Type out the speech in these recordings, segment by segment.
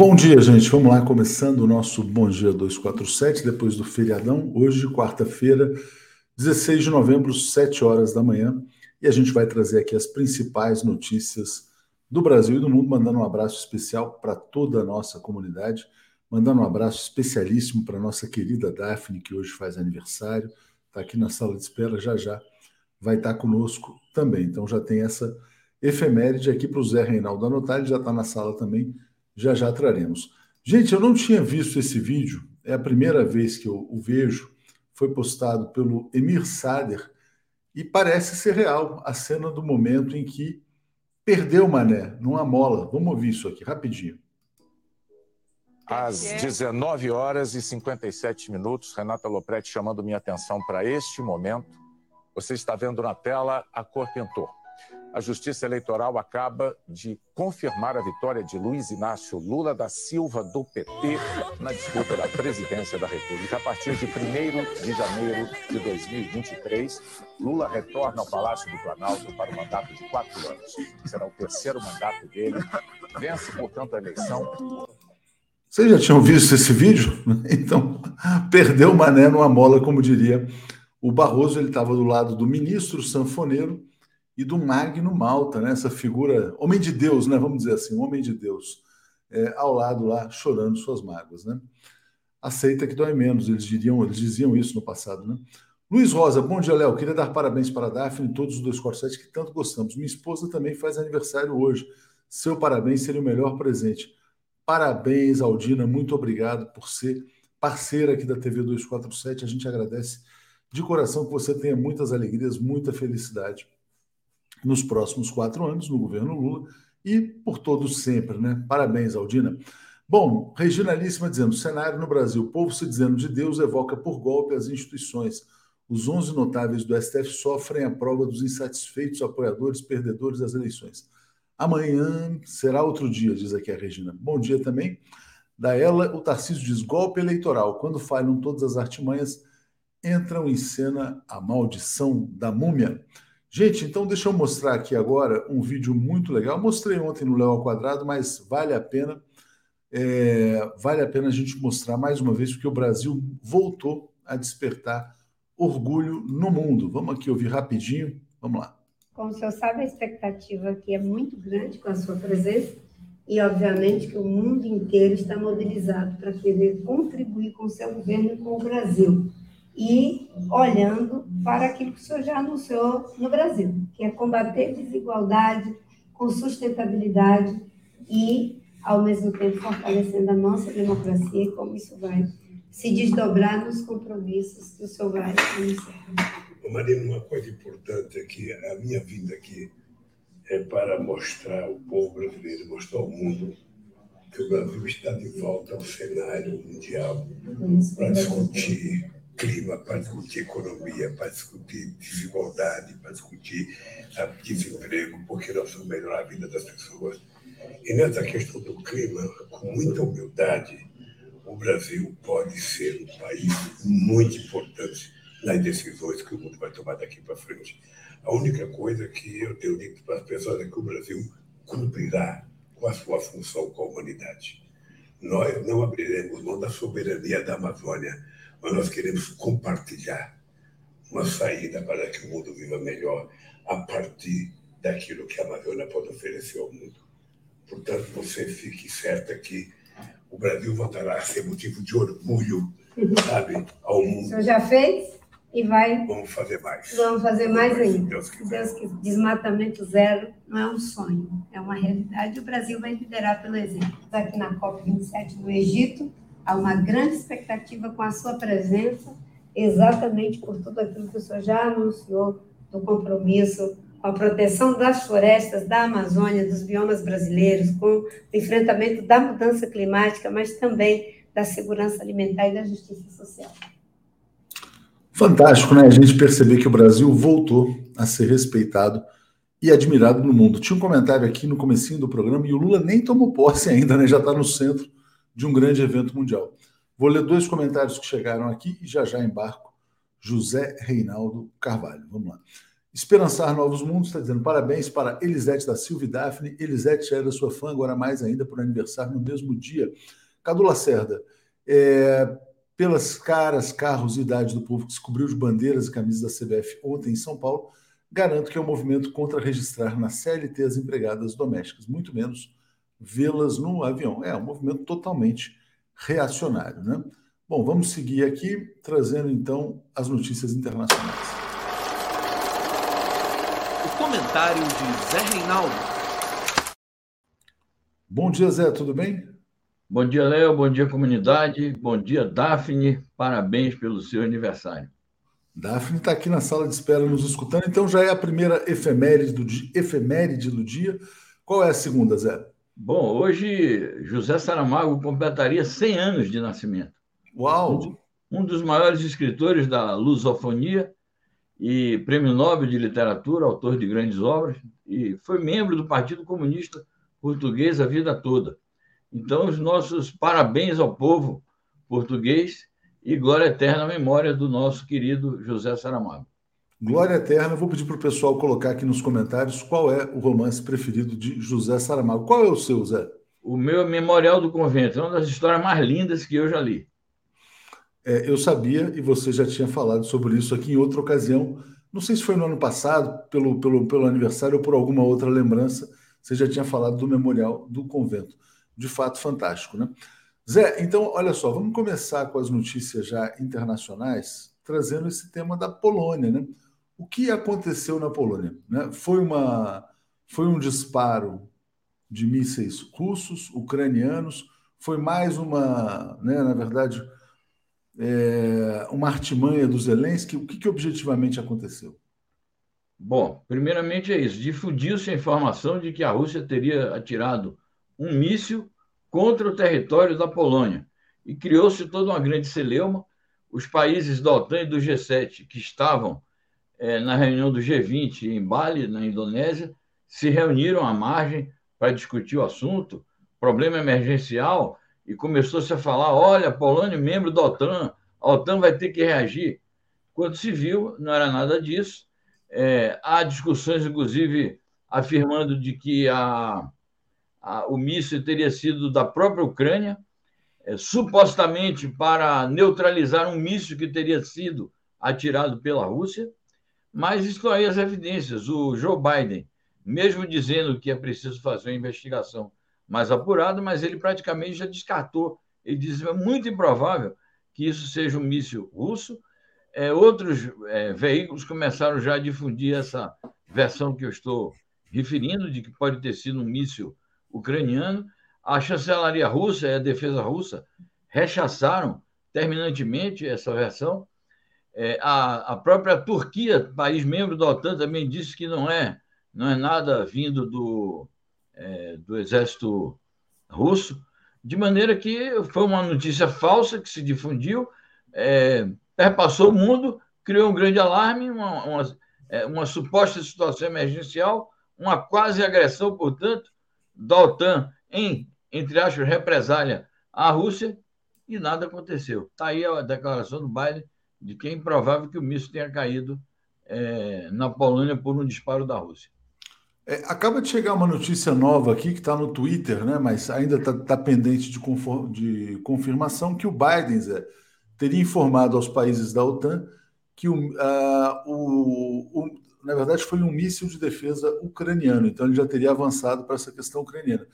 Bom dia, gente. Vamos lá, começando o nosso Bom Dia 247, depois do feriadão. Hoje, quarta-feira, 16 de novembro, 7 horas da manhã. E a gente vai trazer aqui as principais notícias do Brasil e do mundo, mandando um abraço especial para toda a nossa comunidade, mandando um abraço especialíssimo para nossa querida Daphne, que hoje faz aniversário, está aqui na sala de espera, já já vai estar conosco também. Então já tem essa efeméride aqui para o Zé Reinaldo anotar, ele já está na sala também já já traremos. Gente, eu não tinha visto esse vídeo, é a primeira vez que eu o vejo. Foi postado pelo Emir Sader e parece ser real a cena do momento em que perdeu o Mané numa mola. Vamos ouvir isso aqui rapidinho. Às 19 horas e 57 minutos, Renata Lopretti chamando minha atenção para este momento. Você está vendo na tela a cor pintor a Justiça Eleitoral acaba de confirmar a vitória de Luiz Inácio Lula da Silva, do PT, na disputa da presidência da República. A partir de 1 de janeiro de 2023, Lula retorna ao Palácio do Planalto para um mandato de quatro anos. Será o terceiro mandato dele. Vence, portanto, a eleição. Vocês já tinham visto esse vídeo? Então, perdeu o mané numa mola, como diria o Barroso. Ele estava do lado do ministro sanfoneiro e do Magno Malta, né? essa figura, homem de Deus, né? vamos dizer assim, homem de Deus, é, ao lado lá, chorando suas mágoas. Né? Aceita que dói menos, eles, diriam, eles diziam isso no passado. Né? Luiz Rosa, bom dia, Léo. Queria dar parabéns para a Daphne e todos os dois corsetes que tanto gostamos. Minha esposa também faz aniversário hoje. Seu parabéns seria o melhor presente. Parabéns, Aldina. Muito obrigado por ser parceira aqui da TV 247. A gente agradece de coração que você tenha muitas alegrias, muita felicidade nos próximos quatro anos no governo Lula e por todos sempre, né? Parabéns, Aldina. Bom, Regina Líssima dizendo: cenário no Brasil, povo se dizendo de Deus evoca por golpe as instituições. Os 11 notáveis do STF sofrem a prova dos insatisfeitos apoiadores perdedores das eleições. Amanhã será outro dia, diz aqui a Regina. Bom dia também. Da ela, o Tarcísio diz: golpe eleitoral. Quando falham todas as artimanhas, entram em cena a maldição da múmia. Gente, então deixa eu mostrar aqui agora um vídeo muito legal. Mostrei ontem no Léo ao Quadrado, mas vale a pena. É, vale a pena a gente mostrar mais uma vez, porque o Brasil voltou a despertar orgulho no mundo. Vamos aqui ouvir rapidinho. Vamos lá. Como o senhor sabe, a expectativa aqui é muito grande com a sua presença e, obviamente, que o mundo inteiro está mobilizado para querer contribuir com o seu governo e com o Brasil. E olhando para aquilo que o senhor já anunciou no Brasil, que é combater desigualdade com sustentabilidade e, ao mesmo tempo, fortalecendo a nossa democracia e como isso vai se desdobrar nos compromissos que o senhor vai anunciar. Marina, uma coisa importante é que a minha vinda aqui é para mostrar ao povo brasileiro, mostrar ao mundo que o Brasil está de volta ao cenário mundial para discutir clima, para discutir economia, para discutir desigualdade, para discutir desemprego, porque nós vamos melhorar a vida das pessoas. E nessa questão do clima, com muita humildade, o Brasil pode ser um país muito importante nas decisões que o mundo vai tomar daqui para frente. A única coisa que eu tenho dito para as pessoas é que o Brasil cumprirá com a sua função com a humanidade. Nós não abriremos mão da soberania da Amazônia, mas nós queremos compartilhar uma saída para que o mundo viva melhor a partir daquilo que a Amazônia pode oferecer ao mundo. Portanto, você fique certa que o Brasil voltará a ser motivo de orgulho, sabe, ao mundo. O senhor já fez? e vai. Vamos fazer mais. Vamos fazer mais ainda. Deus quiser. Deus quiser. Desmatamento zero não é um sonho, é uma realidade. O Brasil vai liderar pelo exemplo. Aqui na COP27 no Egito, há uma grande expectativa com a sua presença, exatamente por tudo aquilo que o senhor já anunciou do compromisso com a proteção das florestas, da Amazônia, dos biomas brasileiros, com o enfrentamento da mudança climática, mas também da segurança alimentar e da justiça social. Fantástico, né? A gente perceber que o Brasil voltou a ser respeitado e admirado no mundo. Tinha um comentário aqui no comecinho do programa e o Lula nem tomou posse ainda, né? Já está no centro de um grande evento mundial. Vou ler dois comentários que chegaram aqui e já já embarco. José Reinaldo Carvalho. Vamos lá. Esperançar Novos Mundos está dizendo parabéns para Elisete da Silva e Daphne. Elisete era sua fã, agora mais ainda por aniversário no mesmo dia. Cadu Lacerda, é, pelas caras, carros e idade do povo que descobriu de bandeiras e camisas da CBF ontem em São Paulo, garanto que é um movimento contra registrar na CLT as empregadas domésticas, muito menos vê-las no avião. É um movimento totalmente reacionário, né? Bom, vamos seguir aqui, trazendo então as notícias internacionais. O comentário de Zé Reinaldo. Bom dia, Zé, tudo bem? Bom dia, Léo. Bom dia, comunidade. Bom dia, Daphne. Parabéns pelo seu aniversário. Daphne está aqui na sala de espera nos escutando, então já é a primeira efeméride do, dia, efeméride do dia. Qual é a segunda, Zé? Bom, hoje José Saramago completaria 100 anos de nascimento. Uau! Um dos maiores escritores da lusofonia e prêmio Nobel de Literatura, autor de grandes obras, e foi membro do Partido Comunista Português a vida toda. Então, os nossos parabéns ao povo português e glória eterna à memória do nosso querido José Saramago. Glória eterna. Vou pedir para o pessoal colocar aqui nos comentários qual é o romance preferido de José Saramago. Qual é o seu, Zé? O meu Memorial do Convento. É uma das histórias mais lindas que eu já li. É, eu sabia, e você já tinha falado sobre isso aqui em outra ocasião. Não sei se foi no ano passado, pelo, pelo, pelo aniversário ou por alguma outra lembrança. Você já tinha falado do Memorial do Convento de fato fantástico, né? Zé, então, olha só, vamos começar com as notícias já internacionais, trazendo esse tema da Polônia, né? O que aconteceu na Polônia? Né? Foi, uma, foi um disparo de mísseis russos, ucranianos, foi mais uma, né, na verdade, é, uma artimanha dos Zelensky. O que, que objetivamente aconteceu? Bom, primeiramente é isso. Difundiu-se a informação de que a Rússia teria atirado um míssil contra o território da Polônia. E criou-se toda uma grande celeuma. Os países da OTAN e do G7, que estavam é, na reunião do G20 em Bali, na Indonésia, se reuniram à margem para discutir o assunto, problema emergencial, e começou-se a falar: olha, Polônia membro da OTAN, a OTAN vai ter que reagir. Quando se viu, não era nada disso. É, há discussões, inclusive, afirmando de que a, a, o míssil teria sido da própria Ucrânia, é, supostamente para neutralizar um míssil que teria sido atirado pela Rússia, mas estão aí as evidências. O Joe Biden, mesmo dizendo que é preciso fazer uma investigação mais apurada, mas ele praticamente já descartou. Ele diz é muito improvável que isso seja um míssil russo. É, outros é, veículos começaram já a difundir essa versão que eu estou referindo, de que pode ter sido um míssil ucraniano. A chancelaria russa e a defesa russa rechaçaram terminantemente essa versão. É, a, a, própria Turquia, país membro da OTAN, também disse que não é, não é nada vindo do, é, do exército russo, de maneira que foi uma notícia falsa que se difundiu, é, perpassou o mundo, criou um grande alarme, uma, uma, é, uma suposta situação emergencial, uma quase agressão, portanto, da OTAN em, entre aspas, represália à Rússia, e nada aconteceu. Está aí a declaração do Biden de que é improvável que o míssil tenha caído é, na Polônia por um disparo da Rússia. É, acaba de chegar uma notícia nova aqui que está no Twitter, né, mas ainda está tá pendente de, de, confirmação que o Biden Zé, teria informado aos países da OTAN que o, uh, o, o, na verdade foi um míssil de defesa ucraniano, então ele já teria avançado para essa questão ucraniana.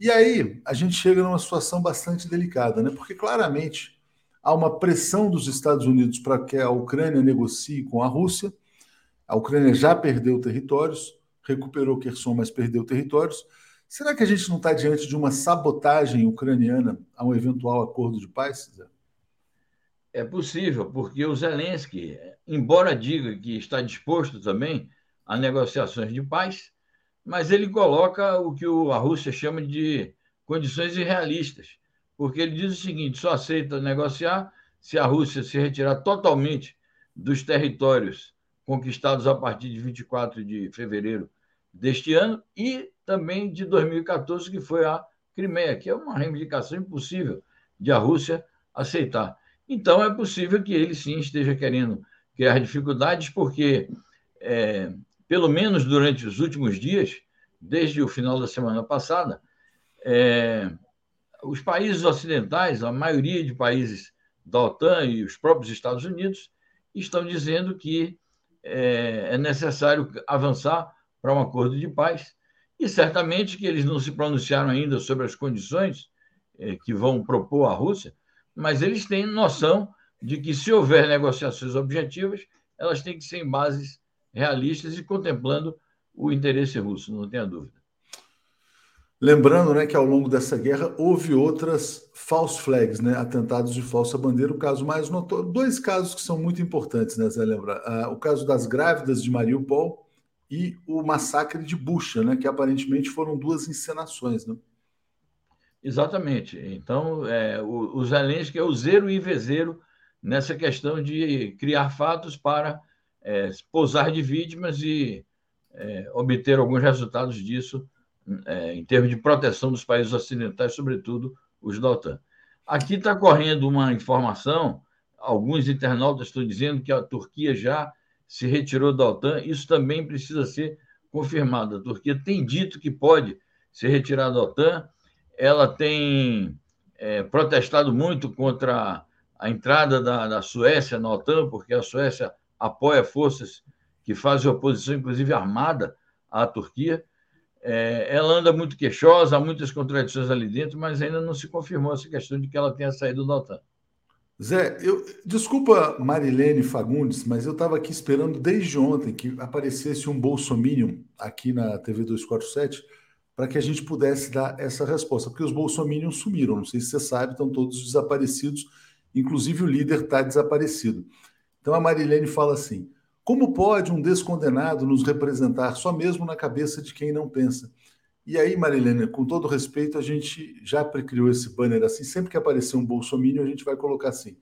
E aí a gente chega numa situação bastante delicada, né? Porque claramente há uma pressão dos Estados Unidos para que a Ucrânia negocie com a Rússia. A Ucrânia já perdeu territórios, recuperou Kherson, mas perdeu territórios. Será que a gente não está diante de uma sabotagem ucraniana a um eventual acordo de paz? Zé? É possível, porque o Zelensky, embora diga que está disposto também a negociações de paz, mas ele coloca o que a Rússia chama de condições irrealistas, porque ele diz o seguinte: só aceita negociar se a Rússia se retirar totalmente dos territórios conquistados a partir de 24 de fevereiro deste ano e também de 2014, que foi a Crimeia, que é uma reivindicação impossível de a Rússia aceitar. Então, é possível que ele sim esteja querendo criar dificuldades, porque é, pelo menos durante os últimos dias, desde o final da semana passada, é, os países ocidentais, a maioria de países da OTAN e os próprios Estados Unidos, estão dizendo que é, é necessário avançar para um acordo de paz. E certamente que eles não se pronunciaram ainda sobre as condições é, que vão propor à Rússia, mas eles têm noção de que, se houver negociações objetivas, elas têm que ser em bases realistas e contemplando o interesse russo, não tenha dúvida. Lembrando né, que ao longo dessa guerra houve outras false flags, né, atentados de falsa bandeira. O caso mais notório, dois casos que são muito importantes, né, Zé? Lembra? Ah, o caso das grávidas de Mariupol e o massacre de Bucha, né, que aparentemente foram duas encenações. Né? Exatamente. Então, é, o, o Zelensky é o zero e vezeiro nessa questão de criar fatos para é, posar de vítimas e é, obter alguns resultados disso é, em termos de proteção dos países ocidentais, sobretudo os da OTAN. Aqui está correndo uma informação, alguns internautas estão dizendo que a Turquia já se retirou da OTAN, isso também precisa ser confirmado. A Turquia tem dito que pode se retirar da OTAN, ela tem é, protestado muito contra a entrada da, da Suécia na OTAN, porque a Suécia apoia forças que fazem oposição, inclusive armada, à Turquia. É, ela anda muito queixosa, há muitas contradições ali dentro, mas ainda não se confirmou essa questão de que ela tenha saído da OTAN. Zé, eu, desculpa Marilene Fagundes, mas eu estava aqui esperando desde ontem que aparecesse um bolsominion aqui na TV 247 para que a gente pudesse dar essa resposta, porque os bolsominions sumiram, não sei se você sabe, estão todos desaparecidos, inclusive o líder está desaparecido. Então a Marilene fala assim: como pode um descondenado nos representar só mesmo na cabeça de quem não pensa? E aí, Marilene, com todo respeito, a gente já criou esse banner assim, sempre que aparecer um bolsomínio, a gente vai colocar assim: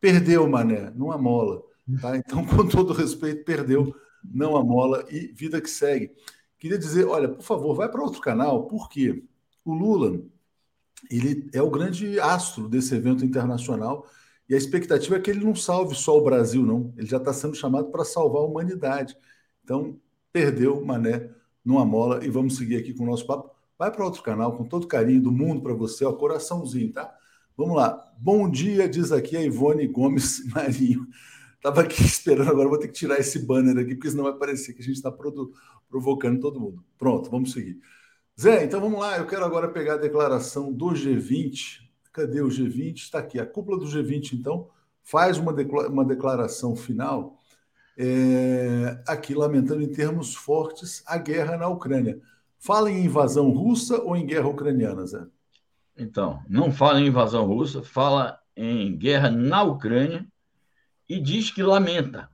perdeu, mané, não amola. Tá? Então, com todo respeito, perdeu, não amola e vida que segue. Queria dizer, olha, por favor, vai para outro canal, porque o Lula, ele é o grande astro desse evento internacional e a expectativa é que ele não salve só o Brasil, não. Ele já está sendo chamado para salvar a humanidade. Então, perdeu Mané numa mola e vamos seguir aqui com o nosso papo. Vai para outro canal com todo carinho do mundo para você, ó, coraçãozinho, tá? Vamos lá. Bom dia, diz aqui a Ivone Gomes Marinho. Estava aqui esperando, agora vou ter que tirar esse banner aqui, porque senão vai parecer que a gente está provocando todo mundo. Pronto, vamos seguir. Zé, então vamos lá. Eu quero agora pegar a declaração do G20. Cadê o G20? Está aqui. A cúpula do G20, então, faz uma, uma declaração final, é, aqui lamentando em termos fortes a guerra na Ucrânia. Fala em invasão russa ou em guerra ucraniana, Zé? Então, não fala em invasão russa, fala em guerra na Ucrânia e diz que lamenta.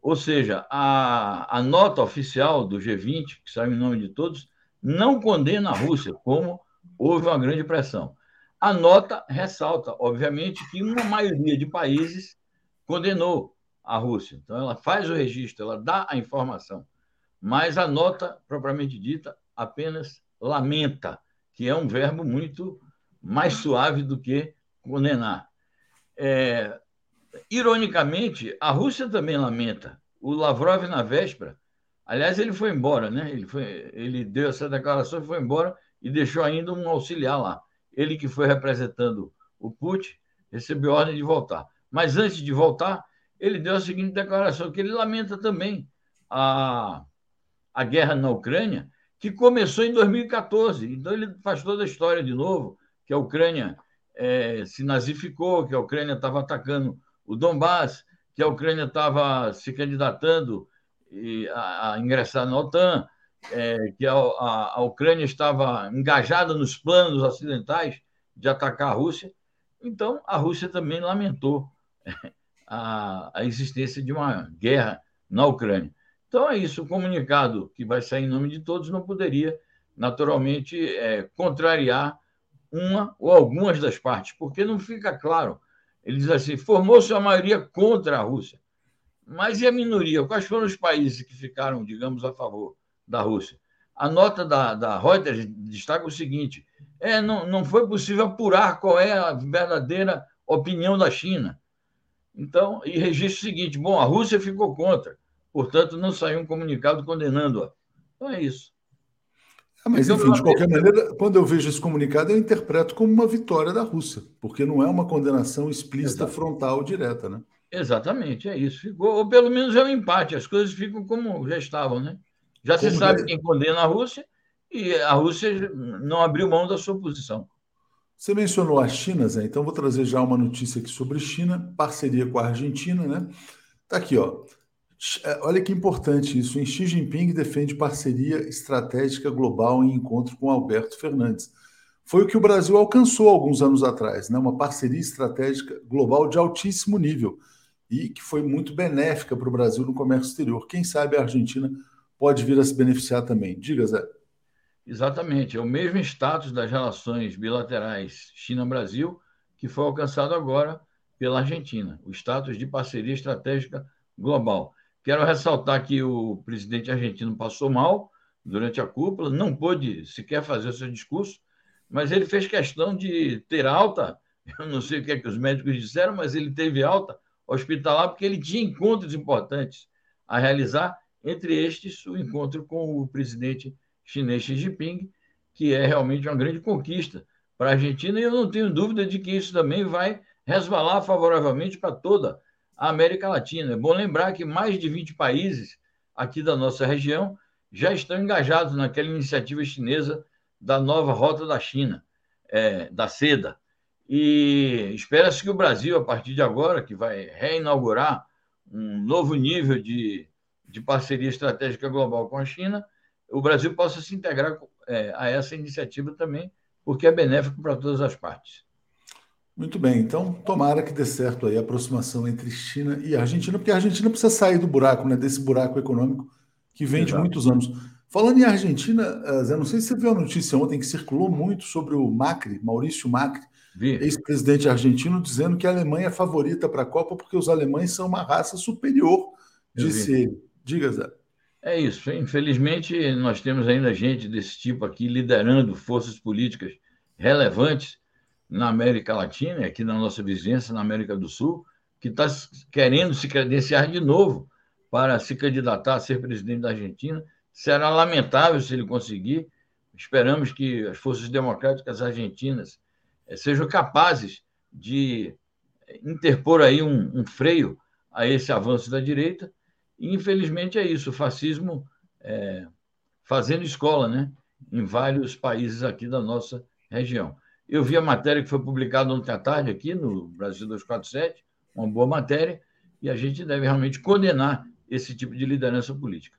Ou seja, a, a nota oficial do G20, que saiu em nome de todos, não condena a Rússia, como houve uma grande pressão. A nota ressalta, obviamente, que uma maioria de países condenou a Rússia. Então, ela faz o registro, ela dá a informação. Mas a nota, propriamente dita, apenas lamenta, que é um verbo muito mais suave do que condenar. É, ironicamente, a Rússia também lamenta. O Lavrov, na véspera, aliás, ele foi embora, né? Ele, foi, ele deu essa declaração foi embora e deixou ainda um auxiliar lá ele que foi representando o Putin, recebeu ordem de voltar. Mas antes de voltar, ele deu a seguinte declaração, que ele lamenta também a, a guerra na Ucrânia, que começou em 2014. Então ele faz toda a história de novo, que a Ucrânia é, se nazificou, que a Ucrânia estava atacando o Donbass, que a Ucrânia estava se candidatando a, a ingressar na OTAN, é, que a, a, a, Ucrânia estava engajada nos planos ocidentais de atacar a Rússia, então a Rússia também lamentou a, a existência de uma guerra na Ucrânia. Então é isso, o comunicado que vai sair em nome de todos não poderia, naturalmente, é, contrariar uma ou algumas das partes, porque não fica claro. Ele diz assim: formou-se a maioria contra a Rússia. Mas e a minoria? Quais foram os países que ficaram, digamos, a favor? Da Rússia. A nota da, da Reuters destaca o seguinte: é, não, não foi possível apurar qual é a verdadeira opinião da China. Então, e registra o seguinte: bom, a Rússia ficou contra, portanto, não saiu um comunicado condenando-a. Então é isso. Ah, mas, então, enfim, de qualquer maneira, quando eu vejo esse comunicado, eu interpreto como uma vitória da Rússia, porque não é uma condenação explícita, frontal, direta, né? Exatamente, é isso. Ficou, ou pelo menos é um empate, as coisas ficam como já estavam, né? Já se sabe quem condena a Rússia e a Rússia não abriu mão da sua posição. Você mencionou a China, Zé, então vou trazer já uma notícia aqui sobre China, parceria com a Argentina, né? Tá aqui, ó. É, olha que importante isso, em Xi Jinping defende parceria estratégica global em encontro com Alberto Fernandes. Foi o que o Brasil alcançou alguns anos atrás, né? Uma parceria estratégica global de altíssimo nível e que foi muito benéfica para o Brasil no comércio exterior. Quem sabe a Argentina pode vir a se beneficiar também. Diga, Zé. Exatamente, é o mesmo status das relações bilaterais China-Brasil que foi alcançado agora pela Argentina, o status de parceria estratégica global. Quero ressaltar que o presidente argentino passou mal durante a cúpula, não pôde sequer fazer o seu discurso, mas ele fez questão de ter alta, eu não sei o que, é que os médicos disseram, mas ele teve alta hospitalar porque ele tinha encontros importantes a realizar entre estes, o encontro com o presidente chinês Xi Jinping, que é realmente uma grande conquista para a Argentina, e eu não tenho dúvida de que isso também vai resvalar favoravelmente para toda a América Latina. É bom lembrar que mais de 20 países aqui da nossa região já estão engajados naquela iniciativa chinesa da nova Rota da China, é, da seda. E espera-se que o Brasil, a partir de agora, que vai reinaugurar um novo nível de de parceria estratégica global com a China, o Brasil possa se integrar é, a essa iniciativa também, porque é benéfico para todas as partes. Muito bem, então tomara que dê certo aí a aproximação entre China e Argentina, porque a Argentina precisa sair do buraco, né, desse buraco econômico que vem Exato. de muitos anos. Falando em Argentina, eh, Zé, não sei se você viu a notícia ontem que circulou muito sobre o Macri, Maurício Macri, ex-presidente argentino, dizendo que a Alemanha é favorita para a Copa porque os alemães são uma raça superior, disse ele. Diga, Zé. É isso. Infelizmente, nós temos ainda gente desse tipo aqui liderando forças políticas relevantes na América Latina, aqui na nossa vizinhança, na América do Sul, que está querendo se credenciar de novo para se candidatar a ser presidente da Argentina. Será lamentável se ele conseguir. Esperamos que as forças democráticas argentinas eh, sejam capazes de interpor aí um, um freio a esse avanço da direita. Infelizmente, é isso. O fascismo é, fazendo escola né, em vários países aqui da nossa região. Eu vi a matéria que foi publicada ontem à tarde aqui no Brasil 247, uma boa matéria, e a gente deve realmente condenar esse tipo de liderança política.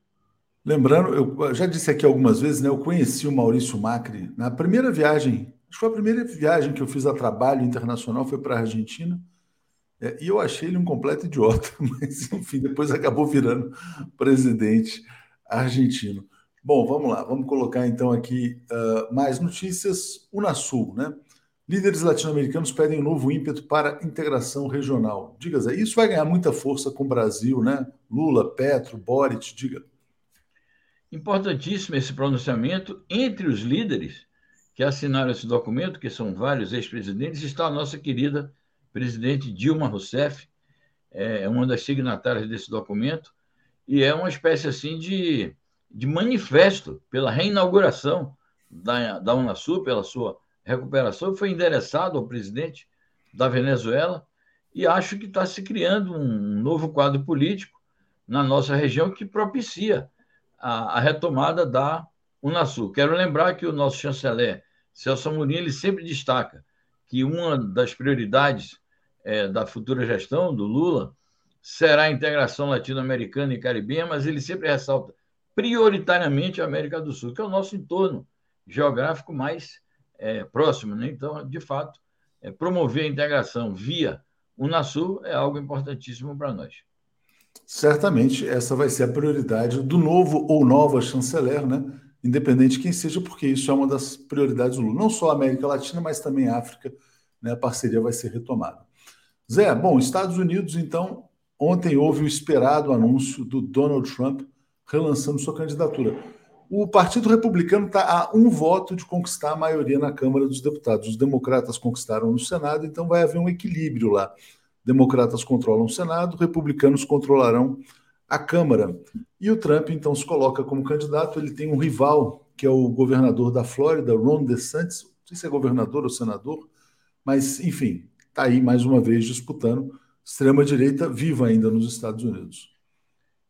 Lembrando, eu já disse aqui algumas vezes, né? Eu conheci o Maurício Macri na primeira viagem, acho que foi a primeira viagem que eu fiz a trabalho internacional, foi para a Argentina. É, e eu achei ele um completo idiota, mas enfim, depois acabou virando presidente argentino. Bom, vamos lá, vamos colocar então aqui uh, mais notícias. Unasul, né? Líderes latino-americanos pedem um novo ímpeto para integração regional. Diga, Zé, isso vai ganhar muita força com o Brasil, né? Lula, Petro, Boric, diga. Importantíssimo esse pronunciamento. Entre os líderes que assinaram esse documento, que são vários ex-presidentes, está a nossa querida presidente Dilma Rousseff, é uma das signatárias desse documento, e é uma espécie assim de de manifesto pela reinauguração da, da Unasul, pela sua recuperação, foi endereçado ao presidente da Venezuela e acho que está se criando um novo quadro político na nossa região que propicia a, a retomada da Unasul. Quero lembrar que o nosso chanceler Celso Amorim ele sempre destaca que uma das prioridades é, da futura gestão do Lula será a integração latino-americana e caribenha, mas ele sempre ressalta prioritariamente a América do Sul, que é o nosso entorno geográfico mais é, próximo. Né? Então, de fato, é, promover a integração via Unasul é algo importantíssimo para nós. Certamente, essa vai ser a prioridade do novo ou nova chanceler, né? independente de quem seja, porque isso é uma das prioridades do Lula. Não só a América Latina, mas também a África, né? a parceria vai ser retomada. Zé, bom, Estados Unidos, então, ontem houve o esperado anúncio do Donald Trump relançando sua candidatura. O Partido Republicano está a um voto de conquistar a maioria na Câmara dos Deputados. Os democratas conquistaram no Senado, então vai haver um equilíbrio lá. Democratas controlam o Senado, republicanos controlarão a Câmara. E o Trump, então, se coloca como candidato. Ele tem um rival, que é o governador da Flórida, Ron DeSantis. Não sei se é governador ou senador, mas, enfim, está aí mais uma vez disputando. Extrema-direita viva ainda nos Estados Unidos.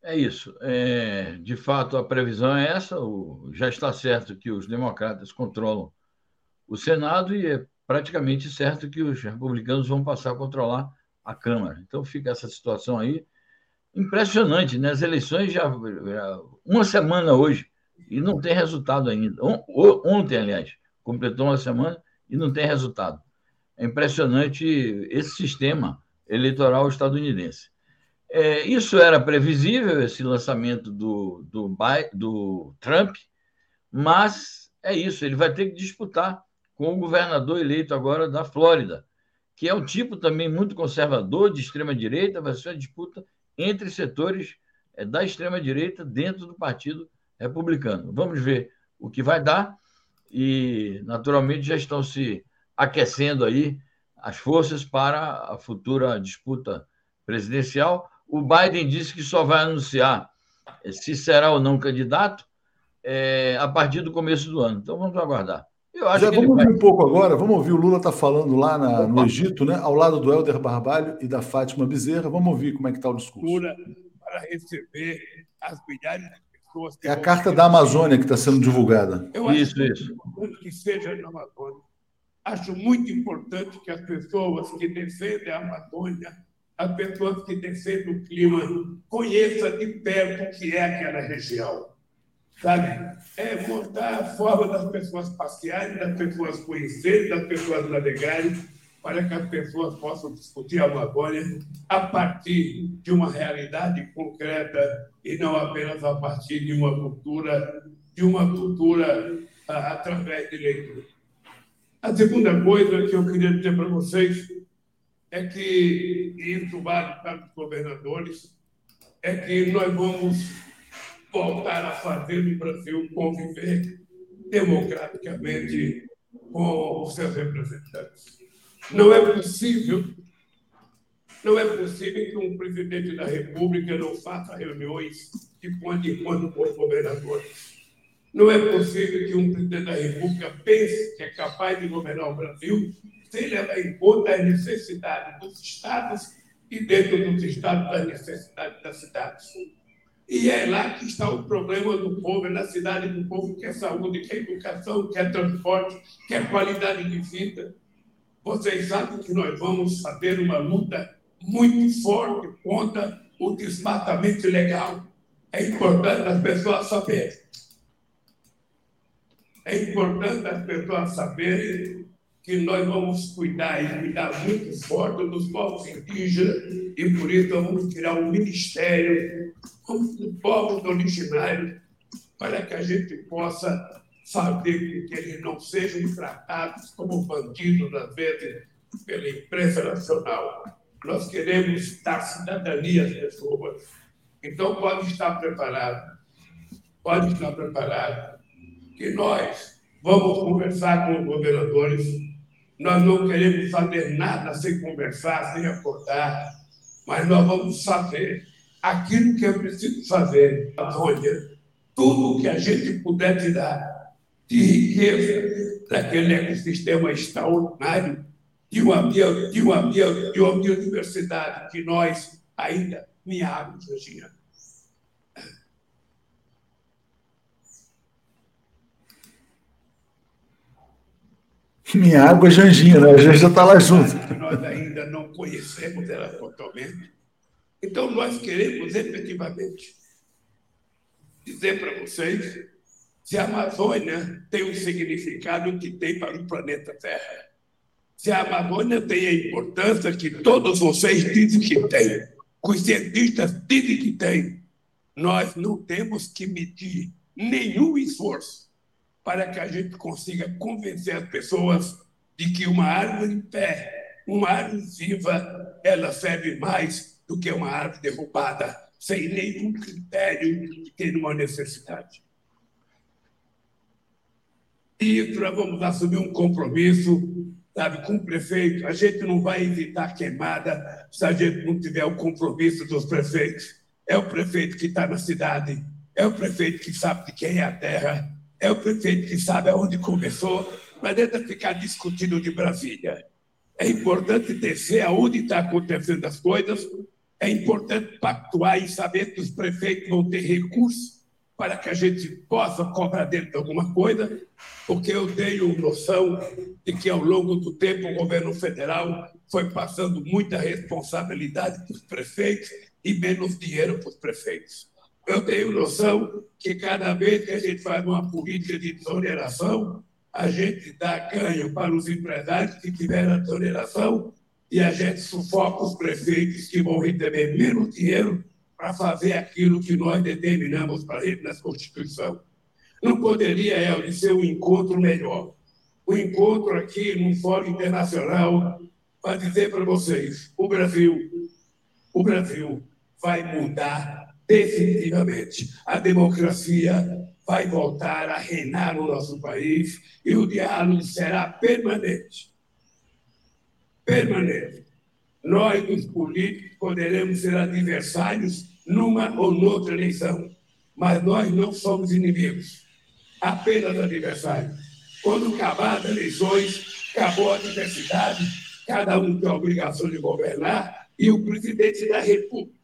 É isso. É, de fato, a previsão é essa. O, já está certo que os democratas controlam o Senado e é praticamente certo que os republicanos vão passar a controlar a Câmara. Então fica essa situação aí impressionante, né? As eleições já, já uma semana hoje e não tem resultado ainda. Ontem, aliás, completou uma semana e não tem resultado. É impressionante esse sistema eleitoral estadunidense. É, isso era previsível, esse lançamento do, do, do Trump, mas é isso, ele vai ter que disputar com o governador eleito agora da Flórida, que é um tipo também muito conservador, de extrema-direita, vai ser uma disputa entre setores é, da extrema-direita dentro do Partido Republicano. Vamos ver o que vai dar e, naturalmente, já estão se aquecendo aí as forças para a futura disputa presidencial. O Biden disse que só vai anunciar se será ou não candidato é, a partir do começo do ano. Então vamos aguardar. Eu acho Já que vamos ouvir vai... um pouco agora, vamos ouvir o Lula está falando lá na, no Egito, né, ao lado do Helder Barbalho e da Fátima Bezerra. Vamos ouvir como é que está o discurso. Para receber as milhares de pessoas que. É a carta da Amazônia que está sendo divulgada. Eu isso, acho isso. que seja na Amazônia. Acho muito importante que as pessoas que defendem a Amazônia as pessoas que defendem o clima conheçam de perto o que é aquela região. Sabe? É mostrar a forma das pessoas passearem, das pessoas conhecerem, das pessoas navegarem, para que as pessoas possam discutir a Amazônia a partir de uma realidade concreta e não apenas a partir de uma cultura, de uma cultura ah, através de leitura. A segunda coisa que eu queria dizer para vocês é que, isso vale para os governadores, é que nós vamos voltar a fazer o Brasil conviver democraticamente com os seus representantes. Não é possível Não é possível que um presidente da República não faça reuniões de quando em quando com os governadores. Não é possível que um presidente da República pense que é capaz de governar o Brasil sem levar em conta as necessidades dos estados e, dentro dos estados, as necessidades das cidades. E é lá que está o problema do povo, é na cidade do povo que é saúde, que é educação, que é transporte, que é qualidade de vida. Vocês sabem que nós vamos fazer uma luta muito forte contra o desmatamento ilegal. É importante as pessoas saberem. É importante as pessoas saberem que nós vamos cuidar e cuidar muito forte dos povos indígenas e por isso vamos criar um ministério dos povos originários para que a gente possa fazer com que eles não sejam tratados como bandidos, às vezes, pela imprensa nacional. Nós queremos dar cidadania às pessoas. Então, pode estar preparado, pode estar preparado, que nós vamos conversar com os governadores nós não queremos fazer nada sem conversar, sem acordar, mas nós vamos fazer aquilo que é preciso fazer, Antônia. Tudo que a gente puder te dar de riqueza daquele ecossistema extraordinário, de uma, de uma, de uma biodiversidade que nós ainda meamos, Regina. Minha água é Janjinha, né? A gente já está lá junto. Nós ainda não conhecemos ela totalmente. Então, nós queremos efetivamente dizer para vocês se a Amazônia tem o significado que tem para o planeta Terra. Se a Amazônia tem a importância que todos vocês dizem que tem, que os cientistas dizem que tem, nós não temos que medir nenhum esforço para que a gente consiga convencer as pessoas de que uma árvore em pé, uma árvore viva, ela serve mais do que uma árvore derrubada, sem nenhum critério de uma necessidade. E nós vamos assumir um compromisso, sabe, com o prefeito. A gente não vai evitar queimada se a gente não tiver o compromisso dos prefeitos. É o prefeito que está na cidade, é o prefeito que sabe de quem é a terra, é o prefeito que sabe aonde começou, mas deve ficar discutindo de Brasília. É importante descer aonde está acontecendo as coisas, é importante pactuar e saber que os prefeitos vão ter recursos para que a gente possa cobrar dentro de alguma coisa, porque eu tenho noção de que ao longo do tempo o governo federal foi passando muita responsabilidade para os prefeitos e menos dinheiro para os prefeitos. Eu tenho noção que cada vez que a gente faz uma política de desoneração, a gente dá ganho para os empresários que tiveram a desoneração e a gente sufoca os prefeitos que vão receber menos dinheiro para fazer aquilo que nós determinamos para eles na Constituição. Não poderia, Helder, ser um encontro melhor. Um encontro aqui num fórum internacional para dizer para vocês, o Brasil, o Brasil vai mudar definitivamente. A democracia vai voltar a reinar no nosso país e o diálogo será permanente. Permanente. Nós, os políticos, poderemos ser adversários numa ou noutra eleição, mas nós não somos inimigos, apenas adversários. Quando acabar as eleições, acabou a diversidade, cada um tem a obrigação de governar e o presidente da República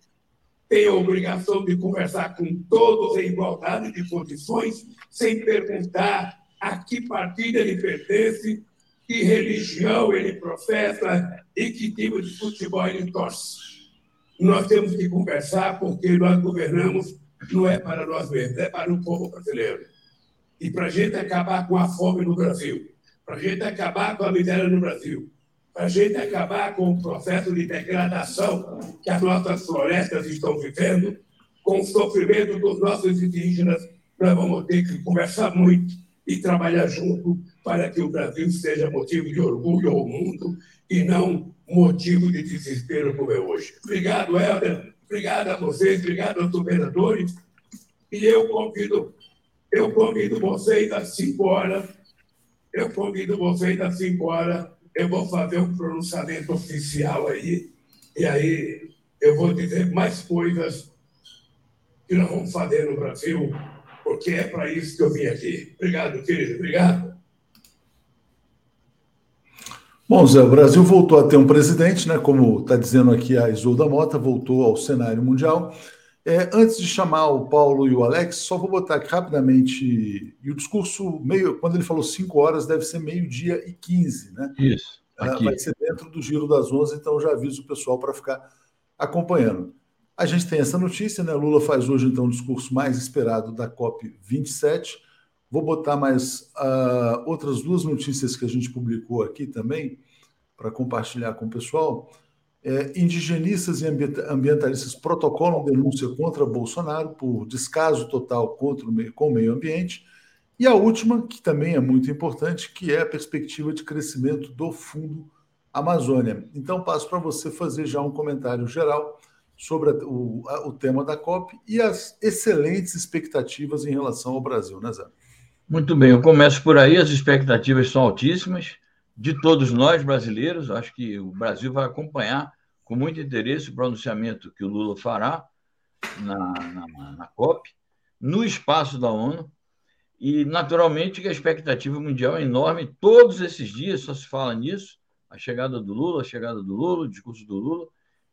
tem a obrigação de conversar com todos em igualdade de condições, sem perguntar a que partido ele pertence, que religião ele professa e que tipo de futebol ele torce. Nós temos que conversar porque nós governamos não é para nós mesmos, é para o povo brasileiro. E para a gente acabar com a fome no Brasil, para a gente acabar com a miséria no Brasil, para a gente acabar com o processo de degradação que as nossas florestas estão vivendo, com o sofrimento dos nossos indígenas, nós vamos ter que conversar muito e trabalhar junto para que o Brasil seja motivo de orgulho ao mundo e não motivo de desespero como é hoje. Obrigado, Helder. Obrigado a vocês, obrigado aos governadores. E eu convido, eu convido vocês às 5 horas, eu convido vocês às 5 horas eu vou fazer um pronunciamento oficial aí E aí eu vou dizer mais coisas que nós vamos fazer no Brasil, porque é para isso que eu vim aqui. Obrigado, querido. Obrigado. Bom, Zé, o Brasil voltou a ter um presidente, né? Como está dizendo aqui a Isolda Mota, voltou ao cenário mundial. É, antes de chamar o Paulo e o Alex, só vou botar aqui rapidamente. E o discurso, meio, quando ele falou 5 horas, deve ser meio-dia e 15, né? Isso. Ah, aqui. Vai ser dentro do giro das 11, então já aviso o pessoal para ficar acompanhando. A gente tem essa notícia, né? Lula faz hoje, então, o discurso mais esperado da COP27. Vou botar mais uh, outras duas notícias que a gente publicou aqui também, para compartilhar com o pessoal. É, indigenistas e ambientalistas protocolam denúncia contra Bolsonaro por descaso total contra o meio, com o meio ambiente. E a última, que também é muito importante, que é a perspectiva de crescimento do Fundo Amazônia. Então, passo para você fazer já um comentário geral sobre o, o tema da COP e as excelentes expectativas em relação ao Brasil, né, Zé? Muito bem, eu começo por aí, as expectativas são altíssimas de todos nós brasileiros, acho que o Brasil vai acompanhar com muito interesse o pronunciamento que o Lula fará na, na, na COP, no espaço da ONU, e naturalmente que a expectativa mundial é enorme, todos esses dias só se fala nisso, a chegada do Lula, a chegada do Lula, o discurso do Lula,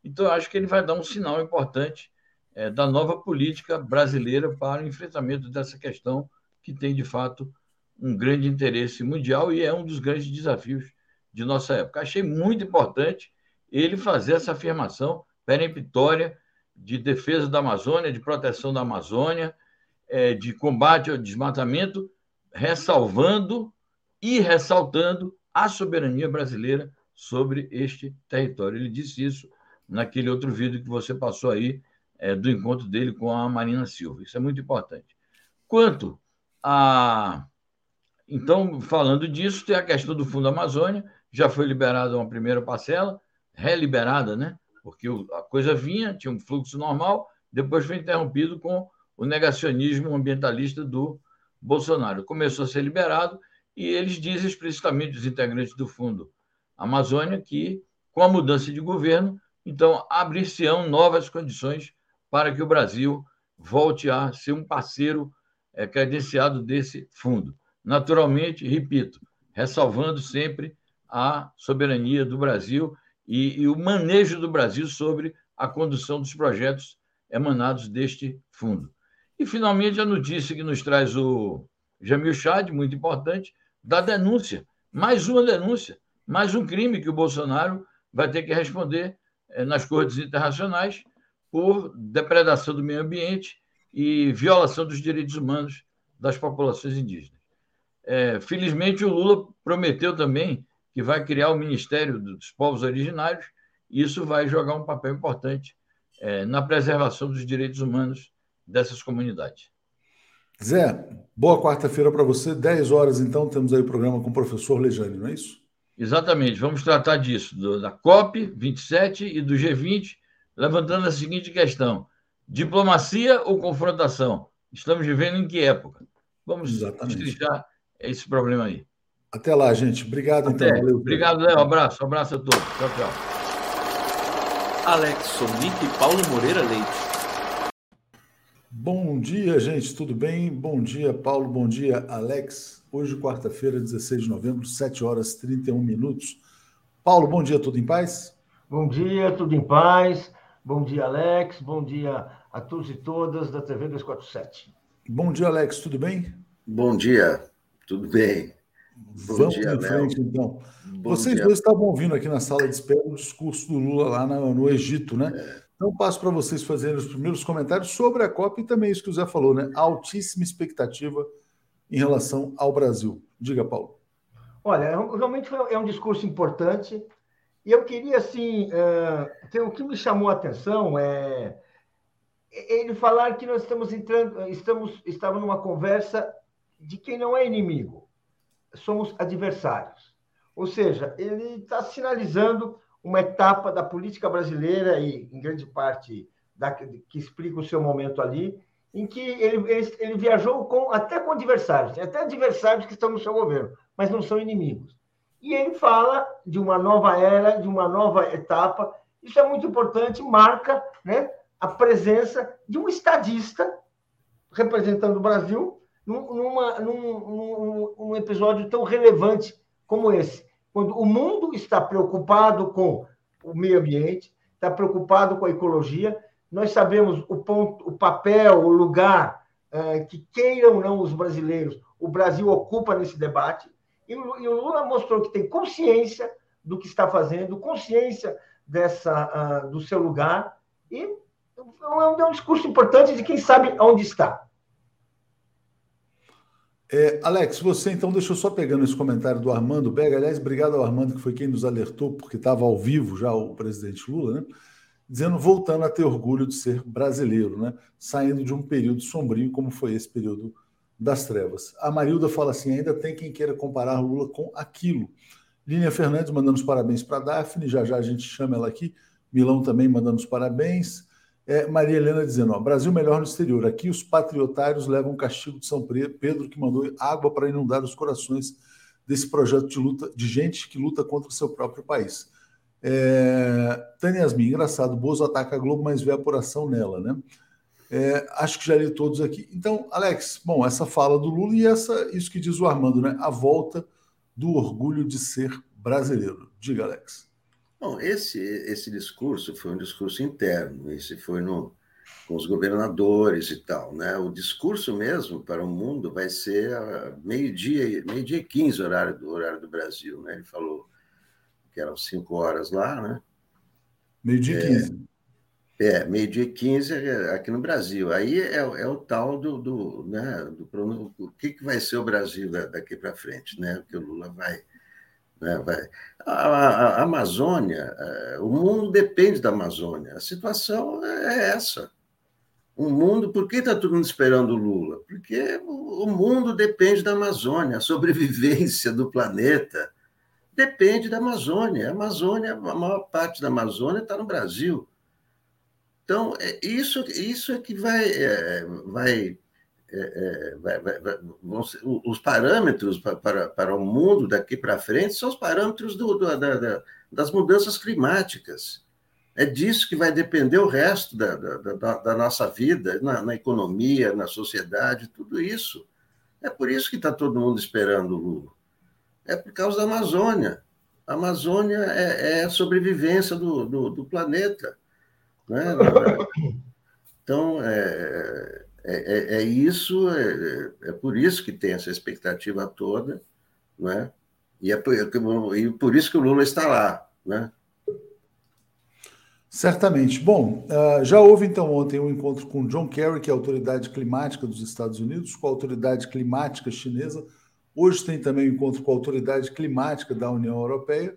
então, acho que ele vai dar um sinal importante é, da nova política brasileira para o enfrentamento dessa questão que tem, de fato, um grande interesse mundial e é um dos grandes desafios de nossa época. Achei muito importante ele fazer essa afirmação peremptória de defesa da Amazônia, de proteção da Amazônia, é, de combate ao desmatamento, ressalvando e ressaltando a soberania brasileira sobre este território. Ele disse isso naquele outro vídeo que você passou aí é, do encontro dele com a Marina Silva. Isso é muito importante. Quanto a. Então, falando disso, tem a questão do Fundo Amazônia, já foi liberada uma primeira parcela, reliberada, né? Porque a coisa vinha, tinha um fluxo normal, depois foi interrompido com o negacionismo ambientalista do Bolsonaro. Começou a ser liberado e eles dizem explicitamente, os integrantes do Fundo Amazônia, que com a mudança de governo então, abrir-se-ão novas condições para que o Brasil volte a ser um parceiro é, credenciado desse fundo. Naturalmente, repito, ressalvando sempre a soberania do Brasil e, e o manejo do Brasil sobre a condução dos projetos emanados deste fundo. E, finalmente, a notícia que nos traz o Jamil Chad, muito importante, da denúncia. Mais uma denúncia, mais um crime que o Bolsonaro vai ter que responder é, nas cortes internacionais por depredação do meio ambiente e violação dos direitos humanos das populações indígenas. É, felizmente, o Lula prometeu também que vai criar o Ministério dos Povos Originários, e isso vai jogar um papel importante é, na preservação dos direitos humanos dessas comunidades. Zé, boa quarta-feira para você. 10 horas, então, temos aí o programa com o professor Lejane, não é isso? Exatamente, vamos tratar disso, do, da COP 27 e do G20, levantando a seguinte questão: diplomacia ou confrontação? Estamos vivendo em que época? Vamos explicar esse problema aí. Até lá, gente. Obrigado, Até. então. Valeu. Obrigado, Léo. Abraço, um abraço a todos. Tchau, tchau. Alex Sonic e Paulo Moreira Leite. Bom dia, gente. Tudo bem? Bom dia, Paulo. Bom dia, Alex. Hoje, quarta-feira, 16 de novembro, 7 horas e 31 minutos. Paulo, bom dia, tudo em paz? Bom dia, tudo em paz. Bom dia, Alex. Bom dia a todos e todas da TV 247. Bom dia, Alex, tudo bem? Bom dia, tudo bem. Bom Vamos dia, em frente, Léo. então. Bom Vocês dia. dois estavam ouvindo aqui na sala de espera o discurso do Lula lá no, no Egito, né? É. Então, passo para vocês fazerem os primeiros comentários sobre a COP e também isso que o Zé falou, né? Altíssima expectativa em relação ao Brasil. Diga, Paulo. Olha, é realmente é um discurso importante. E eu queria, assim, uh, o que me chamou a atenção é ele falar que nós estamos entrando, estamos, estamos numa conversa de quem não é inimigo, somos adversários. Ou seja, ele está sinalizando uma etapa da política brasileira e, em grande parte, da, que explica o seu momento ali, em que ele, ele, ele, viajou com, até com adversários, até adversários que estão no seu governo, mas não são inimigos. E ele fala de uma nova era, de uma nova etapa, Isso é muito importante, marca né, a presença de um estadista representando o Brasil numa, num, num, num episódio tão relevante como esse, quando o mundo está preocupado com o meio ambiente, está preocupado com a ecologia, nós sabemos o, ponto, o papel, o lugar uh, que queiram ou não os brasileiros, o Brasil ocupa nesse debate, e o, Lula mostrou que tem consciência do que está fazendo, consciência dessa, uh, do seu lugar, e é é um discurso importante de quem sabe onde está. É, Alex, você então, deixa eu só pegando esse comentário do Armando Bega. Aliás, obrigado ao Armando, que foi quem nos alertou, porque estava ao vivo já o presidente Lula, né? Dizendo, voltando a ter orgulho de ser brasileiro, né? Saindo de um período sombrio como foi esse período das trevas. A Marilda fala assim: ainda tem quem queira comparar Lula com aquilo. Línia Fernandes mandando os parabéns para a Daphne, já já a gente chama ela aqui. Milão também mandando os parabéns. É, Maria Helena dizendo: ó, Brasil melhor no exterior. Aqui os patriotários levam castigo de São Pedro, que mandou água para inundar os corações desse projeto de luta de gente que luta contra o seu próprio país. É, Tânia Yasmin, engraçado, Bozo ataca a Globo, mas vê a apuração nela, né? É, acho que já li todos aqui. Então, Alex, bom, essa fala do Lula e essa, isso que diz o Armando, né? A volta do orgulho de ser brasileiro. Diga, Alex. Bom, esse, esse discurso foi um discurso interno, esse foi no, com os governadores e tal. Né? O discurso mesmo para o mundo vai ser meio-dia, meio-dia e 15, horário do, horário do Brasil. Né? Ele falou que eram cinco horas lá, né? Meio-dia e é, 15. É, meio-dia e 15 aqui no Brasil. Aí é, é o tal do, do, né, do, o que, que vai ser o Brasil daqui para frente, né? Que o Lula vai né? A, a, a, Amazônia, é, o mundo depende da Amazônia. A situação é essa. O mundo, por que está todo mundo esperando o Lula? Porque o mundo depende da Amazônia, a sobrevivência do planeta depende da Amazônia. A Amazônia, a maior parte da Amazônia está no Brasil. Então, é, isso, isso é que vai, é, vai é, é, vai, vai, vai, ser, os parâmetros para, para, para, o mundo daqui para frente são os parâmetros do, do, da, da, das mudanças climáticas. É disso que vai depender o resto da, da nossa vida, na, na, economia, na sociedade, tudo isso. É por isso que está todo mundo esperando o Lula. É por causa da Amazônia. A Amazônia é, é a sobrevivência do, do, do planeta. Né? Então, é, é, é, é isso, é, é, por isso que tem essa expectativa toda, né? E é por, e por isso que o Lula está lá, né? Certamente. Bom, uh, já houve então ontem um encontro com John Kerry, que é a autoridade climática dos Estados Unidos, com a autoridade climática chinesa. Hoje tem também um encontro com a autoridade climática da União Europeia.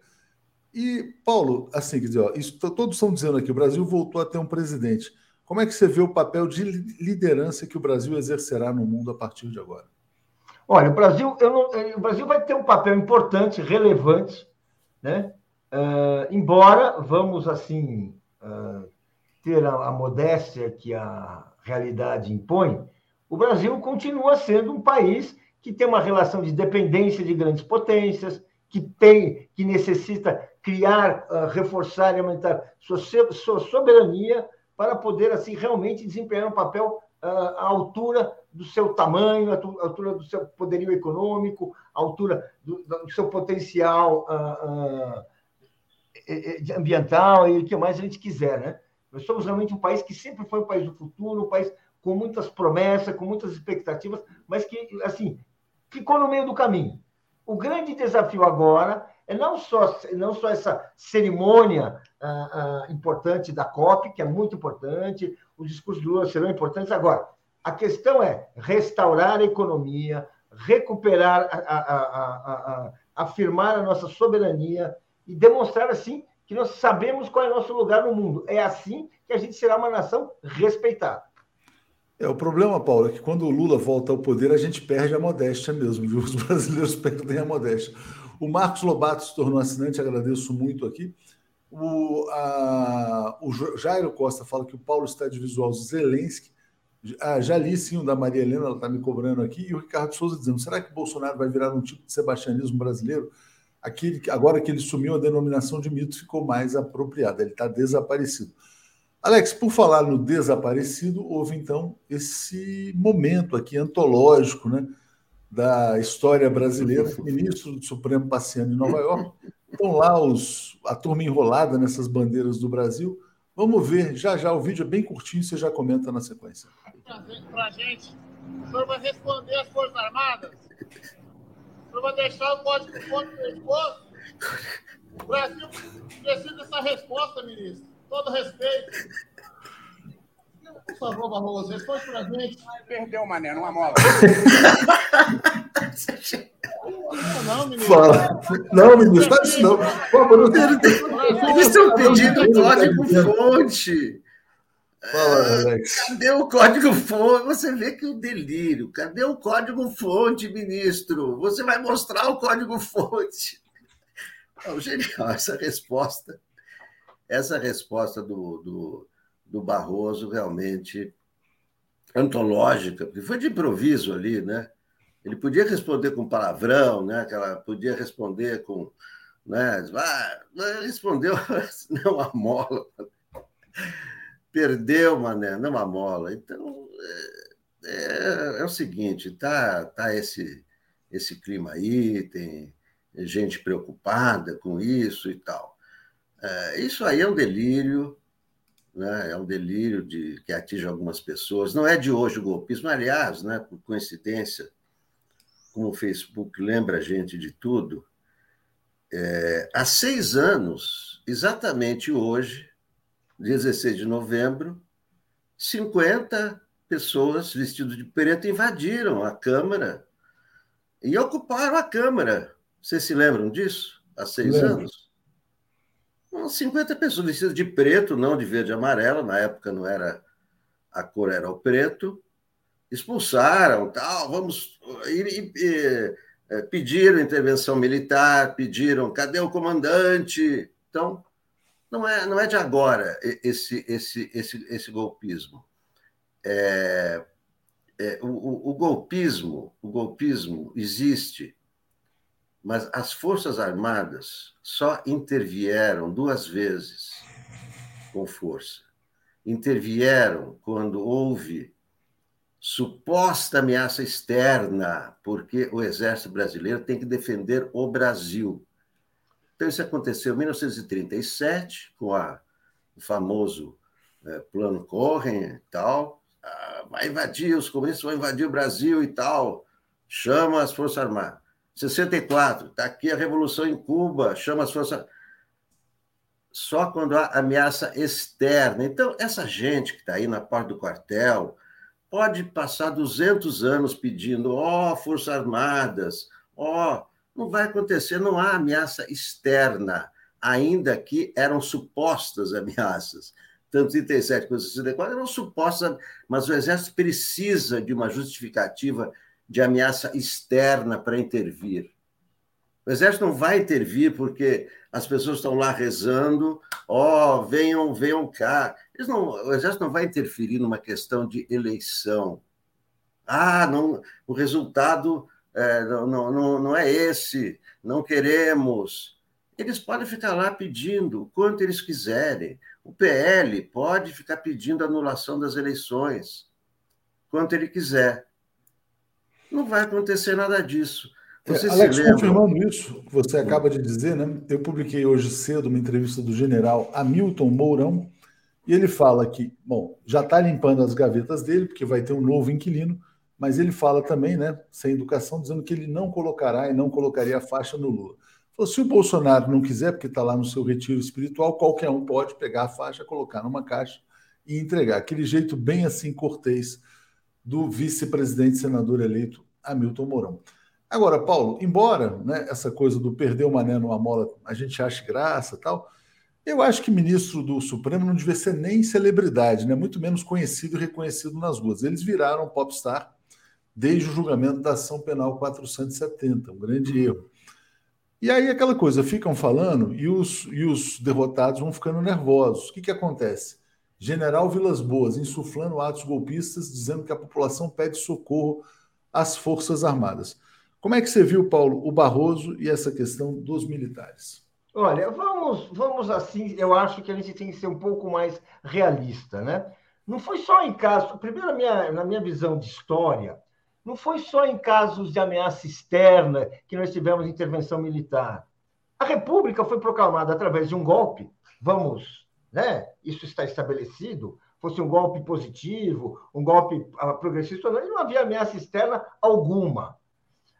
E, Paulo, assim, quer dizer, ó, isso, todos estão dizendo aqui, o Brasil voltou a ter um presidente. Como é que você vê o papel de liderança que o Brasil exercerá no mundo a partir de agora? Olha, o Brasil, não, eh, o Brasil vai ter um papel importante, relevante, né? Uh, embora vamos assim uh, ter a, a, modéstia que a realidade impõe, o Brasil continua sendo um país que tem uma relação de dependência de grandes potências, que tem, que necessita criar, uh, reforçar e aumentar sua, sua soberania para poder assim realmente desempenhar um papel uh, à altura do seu tamanho, à altura do seu poderio econômico, à altura do, do seu potencial uh, uh, ambiental e o que mais a gente quiser, né? Nós somos realmente um país que sempre foi um país do futuro, um país com muitas promessas, com muitas expectativas, mas que assim ficou no meio do caminho. O grande desafio agora é não só, não só essa cerimônia ah, ah, importante da COP, que é muito importante, os discursos do Lula serão importantes. Agora, a questão é restaurar a economia, recuperar, a, a, a, afirmar a nossa soberania e demonstrar, assim, que nós sabemos qual é o nosso lugar no mundo. É assim que a gente será uma nação respeitada. É, o problema, Paulo, é que quando o Lula volta ao poder, a gente perde a modéstia mesmo, viu? Os brasileiros perdem a modéstia. O Marcos Lobato se tornou assinante, agradeço muito aqui. O, a, o Jairo Costa fala que o Paulo está de visual Zelensky. Ah, já li sim o da Maria Helena, ela está me cobrando aqui. E o Ricardo Souza dizendo: será que Bolsonaro vai virar um tipo de sebastianismo brasileiro? aquele, agora que ele sumiu, a denominação de mito ficou mais apropriada, ele está desaparecido. Alex, por falar no desaparecido, houve então esse momento aqui antológico né, da história brasileira, ministro do Supremo passeando em Nova York. Estão lá os, a turma enrolada nessas bandeiras do Brasil. Vamos ver, já já o vídeo é bem curtinho, você já comenta na sequência. Para gente, o senhor vai responder às Forças Armadas? O senhor vai deixar o código fonte no pescoço? O Brasil precisa dessa resposta, ministro. Todo respeito. Por favor, Barroso, responde para a gente. Perdeu, Mané, numa mola. Não, ministro. Fala. Não, ministro, faz isso não. Eles estão pedindo código-fonte. Fala, Alex. Cadê o código-fonte? Você vê que o delírio. Cadê o código-fonte, ministro? Você vai mostrar o código-fonte. Genial, essa resposta. Essa resposta do, do, do Barroso realmente antológica, porque foi de improviso ali, né? Ele podia responder com palavrão, né? Aquela, podia responder com. Né? Ah, respondeu, não a mola. Perdeu, mané, não a mola. Então, é, é, é, o seguinte, tá, tá esse, esse clima aí, tem gente preocupada com isso e tal. É, isso aí é um delírio, né? é um delírio de, que atinge algumas pessoas. Não é de hoje o golpismo, aliás, né, por coincidência, como o Facebook lembra a gente de tudo, é, há seis anos, exatamente hoje, 16 de novembro, 50 pessoas vestidas de preto invadiram a Câmara e ocuparam a Câmara. Vocês se lembram disso? Há seis Lembra. anos? 50 pessoas vestidas de preto, não de verde e amarelo, na época não era a cor era o preto, expulsaram, tal, vamos é, pediram intervenção militar, pediram, cadê o comandante? Então, não é, não é de agora esse, esse, esse, esse golpismo. É, é, o, o, golpismo, o golpismo existe, mas as forças armadas só intervieram duas vezes com força. Intervieram quando houve suposta ameaça externa, porque o exército brasileiro tem que defender o Brasil. Então, isso aconteceu em 1937, com a, o famoso é, Plano Corren e tal. Ah, vai invadir, os comunistas vão invadir o Brasil e tal. Chama as Forças Armadas. 64, está aqui a Revolução em Cuba, chama as Forças Só quando há ameaça externa. Então, essa gente que está aí na porta do quartel, pode passar 200 anos pedindo, ó, oh, Forças Armadas, ó, oh, não vai acontecer, não há ameaça externa, ainda que eram supostas ameaças. Tanto 37 quanto 64 eram supostas, mas o Exército precisa de uma justificativa de ameaça externa para intervir. O Exército não vai intervir porque as pessoas estão lá rezando, ó, oh, venham, venham cá. Não, o Exército não vai interferir numa questão de eleição. Ah, não, o resultado é, não, não, não é esse, não queremos. Eles podem ficar lá pedindo quanto eles quiserem. O PL pode ficar pedindo anulação das eleições, quanto ele quiser. Não vai acontecer nada disso. Você é, Alex, confirmando isso que você acaba de dizer, né? Eu publiquei hoje cedo uma entrevista do general Hamilton Mourão, e ele fala que, bom, já está limpando as gavetas dele, porque vai ter um novo inquilino, mas ele fala também, né, sem educação, dizendo que ele não colocará e não colocaria a faixa no Lula. Falou, se o Bolsonaro não quiser, porque está lá no seu retiro espiritual, qualquer um pode pegar a faixa, colocar numa caixa e entregar. Aquele jeito bem assim cortês do vice-presidente senador eleito Hamilton Mourão. Agora, Paulo, embora né, essa coisa do perder o mané numa mola a gente ache graça tal, eu acho que ministro do Supremo não devia ser nem celebridade, né? muito menos conhecido e reconhecido nas ruas. Eles viraram popstar desde o julgamento da ação penal 470, um grande erro. E aí aquela coisa, ficam falando e os, e os derrotados vão ficando nervosos. O que, que acontece? General Vilas Boas insuflando atos golpistas, dizendo que a população pede socorro às Forças Armadas. Como é que você viu, Paulo, o Barroso e essa questão dos militares? Olha, vamos, vamos assim, eu acho que a gente tem que ser um pouco mais realista, né? Não foi só em caso, primeiro na minha, na minha visão de história, não foi só em casos de ameaça externa que nós tivemos intervenção militar. A República foi proclamada através de um golpe, vamos, né? Isso está estabelecido, fosse um golpe positivo, um golpe ah, progressista, não, não havia ameaça externa alguma.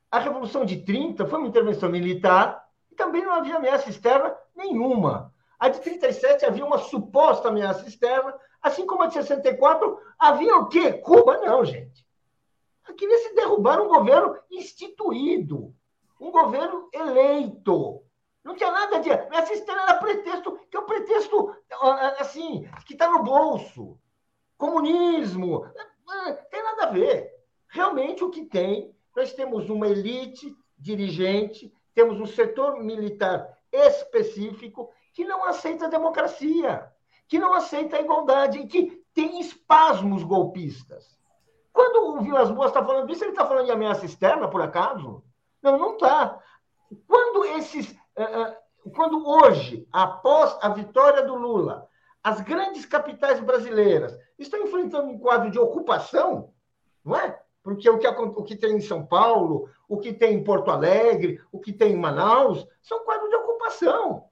A Revolução de 30 foi uma intervenção militar e também não havia ameaça externa nenhuma. A de 37 havia uma suposta ameaça externa, assim como a de 64 havia o quê? Cuba? Não, gente. Queria se derrubar um governo instituído, um governo eleito. Não tinha nada de. Ameaça externa era pretexto, que é o um pretexto, assim, que está no bolso. Comunismo. Não tem nada a ver. Realmente o que tem, nós temos uma elite dirigente, temos um setor militar específico que não aceita a democracia, que não aceita a igualdade, que tem espasmos golpistas. Quando o Vilas Boas está falando disso, ele está falando de ameaça externa, por acaso? Não, não está. Quando esses. Quando hoje, após a vitória do Lula, as grandes capitais brasileiras estão enfrentando um quadro de ocupação, não é? Porque o que, o que tem em São Paulo, o que tem em Porto Alegre, o que tem em Manaus, são quadros de ocupação.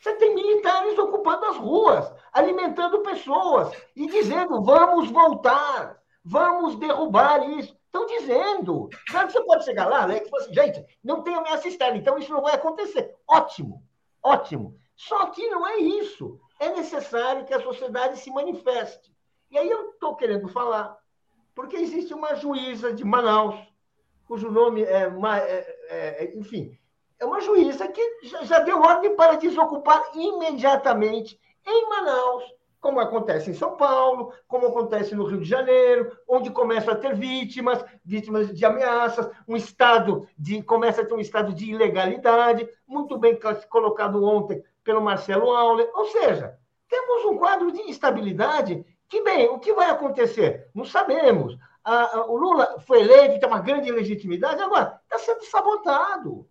Você tem militares ocupando as ruas, alimentando pessoas e dizendo: vamos voltar, vamos derrubar isso. Estão dizendo. Claro que você pode chegar lá, né? Que assim, gente, não tem ameaça externa, então isso não vai acontecer. Ótimo, ótimo. Só que não é isso. É necessário que a sociedade se manifeste. E aí eu estou querendo falar, porque existe uma juíza de Manaus, cujo nome é, é, é enfim, é uma juíza que já deu ordem para desocupar imediatamente em Manaus, como acontece em São Paulo, como acontece no Rio de Janeiro, onde começam a ter vítimas, vítimas de ameaças, um estado de começa a ter um estado de ilegalidade, muito bem colocado ontem pelo Marcelo Auler. Ou seja, temos um quadro de instabilidade que, bem, o que vai acontecer? Não sabemos. o Lula foi eleito, tem uma grande legitimidade, agora está sendo sabotado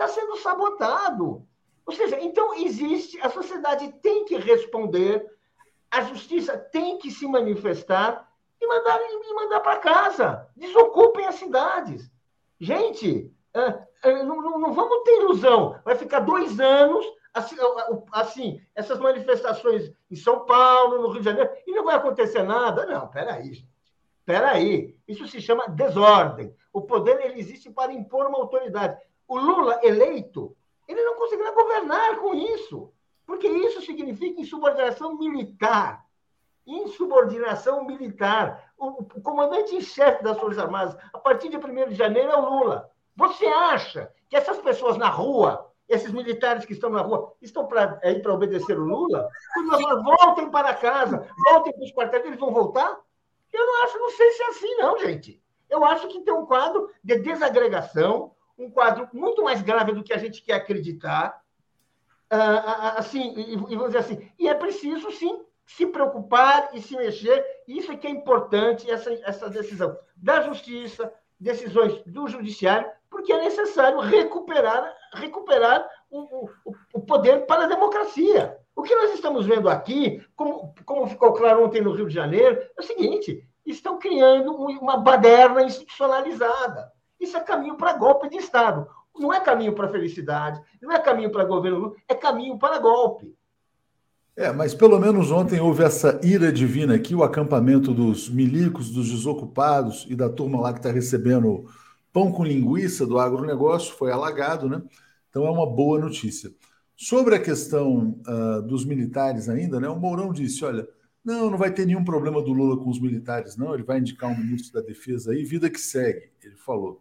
está sendo sabotado. Ou seja, então existe, a sociedade tem que responder, a justiça tem que se manifestar e mandar, e mandar para casa. Desocupem as cidades. Gente, não, não, não, vamos ter ilusão. Vai ficar dois anos assim, assim, essas manifestações em São Paulo, no Rio de Janeiro, e não vai acontecer nada. Não, peraí, gente. Peraí. Isso se chama desordem. O poder ele existe para impor uma autoridade o Lula eleito, ele não conseguirá governar com isso, porque isso significa insubordinação militar. Insubordinação militar. O, o comandante em chefe das Forças Armadas, a partir de 1 de janeiro, é o Lula. Você acha que essas pessoas na rua, esses militares que estão na rua, estão para aí para obedecer o Lula? Quando elas voltem para casa, voltem para os quartéis, eles vão voltar? Eu não acho, não sei se é assim, não, gente. Eu acho que tem um quadro de desagregação, um quadro muito mais grave do que a gente quer acreditar. Uh, assim, e, e vamos dizer assim, e é preciso sim se preocupar e se mexer. Isso é que é importante essa, essa decisão da justiça, decisões do judiciário, porque é necessário recuperar recuperar o, o, o poder para a democracia. O que nós estamos vendo aqui, como, como ficou claro ontem no Rio de Janeiro, é o seguinte: estão criando uma baderna institucionalizada. Isso é caminho para golpe de Estado. Não é caminho para felicidade, não é caminho para governo, é caminho para golpe. É, mas pelo menos ontem houve essa ira divina aqui, o acampamento dos milicos, dos desocupados e da turma lá que está recebendo pão com linguiça do agronegócio foi alagado, né? Então é uma boa notícia. Sobre a questão uh, dos militares ainda, né? O Mourão disse: olha, não, não vai ter nenhum problema do Lula com os militares, não. Ele vai indicar um ministro da Defesa aí, vida que segue, ele falou.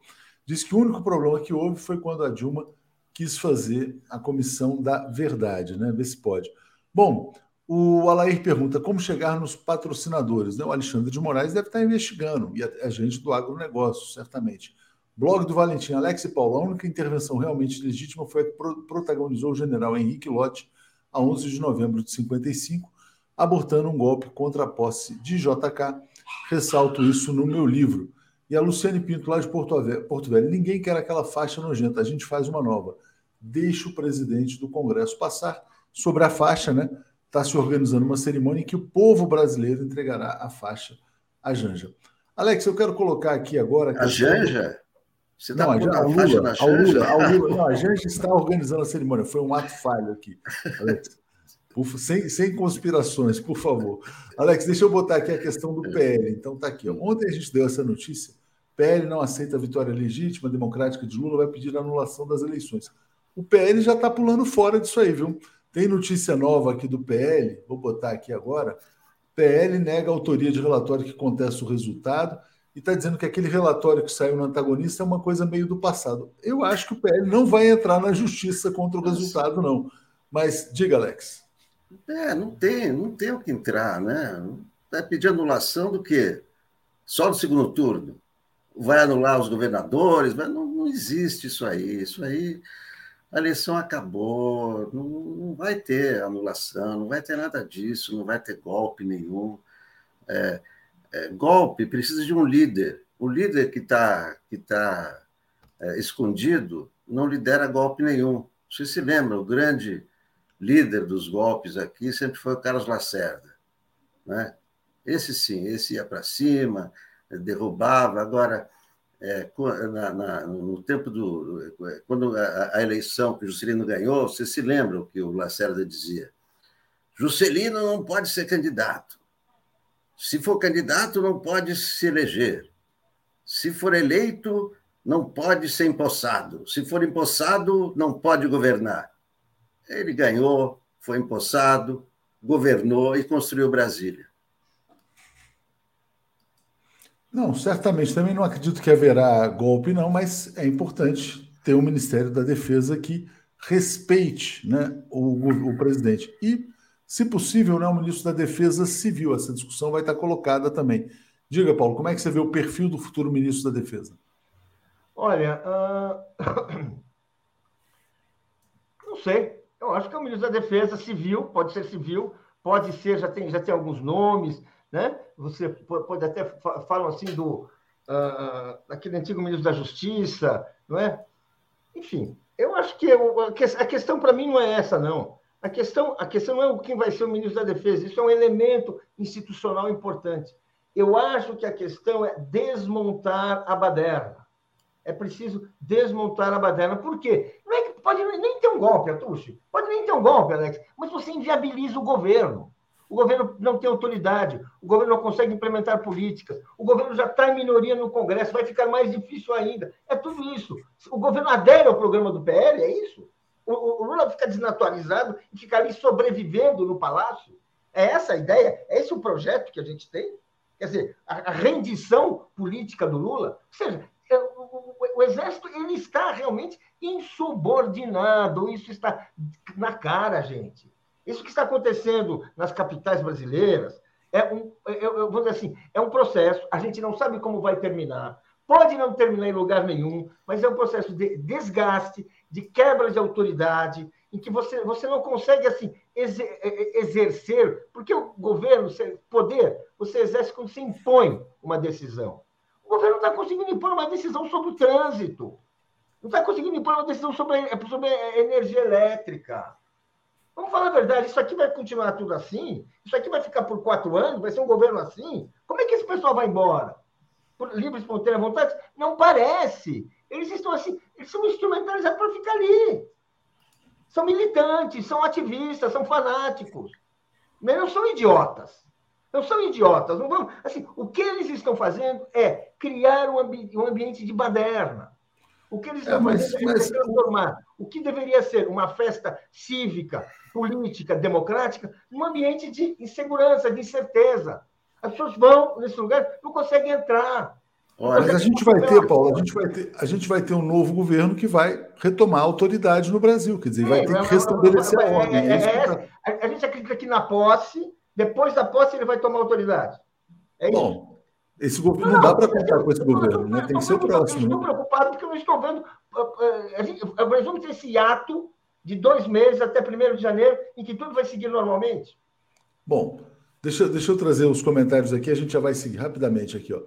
Diz que o único problema que houve foi quando a Dilma quis fazer a comissão da verdade, né? Vê se pode. Bom, o Alair pergunta como chegar nos patrocinadores. Né? O Alexandre de Moraes deve estar investigando, e a, gente do agronegócio, certamente. Blog do Valentim, Alex e Paulo, a única intervenção realmente legítima foi a que protagonizou o general Henrique Lotte a 11 de novembro de 55, abortando um golpe contra a posse de JK. Ressalto isso no meu livro. E a Luciane Pinto, lá de Porto Velho, Porto Velho, ninguém quer aquela faixa nojenta, a gente faz uma nova. Deixa o presidente do Congresso passar sobre a faixa, né? Está se organizando uma cerimônia em que o povo brasileiro entregará a faixa à Janja. Alex, eu quero colocar aqui agora. A, Janja? Você tá não, a, a, Lula, a, Lula, a Lula, não, a Janja está organizando a cerimônia. Foi um ato falho aqui, Alex. Sem, sem conspirações, por favor. Alex, deixa eu botar aqui a questão do PL. Então tá aqui. Ó. Ontem a gente deu essa notícia. PL não aceita a vitória legítima, democrática de Lula, vai pedir a anulação das eleições. O PL já está pulando fora disso aí, viu? Tem notícia nova aqui do PL, vou botar aqui agora. PL nega a autoria de relatório que contesta o resultado e está dizendo que aquele relatório que saiu no antagonista é uma coisa meio do passado. Eu acho que o PL não vai entrar na justiça contra o resultado, não. Mas diga, Alex. É, não tem, não tem o que entrar, né? Vai pedir anulação do quê? Só no segundo turno? Vai anular os governadores? Vai, não, não existe isso aí. Isso aí, a eleição acabou, não, não vai ter anulação, não vai ter nada disso, não vai ter golpe nenhum. É, é, golpe precisa de um líder. O líder que está que tá, é, escondido não lidera golpe nenhum. Você se lembra, o grande líder dos golpes aqui sempre foi o Carlos Lacerda. Né? Esse sim, esse ia para cima, derrubava. Agora, é, na, na, no tempo do. Quando a, a, eleição que o Juscelino ganhou, você se lembra o que o Lacerda dizia? Juscelino não pode ser candidato. Se for candidato, não pode se eleger. Se for eleito, não pode ser empossado. Se for empossado, não pode governar. Ele ganhou, foi empossado, governou e construiu Brasília. Não, certamente. Também não acredito que haverá golpe, não, mas é importante ter um Ministério da Defesa que respeite né, o, o presidente. E, se possível, né, o ministro da Defesa Civil. Essa discussão vai estar colocada também. Diga, Paulo, como é que você vê o perfil do futuro ministro da Defesa? Olha, uh... não sei. Eu acho que é o ministro da Defesa civil, pode ser civil, pode ser, já tem, já tem alguns nomes, né? Você pode até falar assim do uh, daquele antigo ministro da Justiça, não é? Enfim, eu acho que a questão para mim não é essa, não. A questão, a questão não é quem vai ser o ministro da Defesa, isso é um elemento institucional importante. Eu acho que a questão é desmontar a baderna. É preciso desmontar a baderna. Por quê? Não é que pode nem ter um golpe, Atushi. Pode nem ter um golpe, Alex. Mas você inviabiliza o governo. O governo não tem autoridade, o governo não consegue implementar políticas, o governo já está em minoria no Congresso, vai ficar mais difícil ainda. É tudo isso. O governo adere ao programa do PL, é isso? O, o Lula fica desnaturalizado e fica ali sobrevivendo no palácio? É essa a ideia? É esse o projeto que a gente tem? Quer dizer, a, a rendição política do Lula? Ou seja, é, o, o, exército ele está realmente insubordinado. Isso está na cara, gente. Isso que está acontecendo nas capitais brasileiras é um, é, eu, eu vou dizer assim, é um processo. A gente não sabe como vai terminar. Pode não terminar em lugar nenhum, mas é um processo de desgaste, de quebra de autoridade, em que você, você não consegue assim exercer, porque o governo, poder, você exerce quando você impõe uma decisão. O governo não está conseguindo impor uma decisão sobre o trânsito. Não está conseguindo impor uma decisão sobre, sobre a energia elétrica. Vamos falar a verdade, isso aqui vai continuar tudo assim? Isso aqui vai ficar por quatro anos? Vai ser um governo assim? Como é que esse pessoal vai embora? Por livre, espontânea vontade? Não parece. Eles estão assim, eles são instrumentalizados para ficar ali. São militantes, são ativistas, são fanáticos. Não são idiotas. Não são idiotas. Não vão, assim, o que eles estão fazendo é criar um, ambi um ambiente de baderna. O que eles estão é, mas, fazendo mas... é transformar o que deveria ser uma festa cívica, política, democrática, num ambiente de insegurança, de incerteza. As pessoas vão nesse lugar, não conseguem entrar. Olha, mas a gente vai ter, Paulo, a gente vai ter, a gente vai ter um novo governo que vai retomar a autoridade no Brasil, quer dizer, vai ter que restabelecer a ordem. É, é, é, tá... A gente acredita que na posse depois da posse, ele vai tomar autoridade. É Bom, esse governo não, não dá para contar com esse governo, né? Tem que ser o próximo. Estou né? preocupado porque eu não estou vendo. A gente, nós vamos ter esse ato de dois meses até 1 de janeiro, em que tudo vai seguir normalmente. Bom, deixa, deixa eu trazer os comentários aqui, a gente já vai seguir rapidamente aqui. Ó.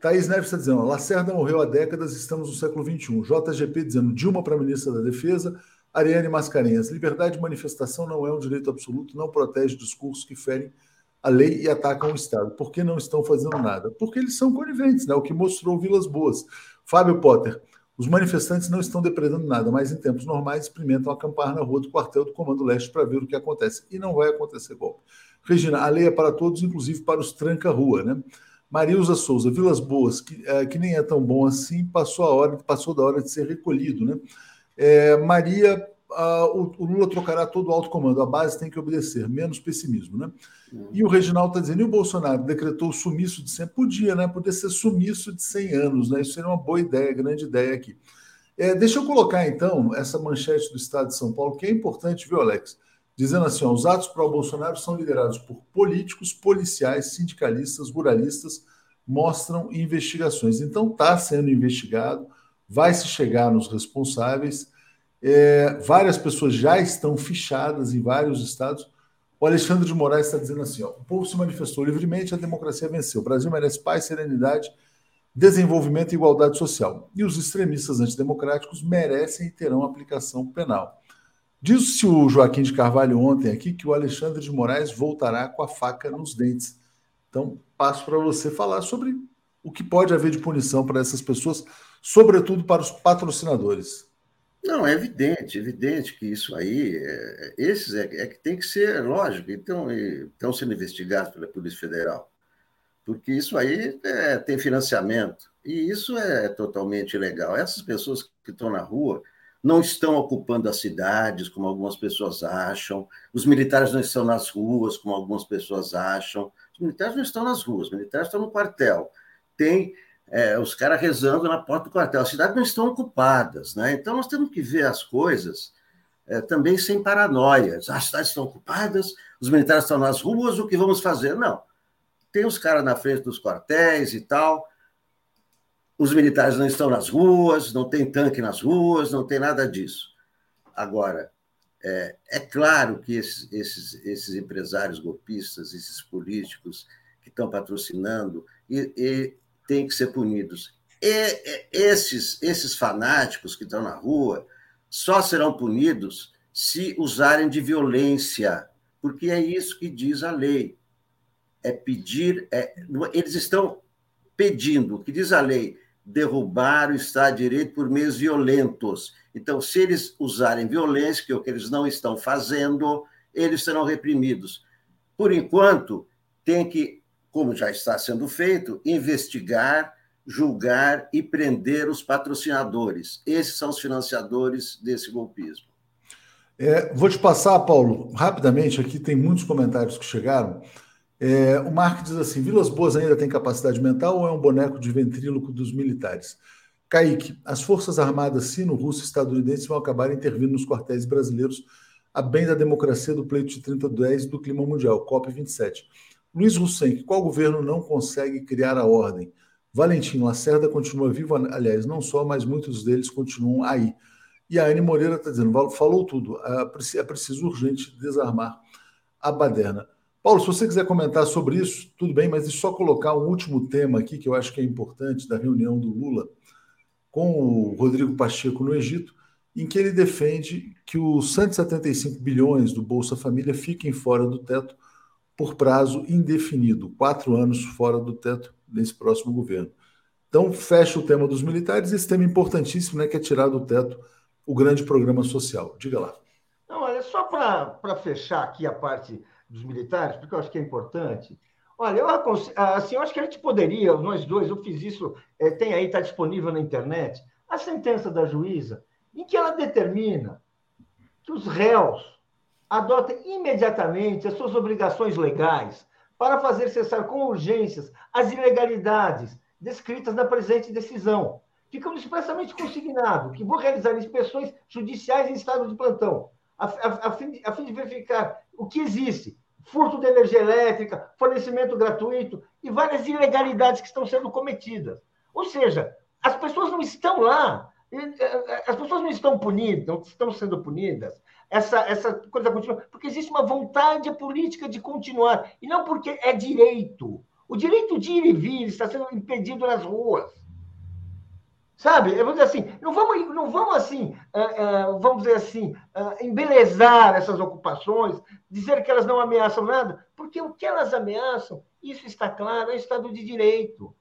Thaís Neves está dizendo: Lacerda morreu há décadas, estamos no século XXI. JGP dizendo: Dilma para ministra da Defesa. Ariane Mascarenhas: liberdade de manifestação não é um direito absoluto, não protege discursos que ferem a lei e atacam o Estado. Por que não estão fazendo nada? Porque eles são coniventes, né? o que mostrou Vilas Boas. Fábio Potter: os manifestantes não estão depredando nada, mas em tempos normais experimentam acampar na rua do quartel do Comando Leste para ver o que acontece. E não vai acontecer golpe. Regina, a lei é para todos, inclusive para os tranca-rua, né? Marilza Souza, Vilas Boas, que, é, que nem é tão bom assim, passou a hora, passou da hora de ser recolhido, né? É, Maria, o, o, Lula trocará todo o alto comando, a base tem que obedecer, menos pessimismo, né? Uhum. E o Reginaldo está dizendo, e o Bolsonaro decretou sumiço de 100? Podia, né? Podia ser sumiço de 100 anos, né? Isso seria uma boa ideia, grande ideia aqui. É, deixa eu colocar, então, essa manchete do Estado de São Paulo, que é importante, viu, Alex? dizendo assim: ó, os atos pró-Bolsonaro são liderados por políticos, policiais, sindicalistas, ruralistas, mostram investigações. Então está sendo investigado, vai se chegar nos responsáveis. É, várias pessoas já estão fichadas em vários estados. O Alexandre de Moraes está dizendo assim: ó, o povo se manifestou livremente, a democracia venceu. O Brasil merece paz, serenidade, desenvolvimento e igualdade social. E os extremistas antidemocráticos merecem e terão aplicação penal. Disse o Joaquim de Carvalho ontem aqui que o Alexandre de Moraes voltará com a faca nos dentes. Então, passo para você falar sobre o que pode haver de punição para essas pessoas, sobretudo para os patrocinadores. Não, é evidente, evidente que isso aí, é, esses é, é, que tem que ser, lógico, então, estão sendo investigados pela Polícia Federal, porque isso aí é, tem financiamento, e isso é totalmente ilegal. Essas pessoas que estão na rua, não estão ocupando as cidades, como algumas pessoas acham, os militares não estão nas ruas, como algumas pessoas acham. Os militares não estão nas ruas, os militares estão no quartel. Tem é, os caras rezando na porta do quartel. As cidades não estão ocupadas, né? Então nós temos que ver as coisas é, também sem paranoia. As cidades estão ocupadas, os militares estão nas ruas, o que vamos fazer? Não. Tem os caras na frente dos quartéis e tal os militares não estão nas ruas, não tem tanque nas ruas, não tem nada disso. Agora, é, é claro que esses, esses, esses, empresários golpistas, esses políticos que estão patrocinando, e, e têm que ser punidos. E, esses, esses fanáticos que estão na rua só serão punidos se usarem de violência, porque é isso que diz a lei. É pedir, é, eles estão pedindo, o que diz a lei, derrubar o Estado de Direito por meios violentos. Então, se eles usarem violência, que é o que eles não estão fazendo, eles serão reprimidos. Por enquanto, tem que, como já está sendo feito, investigar, julgar e prender os patrocinadores. Esses são os financiadores desse golpismo. É, vou te passar, Paulo, rapidamente aqui, tem muitos comentários que chegaram. É, o Mark diz assim: Vilas Boas ainda tem capacidade mental ou é um boneco de ventríloco dos militares? Kaique, as Forças Armadas sino-russo estadunidenses vão acabar intervindo nos quartéis brasileiros a bem da democracia do pleito de 30 10 do clima mundial, COP27. Luiz Roussenck, qual governo não consegue criar a ordem? Valentim Lacerda continua vivo, aliás, não só, mas muitos deles continuam aí. E a Anne Moreira está dizendo, falou tudo, é preciso urgente desarmar a baderna. Paulo, se você quiser comentar sobre isso, tudo bem, mas deixa só colocar um último tema aqui que eu acho que é importante da reunião do Lula com o Rodrigo Pacheco no Egito, em que ele defende que os 175 bilhões do Bolsa Família fiquem fora do teto por prazo indefinido, quatro anos fora do teto desse próximo governo. Então, fecha o tema dos militares, esse tema importantíssimo, né, que é tirar do teto o grande programa social. Diga lá. Não, olha, só para fechar aqui a parte dos militares, porque eu acho que é importante. Olha, eu, assim, eu acho que a gente poderia, nós dois, eu fiz isso, é, tem aí, está disponível na internet, a sentença da juíza, em que ela determina que os réus adotem imediatamente as suas obrigações legais para fazer cessar com urgências as ilegalidades descritas na presente decisão, ficando expressamente consignado que vou realizar inspeções judiciais em estado de plantão, a, a, a, fim a fim de verificar o que existe. Furto de energia elétrica, fornecimento gratuito e várias ilegalidades que estão sendo cometidas. Ou seja, as pessoas não estão lá, as pessoas não estão punidas, não estão sendo punidas. Essa, essa coisa continua, porque existe uma vontade política de continuar, e não porque é direito. O direito de ir e vir está sendo impedido nas ruas. Sabe? Vamos dizer assim, não vamos, não vamos assim, uh, uh, vamos dizer assim, uh, embelezar essas ocupações, dizer que elas não ameaçam nada, porque o que elas ameaçam, isso está claro, é o Estado de Direito.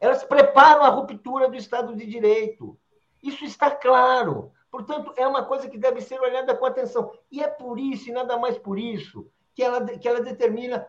Elas preparam a ruptura do Estado de Direito. Isso está claro. Portanto, é uma coisa que deve ser olhada com atenção. E é por isso, e nada mais por isso, que ela, que ela determina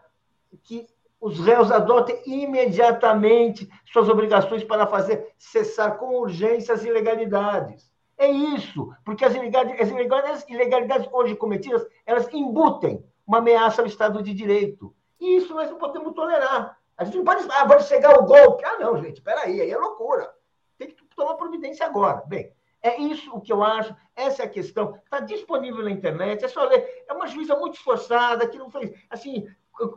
que os réus adotem imediatamente suas obrigações para fazer cessar com urgência as ilegalidades. É isso, porque as ilegalidades, as ilegalidades, hoje cometidas, elas embutem uma ameaça ao Estado de Direito. E isso nós não podemos tolerar. A gente não pode, ah, vai chegar o golpe. Ah, não, gente, peraí, aí é loucura. Tem que tomar providência agora. Bem, é isso o que eu acho, essa é a questão. Está disponível na internet, é só ler. É uma juíza muito esforçada, que não fez, assim,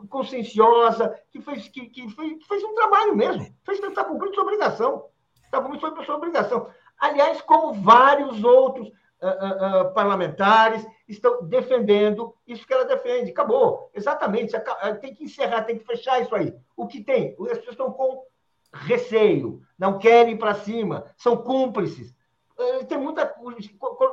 conscienciosa, que fez, que, que fez, que fez um trabalho mesmo. Está cumprindo sua obrigação. Está cumprindo sua obrigação. Aliás, como vários outros uh, uh, parlamentares estão defendendo isso que ela defende. Acabou. Exatamente. Tem que encerrar, tem que fechar isso aí. O que tem? As pessoas estão com receio, não querem ir para cima, são cúmplices tem muita,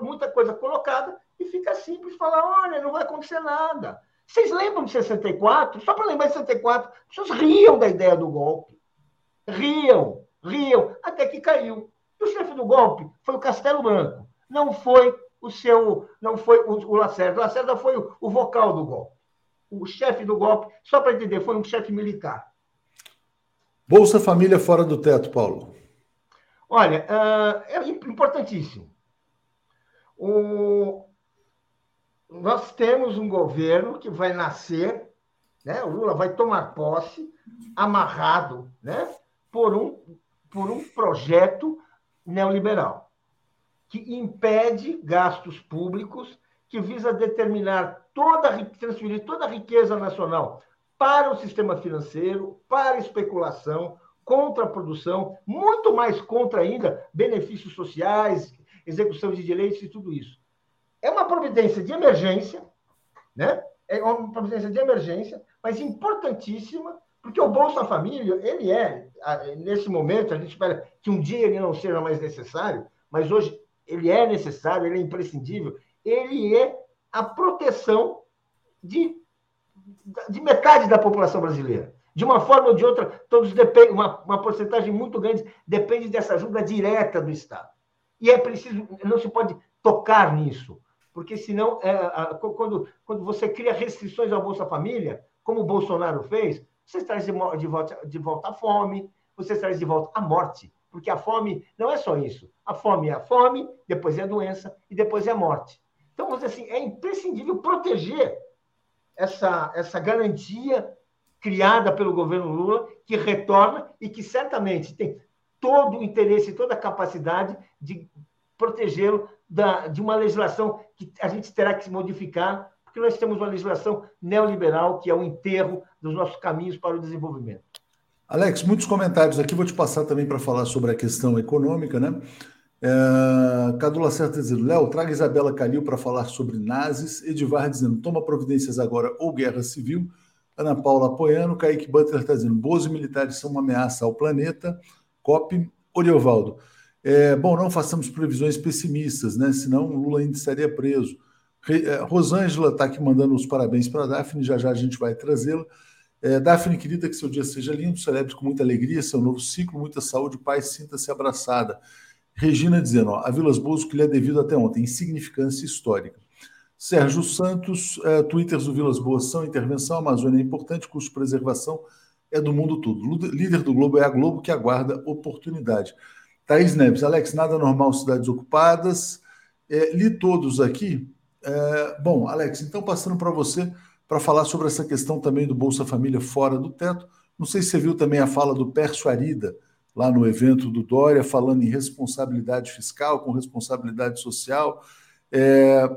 muita coisa colocada e fica simples falar: olha, não vai acontecer nada. Vocês lembram de 64? Só para lembrar de 64, as pessoas riam da ideia do golpe. Riam, riam, até que caiu. E o chefe do golpe foi o Castelo Branco. Não foi o seu, não foi o, Lacerda. O Lacerda foi o vocal do golpe. O chefe do golpe, só para entender, foi um chefe militar. Bolsa Família fora do teto, Paulo. Olha, uh, é importantíssimo. O... Nós temos um governo que vai nascer, né? o Lula vai tomar posse, amarrado né? por, um, por um projeto neoliberal, que impede gastos públicos, que visa determinar toda, transferir toda a riqueza nacional para o sistema financeiro, para a especulação, contra a produção, muito mais contra ainda benefícios sociais, execução de direitos e tudo isso. É uma providência de emergência, né? É uma providência de emergência, mas importantíssima, porque o Bolsa Família, ele é, nesse momento, a gente espera que um dia ele não seja mais necessário, mas hoje ele é necessário, ele é imprescindível, ele é a proteção de, de metade da população brasileira. De uma forma ou de outra, todos dependem, uma, uma porcentagem muito grande depende dessa ajuda direta do Estado. E é preciso, não se pode tocar nisso, porque senão, é, a, quando, quando você cria restrições ao Bolsa Família, como o Bolsonaro fez, você traz de, de, volta, de volta a fome, você traz de volta a morte, porque a fome não é só isso. A fome é a fome, depois é a doença e depois é a morte. Então, vamos dizer assim, é imprescindível proteger essa, essa garantia criada pelo governo Lula, que retorna e que certamente tem todo o interesse e toda a capacidade de protegê-lo de uma legislação que a gente terá que se modificar, porque nós temos uma legislação neoliberal que é o enterro dos nossos caminhos para o desenvolvimento. Alex, muitos comentários aqui, vou te passar também para falar sobre a questão econômica, né? É, Cadu Lacerda dizendo, Léo, traga Isabela Calil para falar sobre nazis. Edivar dizendo, toma providências agora ou guerra civil. Ana Paula apoiando, Kaique Butler está dizendo: Boas militares são uma ameaça ao planeta. COP, Oriovaldo. É, bom, não façamos previsões pessimistas, né? Senão Lula ainda estaria preso. É, Rosângela está aqui mandando os parabéns para a Daphne, já já a gente vai trazê-la. É, Daphne, querida, que seu dia seja lindo, celebre com muita alegria seu novo ciclo, muita saúde, paz, sinta-se abraçada. Regina dizendo, ó, a Vilas Boas que lhe é devido até ontem, insignificância histórica. Sérgio Santos, uh, twitters do Vilas Boas são intervenção, Amazônia é importante, custo de preservação é do mundo todo. Líder do Globo é a Globo que aguarda oportunidade. Thaís Neves, Alex, nada normal, cidades ocupadas. É, li todos aqui. É, bom, Alex, então passando para você para falar sobre essa questão também do Bolsa Família fora do teto. Não sei se você viu também a fala do Pércio Arida, lá no evento do Dória, falando em responsabilidade fiscal com responsabilidade social. É,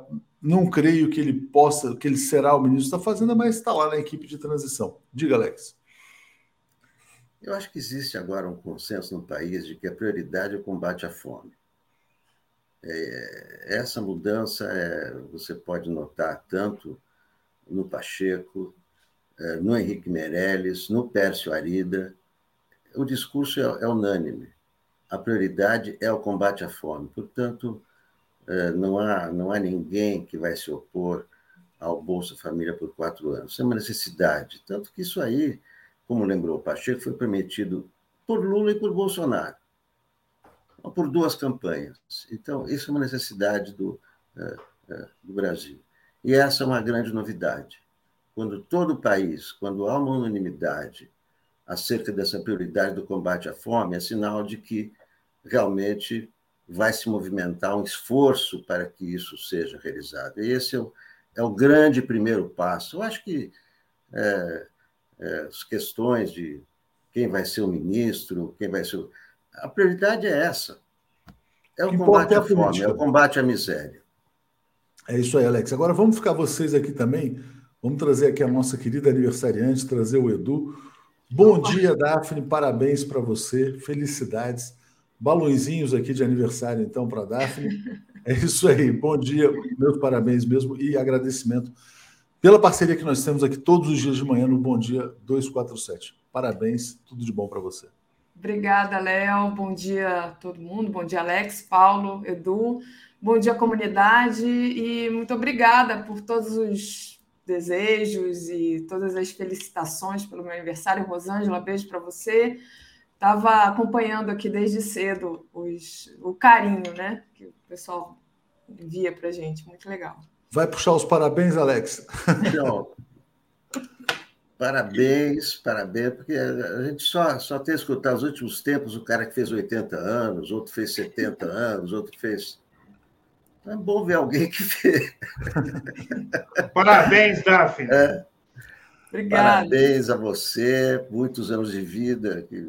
não creio que ele possa, que ele será o ministro da Fazenda, mas está lá na equipe de transição. Diga, Alex. Eu acho que existe agora um consenso no país de que a prioridade é o combate à fome. É, essa mudança é, você pode notar tanto no Pacheco, eh, no Henrique Meirelles, no Pércio Arida. O discurso é, é unânime. A prioridade é o combate à fome. Portanto, não há, não há ninguém que vai se opor ao Bolsa Família por quatro anos. É uma necessidade. Tanto que isso aí, como lembrou o Pacheco, foi prometido por Lula e por Bolsonaro, por duas campanhas. Então, isso é uma necessidade do, do Brasil. E essa é uma grande novidade quando todo o país, quando há uma unanimidade acerca dessa prioridade do combate à fome, é sinal de que realmente vai se movimentar um esforço para que isso seja realizado. E esse é o, é o grande primeiro passo. Eu acho que é, é, as questões de quem vai ser o ministro, quem vai ser. O... A prioridade é essa. É o combate é à fome, é o combate à miséria. É isso aí, Alex. Agora vamos ficar vocês aqui também Vamos trazer aqui a nossa querida aniversariante, trazer o Edu. Bom dia, Daphne, parabéns para você, felicidades. Balõezinhos aqui de aniversário, então, para Daphne. É isso aí, bom dia, meus parabéns mesmo e agradecimento pela parceria que nós temos aqui todos os dias de manhã no Bom Dia 247. Parabéns, tudo de bom para você. Obrigada, Léo. Bom dia a todo mundo. Bom dia, Alex, Paulo, Edu. Bom dia, comunidade. E muito obrigada por todos os desejos e todas as felicitações pelo meu aniversário. Rosângela, beijo para você. Estava acompanhando aqui desde cedo os, o carinho né, que o pessoal envia para gente. Muito legal. Vai puxar os parabéns, Alex? Parabéns, parabéns, porque a gente só, só tem escutado nos últimos tempos o cara que fez 80 anos, outro fez 70 anos, outro fez é bom ver alguém que fez. Parabéns, Daphne. É. Obrigada. Parabéns a você, muitos anos de vida. Que,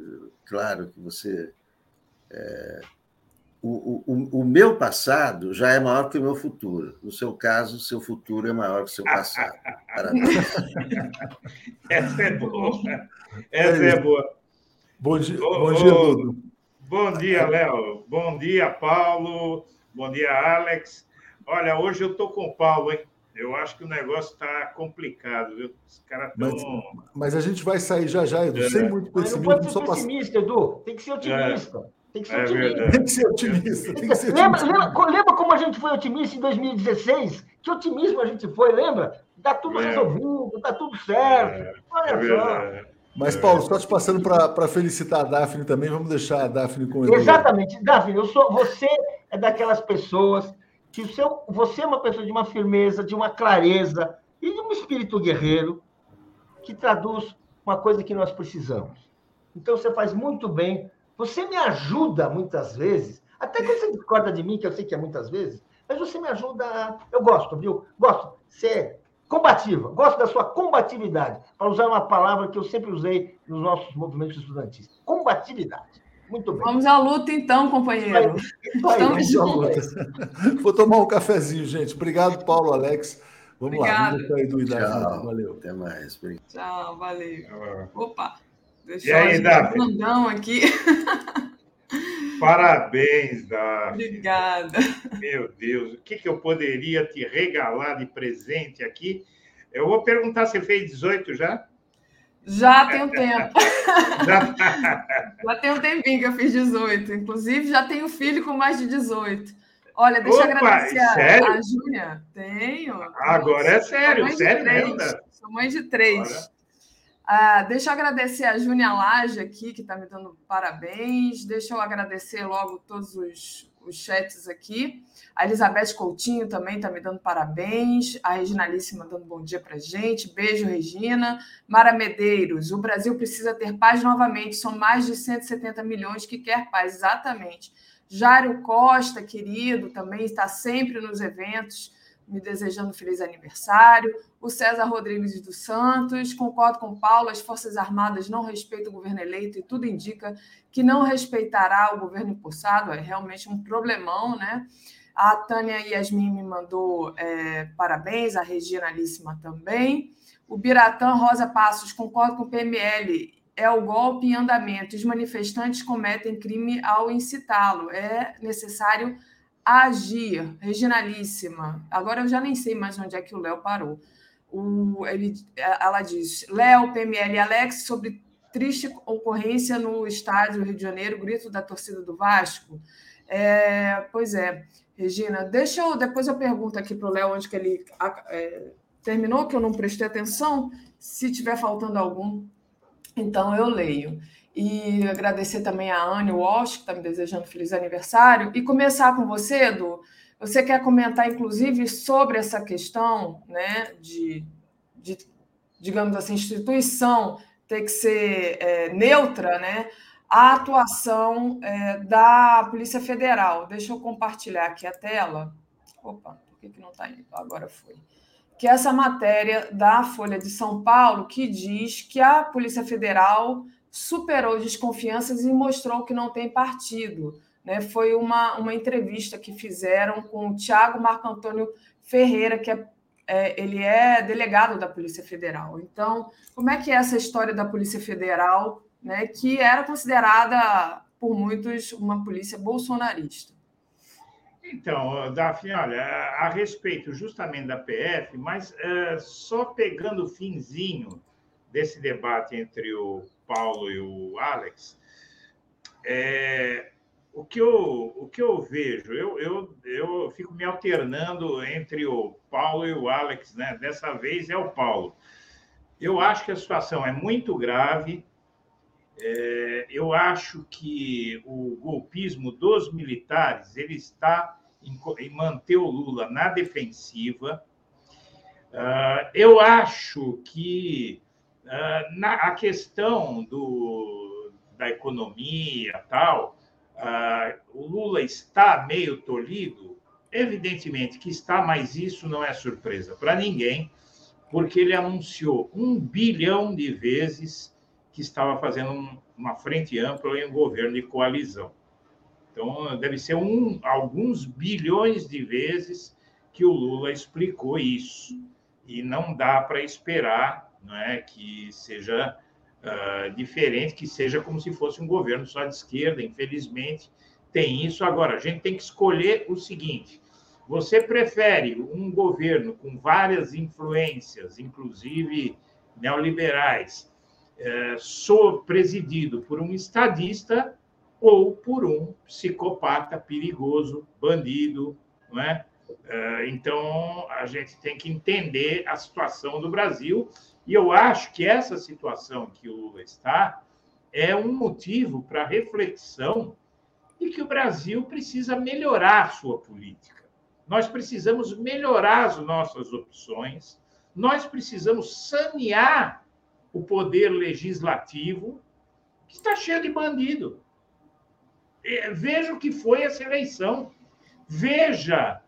claro que você. É, o, o, o meu passado já é maior que o meu futuro. No seu caso, seu futuro é maior que o seu passado. Parabéns. Essa é boa. Essa é, é boa. Bom dia, bom dia, Dudu. Bom dia, Léo. Bom dia, Paulo. Bom dia, Alex. Olha, hoje eu estou com o Paulo, hein? Eu acho que o negócio está complicado, viu? Os caras estão. Mas, mas, a gente vai sair já já, Edu, é. sem muito pessimismo. Mas não pode ser pessimista, Edu. Tem que ser otimista. É. Tem que ser é otimista. Tem que ser otimista. Tem que ser lembra, lembra, lembra, como a gente foi otimista em 2016? Que otimismo a gente foi, lembra? Está tudo é. resolvido, está tudo certo. É. Olha é só. Mas, Paulo, só te passando para felicitar a Daphne também, vamos deixar a Daphne com ele. Exatamente. Daphne, eu sou, você é daquelas pessoas o seu, você é uma pessoa de uma firmeza, de uma clareza e de um espírito guerreiro que traduz uma coisa que nós precisamos. Então, você faz muito bem. Você me ajuda muitas vezes, até quando você discorda de mim, que eu sei que é muitas vezes, mas você me ajuda. Eu gosto, viu? Gosto. Você combativa. Gosto da sua combatividade, para usar uma palavra que eu sempre usei nos nossos movimentos estudantis. Combatividade. Muito bem. Vamos à luta, então, companheiro. Estamos juntos. Vou tomar um cafezinho, gente. Obrigado, Paulo, Alex. Vamos Obrigada. lá, vamos sair Tchau. Valeu. Até mais. Tchau, valeu. Opa, deixa e aí, Davi? um aqui. Parabéns, Davi. Obrigada. Meu Deus, o que, que eu poderia te regalar de presente aqui? Eu vou perguntar, você fez 18 já? Já tem um tempo. já... tem um tempinho que eu fiz 18. Inclusive, já tenho filho com mais de 18. Olha, deixa Opa, eu agradecer sério? a Júlia. Tenho. Agora é sério, sério mesmo. Sou mãe de três. Ah, deixa eu agradecer a Júnia Laje aqui, que está me dando parabéns. Deixa eu agradecer logo todos os, os chats aqui. A Elizabeth Coutinho também está me dando parabéns. A Reginalíssima dando bom dia para gente. Beijo, Regina. Mara Medeiros, o Brasil precisa ter paz novamente. São mais de 170 milhões que quer paz, exatamente. Jário Costa, querido, também está sempre nos eventos me desejando feliz aniversário. O César Rodrigues dos Santos, concordo com Paulo, as Forças Armadas não respeitam o governo eleito e tudo indica que não respeitará o governo impulsado, é realmente um problemão, né? A Tânia Yasmin me mandou é, parabéns, a Regina Alíssima também. O Biratã Rosa Passos, concordo com o PML, é o golpe em andamento. Os manifestantes cometem crime ao incitá-lo. É necessário agir. Reginalíssima. Agora eu já nem sei mais onde é que o Léo parou. O, ele, ela diz: Léo, PML e Alex, sobre triste ocorrência no estádio Rio de Janeiro, grito da torcida do Vasco. É, pois é, Regina, deixa eu. Depois eu pergunto aqui para o Léo onde que ele é, terminou, que eu não prestei atenção. Se tiver faltando algum, então eu leio. E agradecer também a Anne Walsh, que está me desejando feliz aniversário. E começar com você, Edu. Você quer comentar, inclusive, sobre essa questão né, de, de digamos assim, instituição ter que ser é, neutra, né? A atuação é, da Polícia Federal. Deixa eu compartilhar aqui a tela. Opa, por que, que não está indo? Agora foi. Que é essa matéria da Folha de São Paulo que diz que a Polícia Federal superou desconfianças e mostrou que não tem partido. Né? Foi uma, uma entrevista que fizeram com o Tiago Marco Antônio Ferreira, que é é, ele é delegado da Polícia Federal. Então, como é que é essa história da Polícia Federal, né, que era considerada por muitos uma polícia bolsonarista? Então, Daphne, olha, a respeito justamente da PF, mas é, só pegando o finzinho desse debate entre o Paulo e o Alex, é, o que eu, o que eu vejo, eu, eu, eu fico me alternando entre o Paulo e o Alex, né? Dessa vez é o Paulo. Eu acho que a situação é muito grave. É, eu acho que o golpismo dos militares ele está em, em manter o Lula na defensiva. Uh, eu acho que uh, na, a questão do, da economia tal, ah, o Lula está meio tolhido? Evidentemente que está, mas isso não é surpresa para ninguém, porque ele anunciou um bilhão de vezes que estava fazendo uma frente ampla em um governo de coalizão. Então, deve ser um, alguns bilhões de vezes que o Lula explicou isso. E não dá para esperar não é, que seja uh, diferente, que seja como se fosse um governo só de esquerda. Infelizmente, tem isso. Agora, a gente tem que escolher o seguinte: você prefere um governo com várias influências, inclusive neoliberais, é, presidido por um estadista ou por um psicopata perigoso, bandido, não é? é? Então, a gente tem que entender a situação do Brasil e eu acho que essa situação que o Lula está é um motivo para reflexão de que o Brasil precisa melhorar sua política. Nós precisamos melhorar as nossas opções, nós precisamos sanear o poder legislativo, que está cheio de bandido. É, veja o que foi essa eleição. Veja,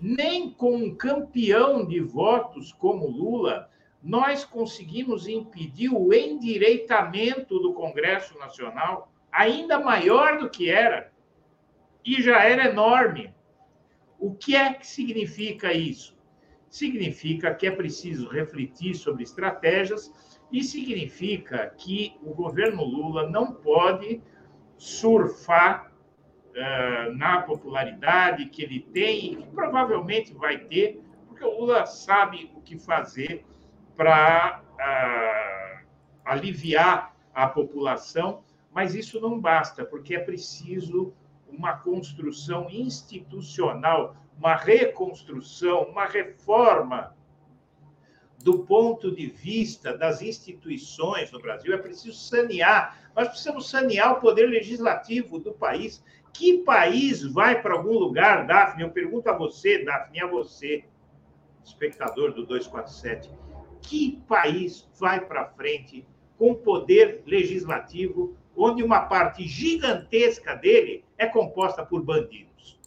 nem com um campeão de votos como Lula nós conseguimos impedir o endireitamento do Congresso Nacional, ainda maior do que era, e já era enorme. O que é que significa isso? Significa que é preciso refletir sobre estratégias e significa que o governo Lula não pode surfar uh, na popularidade que ele tem e que provavelmente vai ter, porque o Lula sabe o que fazer para uh, aliviar a população, mas isso não basta, porque é preciso uma construção institucional, uma reconstrução, uma reforma do ponto de vista das instituições no Brasil. É preciso sanear. Nós precisamos sanear o poder legislativo do país. Que país vai para algum lugar, Daphne? Eu pergunto a você, Daphne, a você, espectador do 247 que país vai para frente com poder legislativo onde uma parte gigantesca dele é composta por bandidos?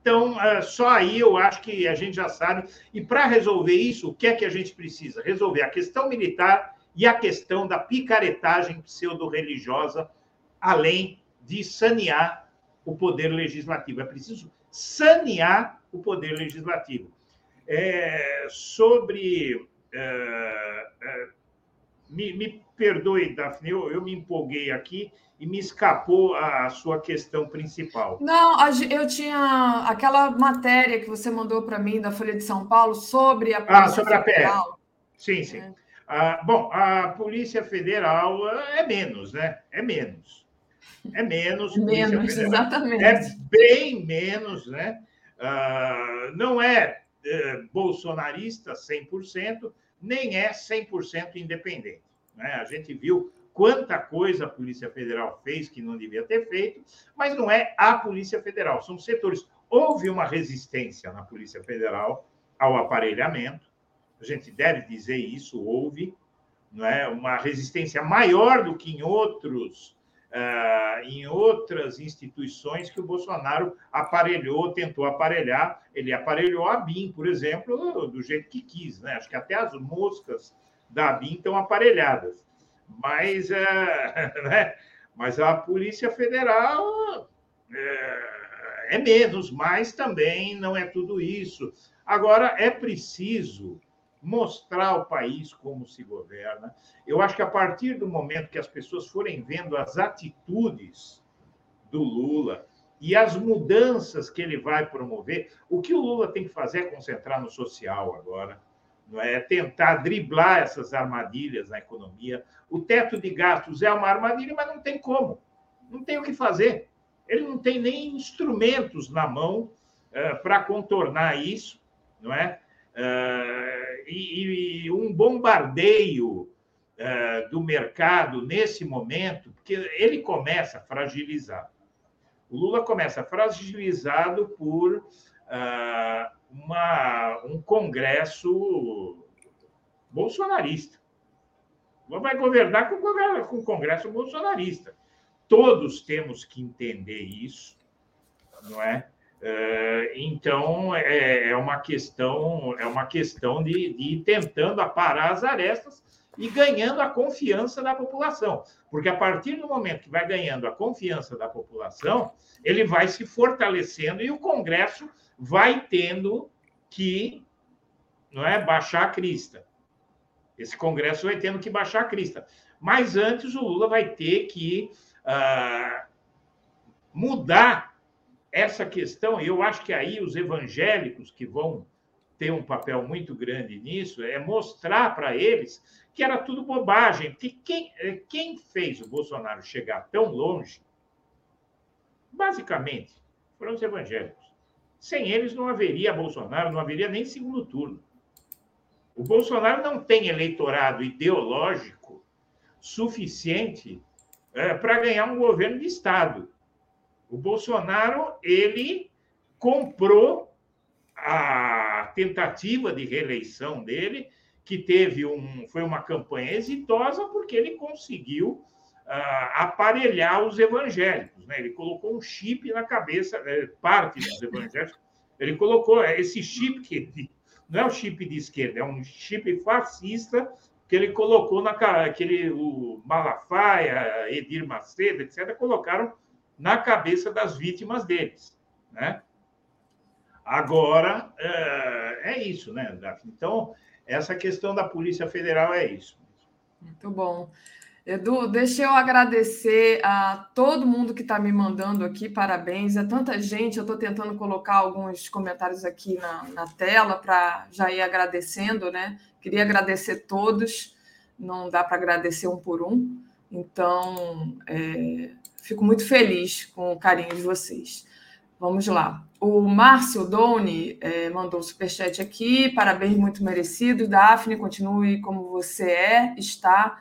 Então, é, só aí eu acho que a gente já sabe. E para resolver isso, o que é que a gente precisa? Resolver a questão militar e a questão da picaretagem pseudo-religiosa, além de sanear o poder legislativo. É preciso sanear o poder legislativo é, sobre é, é, me, me perdoe, Daphne, eu, eu me empolguei aqui e me escapou a, a sua questão principal. Não, eu tinha aquela matéria que você mandou para mim da Folha de São Paulo sobre a Polícia ah, sobre Federal. a PF. Sim, sim. É. Ah, bom, a Polícia Federal é menos, né? É menos. É menos. menos, exatamente. É bem menos, né? Ah, não é, é bolsonarista 100%, nem é 100% independente. Né? A gente viu quanta coisa a Polícia Federal fez que não devia ter feito, mas não é a Polícia Federal, são setores. Houve uma resistência na Polícia Federal ao aparelhamento, a gente deve dizer isso, houve, não é? uma resistência maior do que em outros. Uh, em outras instituições que o Bolsonaro aparelhou, tentou aparelhar. Ele aparelhou a BIM, por exemplo, do jeito que quis. Né? Acho que até as moscas da BIM estão aparelhadas mas, é, né? mas a Polícia Federal é, é menos, mas também não é tudo isso. Agora, é preciso mostrar ao país como se governa. Eu acho que a partir do momento que as pessoas forem vendo as atitudes do Lula e as mudanças que ele vai promover, o que o Lula tem que fazer é concentrar no social agora não é? tentar driblar essas armadilhas na economia. O teto de gastos é uma armadilha, mas não tem como. Não tem o que fazer. Ele não tem nem instrumentos na mão uh, para contornar isso, não é? Uh, e, e, um bombardeio uh, do mercado nesse momento, porque ele começa fragilizado. O Lula começa fragilizado por uma, um Congresso bolsonarista. Vai governar com, com o Congresso bolsonarista. Todos temos que entender isso, não é? É então é, é uma questão é uma questão de, de ir tentando aparar as arestas e ganhando a confiança da população, porque a partir do momento que vai ganhando a confiança da população, ele vai se fortalecendo e o Congresso vai tendo que não é baixar a crista. Esse Congresso vai tendo que baixar a crista. Mas antes o Lula vai ter que uh, mudar essa questão. E eu acho que aí os evangélicos que vão ter um papel muito grande nisso é mostrar para eles que era tudo bobagem. Porque quem, quem fez o Bolsonaro chegar tão longe, basicamente, foram os evangélicos. Sem eles não haveria Bolsonaro, não haveria nem segundo turno. O Bolsonaro não tem eleitorado ideológico suficiente é, para ganhar um governo de Estado. O Bolsonaro, ele comprou a tentativa de reeleição dele, que teve um, foi uma campanha exitosa, porque ele conseguiu aparelhar os evangélicos. Né? Ele colocou um chip na cabeça, é, parte dos evangélicos. Ele colocou é, esse chip que não é um chip de esquerda, é um chip fascista que ele colocou na aquele o Malafaia, Edir Macedo, etc. colocaram na cabeça das vítimas deles, né? Agora é, é isso, né? Então essa questão da Polícia Federal é isso. Muito bom. Edu, deixa eu agradecer a todo mundo que está me mandando aqui, parabéns. É tanta gente, eu estou tentando colocar alguns comentários aqui na, na tela para já ir agradecendo, né? Queria agradecer todos, não dá para agradecer um por um, então é, fico muito feliz com o carinho de vocês. Vamos lá. O Márcio Doni é, mandou um superchat aqui, parabéns muito merecido. Daphne, continue como você é, está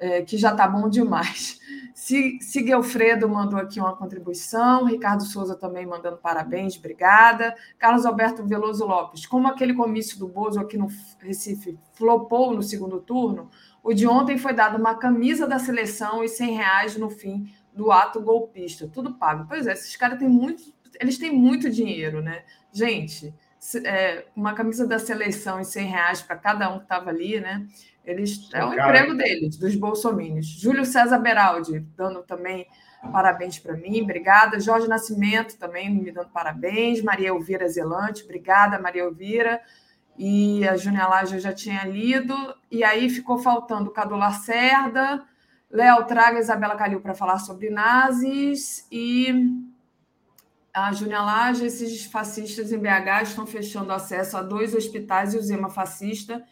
é, que já está bom demais. Siguelfredo mandou aqui uma contribuição, Ricardo Souza também mandando parabéns, obrigada. Carlos Alberto Veloso Lopes, como aquele comício do Bozo aqui no Recife flopou no segundo turno, o de ontem foi dado uma camisa da seleção e 100 reais no fim do ato golpista, tudo pago. Pois é, esses caras têm muito, eles têm muito dinheiro, né? Gente, é, uma camisa da seleção e 100 reais para cada um que estava ali, né? Eles, é o emprego deles, dos bolsomínios. Júlio César Beraldi, dando também parabéns para mim, obrigada. Jorge Nascimento também me dando parabéns. Maria Elvira Zelante, obrigada, Maria Elvira. e a Júnia Laje eu já tinha lido, e aí ficou faltando Cadu Lacerda, Léo Traga e Isabela Calil para falar sobre nazis, e a Júnia Laje, esses fascistas em BH estão fechando acesso a dois hospitais e o Zema fascista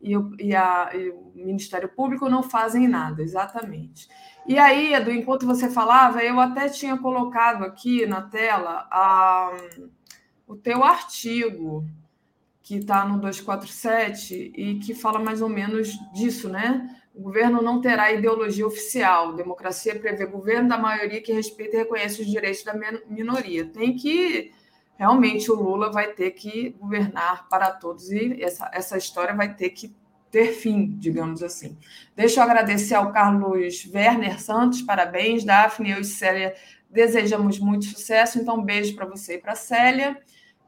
e o, e, a, e o Ministério Público não fazem nada, exatamente. E aí, Edu, enquanto você falava, eu até tinha colocado aqui na tela a, o teu artigo que está no 247 e que fala mais ou menos disso, né? O governo não terá ideologia oficial. Democracia prevê governo da maioria que respeita e reconhece os direitos da minoria. Tem que realmente o Lula vai ter que governar para todos e essa, essa história vai ter que ter fim, digamos assim. Deixa eu agradecer ao Carlos Werner Santos, parabéns, Daphne, eu e Célia desejamos muito sucesso, então um beijo para você e para Célia.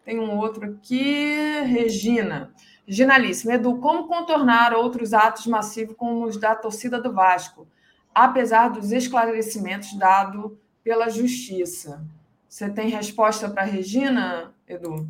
Tem um outro aqui, Regina. Ginalíssimo, Edu, como contornar outros atos massivos como os da torcida do Vasco, apesar dos esclarecimentos dados pela Justiça? Você tem resposta para Regina, Edu?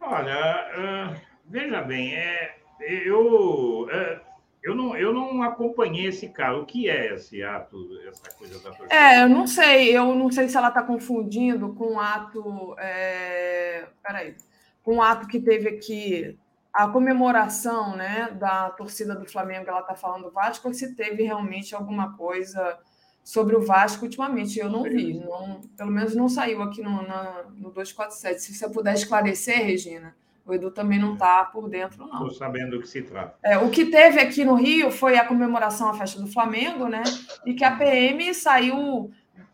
Olha, uh, veja bem, é, eu, uh, eu não, eu não acompanhei esse caso. O que é esse ato, essa coisa da torcida? É, eu não sei. Eu não sei se ela está confundindo com um ato. É... Peraí. Com um ato que teve aqui a comemoração né, da torcida do Flamengo, ela está falando do Vasco, ou se teve realmente alguma coisa sobre o Vasco ultimamente. Eu não vi. Não, pelo menos não saiu aqui no, na, no 247. Se você puder esclarecer, Regina. O Edu também não está por dentro, não. Estou sabendo do que se trata. É, o que teve aqui no Rio foi a comemoração à festa do Flamengo, né? E que a PM saiu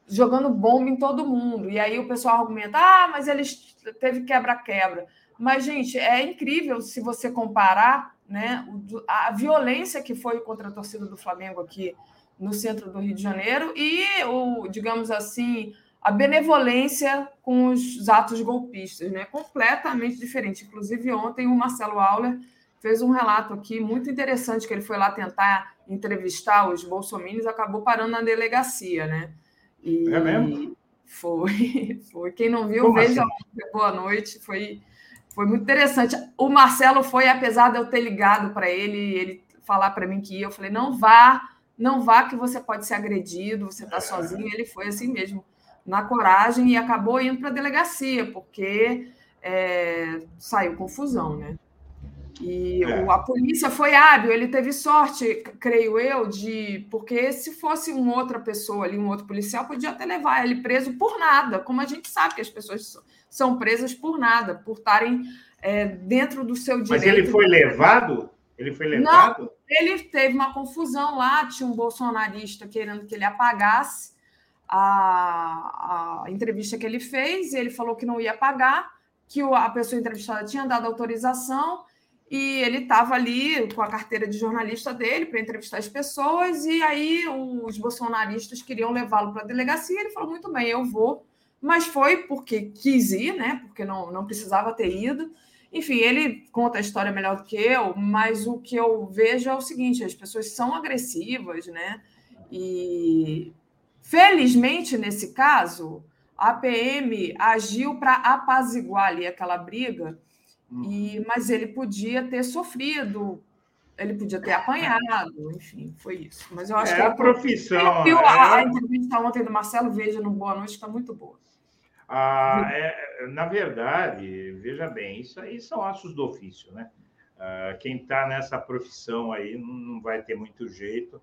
jogando bomba em todo mundo. E aí o pessoal argumenta: ah, mas eles teve quebra-quebra. Mas, gente, é incrível se você comparar né, a violência que foi contra a torcida do Flamengo aqui no centro do Rio de Janeiro e o, digamos assim, a benevolência com os atos golpistas, né? Completamente diferente. Inclusive, ontem o Marcelo Auler fez um relato aqui muito interessante que ele foi lá tentar entrevistar os bolsominions, acabou parando na delegacia, né? E é mesmo? Foi, foi. Quem não viu, Como veja assim? boa noite. Foi, foi muito interessante. O Marcelo foi, apesar de eu ter ligado para ele, ele falar para mim que ia, eu falei, não vá, não vá que você pode ser agredido, você está sozinho. Ele foi assim mesmo na coragem e acabou indo para a delegacia, porque é, saiu confusão, né? E é. a polícia foi hábil, ele teve sorte, creio eu, de porque se fosse uma outra pessoa ali, um outro policial, podia até levar ele preso por nada, como a gente sabe que as pessoas são presas por nada, por estarem é, dentro do seu direito. Mas ele foi levado? Ele foi levado? Não, ele teve uma confusão lá, tinha um bolsonarista querendo que ele apagasse a, a entrevista que ele fez, e ele falou que não ia pagar, que a pessoa entrevistada tinha dado autorização, e ele estava ali com a carteira de jornalista dele para entrevistar as pessoas, e aí os bolsonaristas queriam levá-lo para a delegacia, ele falou, muito bem, eu vou, mas foi porque quis ir, né? Porque não, não precisava ter ido. Enfim, ele conta a história melhor do que eu, mas o que eu vejo é o seguinte: as pessoas são agressivas, né? E Felizmente, nesse caso, a PM agiu para apaziguar ali aquela briga, e, uhum. mas ele podia ter sofrido, ele podia ter apanhado, enfim, foi isso. Mas eu acho é que a profissão. Viu é... a, a, entrevista ontem do Marcelo Veja no Boa Noite está muito boa. Ah, é, na verdade, veja bem, isso aí são ossos do ofício, né? Ah, quem está nessa profissão aí não, não vai ter muito jeito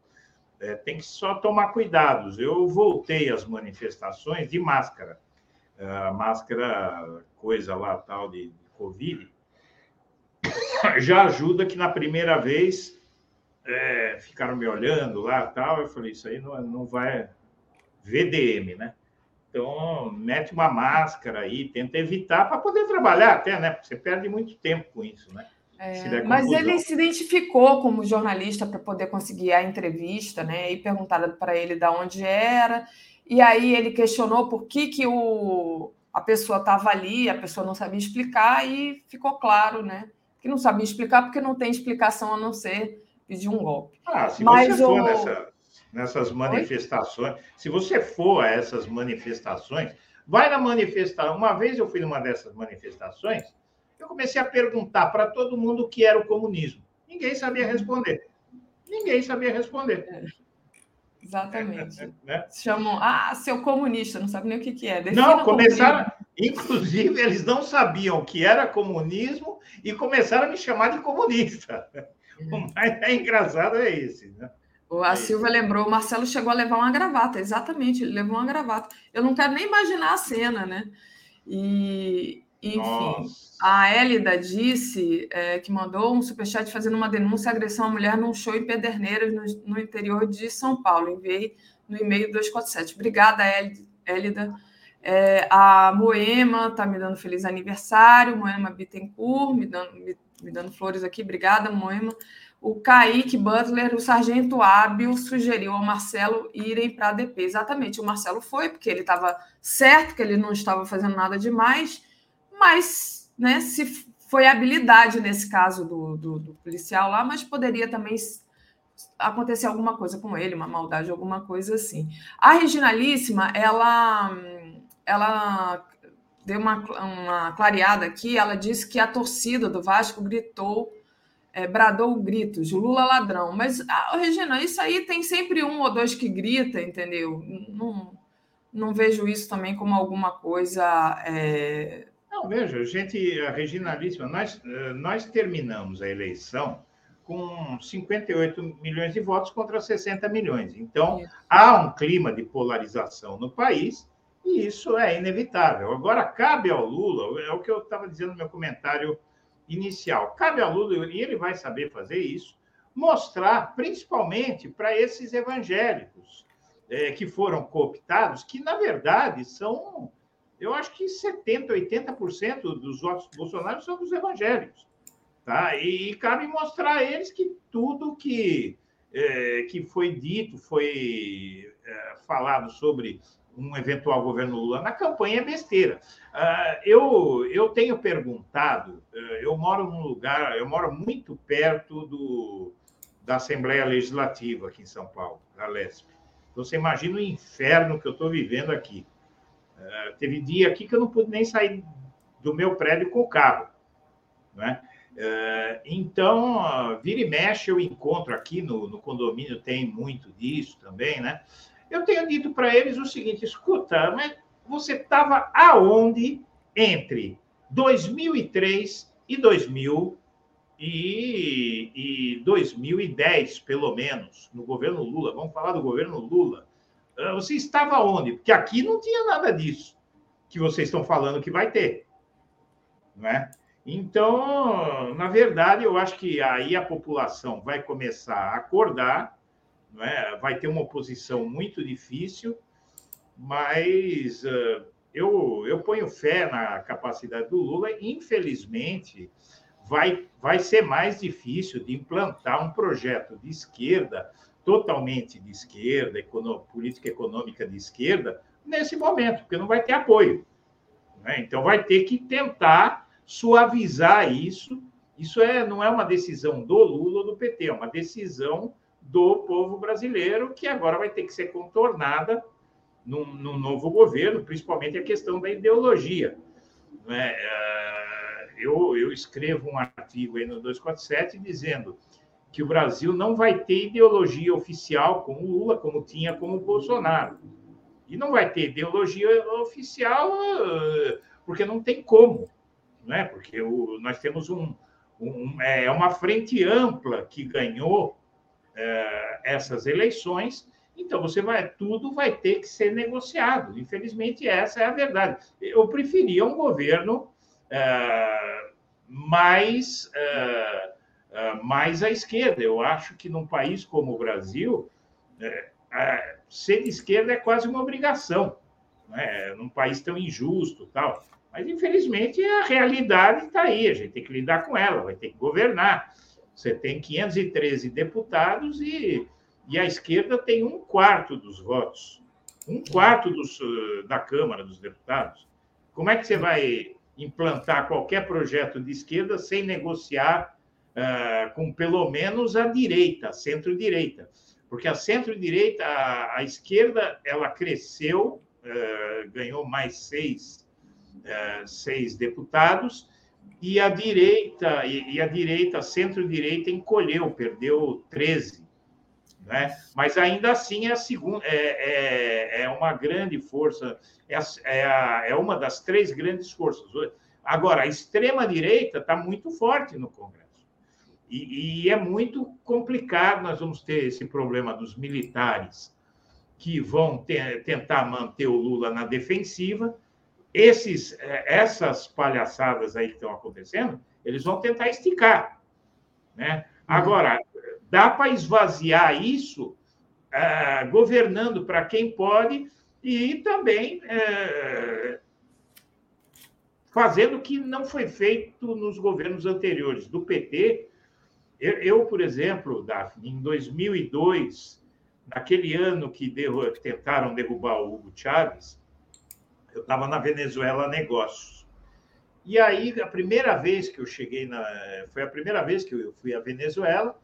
é, tem que só tomar cuidados. Eu voltei às manifestações de máscara, uh, máscara, coisa lá, tal, de Covid, já ajuda que na primeira vez é, ficaram me olhando lá, tal, eu falei, isso aí não, não vai... VDM, né? Então, mete uma máscara aí, tenta evitar para poder trabalhar até, né? Porque você perde muito tempo com isso, né? É, mas ele se identificou como jornalista para poder conseguir a entrevista, né? E perguntaram para ele de onde era. E aí ele questionou por que, que o, a pessoa estava ali, a pessoa não sabia explicar, e ficou claro, né? Que não sabia explicar porque não tem explicação a não ser pedir um golpe. Ah, se mas você for nessa, nessas manifestações, Oi? se você for a essas manifestações, vai na manifestação. Uma vez eu fui numa dessas manifestações eu comecei a perguntar para todo mundo o que era o comunismo. Ninguém sabia responder. Ninguém sabia responder. É. Exatamente. né? Chamam, ah, seu comunista, não sabe nem o que, que é. Defina não, começaram, inclusive, eles não sabiam o que era comunismo e começaram a me chamar de comunista. O mais é engraçado é esse, né? A é Silvia lembrou, o Marcelo chegou a levar uma gravata, exatamente, ele levou uma gravata. Eu não quero nem imaginar a cena, né? E, enfim, Nossa. a Hélida disse é, que mandou um superchat fazendo uma denúncia à agressão à mulher num show em Pederneiras, no, no interior de São Paulo. Enviei no e-mail 247. Obrigada, Hélida. É, a Moema está me dando feliz aniversário, Moema Bittencourt, me dando, me, me dando flores aqui. Obrigada, Moema. O Kaique Butler, o sargento hábil, sugeriu ao Marcelo irem para a DP. Exatamente, o Marcelo foi, porque ele estava certo que ele não estava fazendo nada demais mas né, se foi habilidade nesse caso do, do, do, policial lá, mas poderia também acontecer alguma coisa com ele, uma maldade, alguma coisa assim. A Reginalíssima, ela, ela deu uma, uma clareada aqui, ela disse que a torcida do Vasco gritou, é, bradou gritos, Lula ladrão. Mas, ah, Regina, isso aí tem sempre um ou dois que grita, entendeu? Não, não vejo isso também como alguma coisa é, não, veja, gente, a regionalíssima, nós, eh, nós terminamos a eleição com 58 milhões de votos contra 60 milhões. Então, há um clima de polarização no país e isso é inevitável. Agora, cabe ao Lula, é o que eu estava dizendo no meu comentário inicial, cabe ao Lula, e ele vai saber fazer isso, mostrar, principalmente para esses evangélicos é, que foram cooptados, que, na verdade, são eu acho que 70%, 80% dos votos Bolsonaro são dos evangélicos. Tá? E, e cabe mostrar a eles que tudo que, é, que foi dito, foi é, falado sobre um eventual governo Lula na campanha é besteira. Uh, eu, eu tenho perguntado, uh, eu moro num lugar, eu moro muito perto do, da Assembleia Legislativa aqui em São Paulo, da LESP. Então, você imagina o inferno que eu estou vivendo aqui. Uh, teve dia aqui que eu não pude nem sair do meu prédio com o carro. Né? Uh, então, uh, vira e mexe, eu encontro aqui no, no condomínio, tem muito disso também, né? Eu tenho dito para eles o seguinte: escuta, mas você estava aonde entre 2003 e 2000 e, e 2010, pelo menos, no governo Lula? Vamos falar do governo Lula. Ah, você estava onde? Porque aqui não tinha nada disso que vocês estão falando que vai ter. Né? Então, na verdade, eu acho que aí a população vai começar a acordar, né? vai ter uma oposição muito difícil, mas uh, eu, eu ponho fé na capacidade do Lula. Infelizmente, vai, vai ser mais difícil de implantar um projeto de esquerda totalmente de esquerda, política econômica de esquerda, nesse momento, porque não vai ter apoio. Né? Então, vai ter que tentar suavizar isso. Isso é, não é uma decisão do Lula ou do PT, é uma decisão do povo brasileiro, que agora vai ter que ser contornada no novo governo, principalmente a questão da ideologia. Né? Eu, eu escrevo um artigo aí no 247 dizendo que o Brasil não vai ter ideologia oficial com o Lula, como tinha com o Bolsonaro. E não vai ter ideologia oficial eh, porque não tem como, né? porque o, nós temos um, um, é uma frente ampla que ganhou é, essas eleições, então você vai, tudo vai ter que ser negociado. Infelizmente, essa é a verdade. Eu preferia um governo é, mais. É, ah, mais à esquerda. Eu acho que num país como o Brasil, é, ser de esquerda é quase uma obrigação, né? num país tão injusto tal. Mas, infelizmente, a realidade está aí, a gente tem que lidar com ela, vai ter que governar. Você tem 513 deputados e, e a esquerda tem um quarto dos votos, um quarto dos, da Câmara dos Deputados. Como é que você vai implantar qualquer projeto de esquerda sem negociar uh, com pelo menos a direita, centro-direita. Porque a centro-direita, a, a, esquerda, ela cresceu, uh, ganhou mais seis, uh, seis deputados, e a direita, e, e a direita, centro-direita encolheu, perdeu 13. Né? Mas ainda assim é, segunda, é, é, é uma grande força, é, a, é uma das três grandes forças. Agora, a extrema-direita está muito forte no Congresso. E, e, é muito complicado, nós vamos ter esse problema dos militares que vão ter, tentar manter o Lula na defensiva, esses, eh, essas palhaçadas aí que estão acontecendo, eles vão tentar esticar. Né? Agora, dá para esvaziar isso uh, governando para quem pode e também uh, fazendo o que não foi feito nos governos anteriores. Do PT, eu, eu por exemplo, Daphne, em 2002, naquele ano que tentaram derrubar o Hugo Chávez, eu estava na Venezuela Negócios. E aí, a primeira vez que eu cheguei na. Foi a primeira vez que eu fui à Venezuela.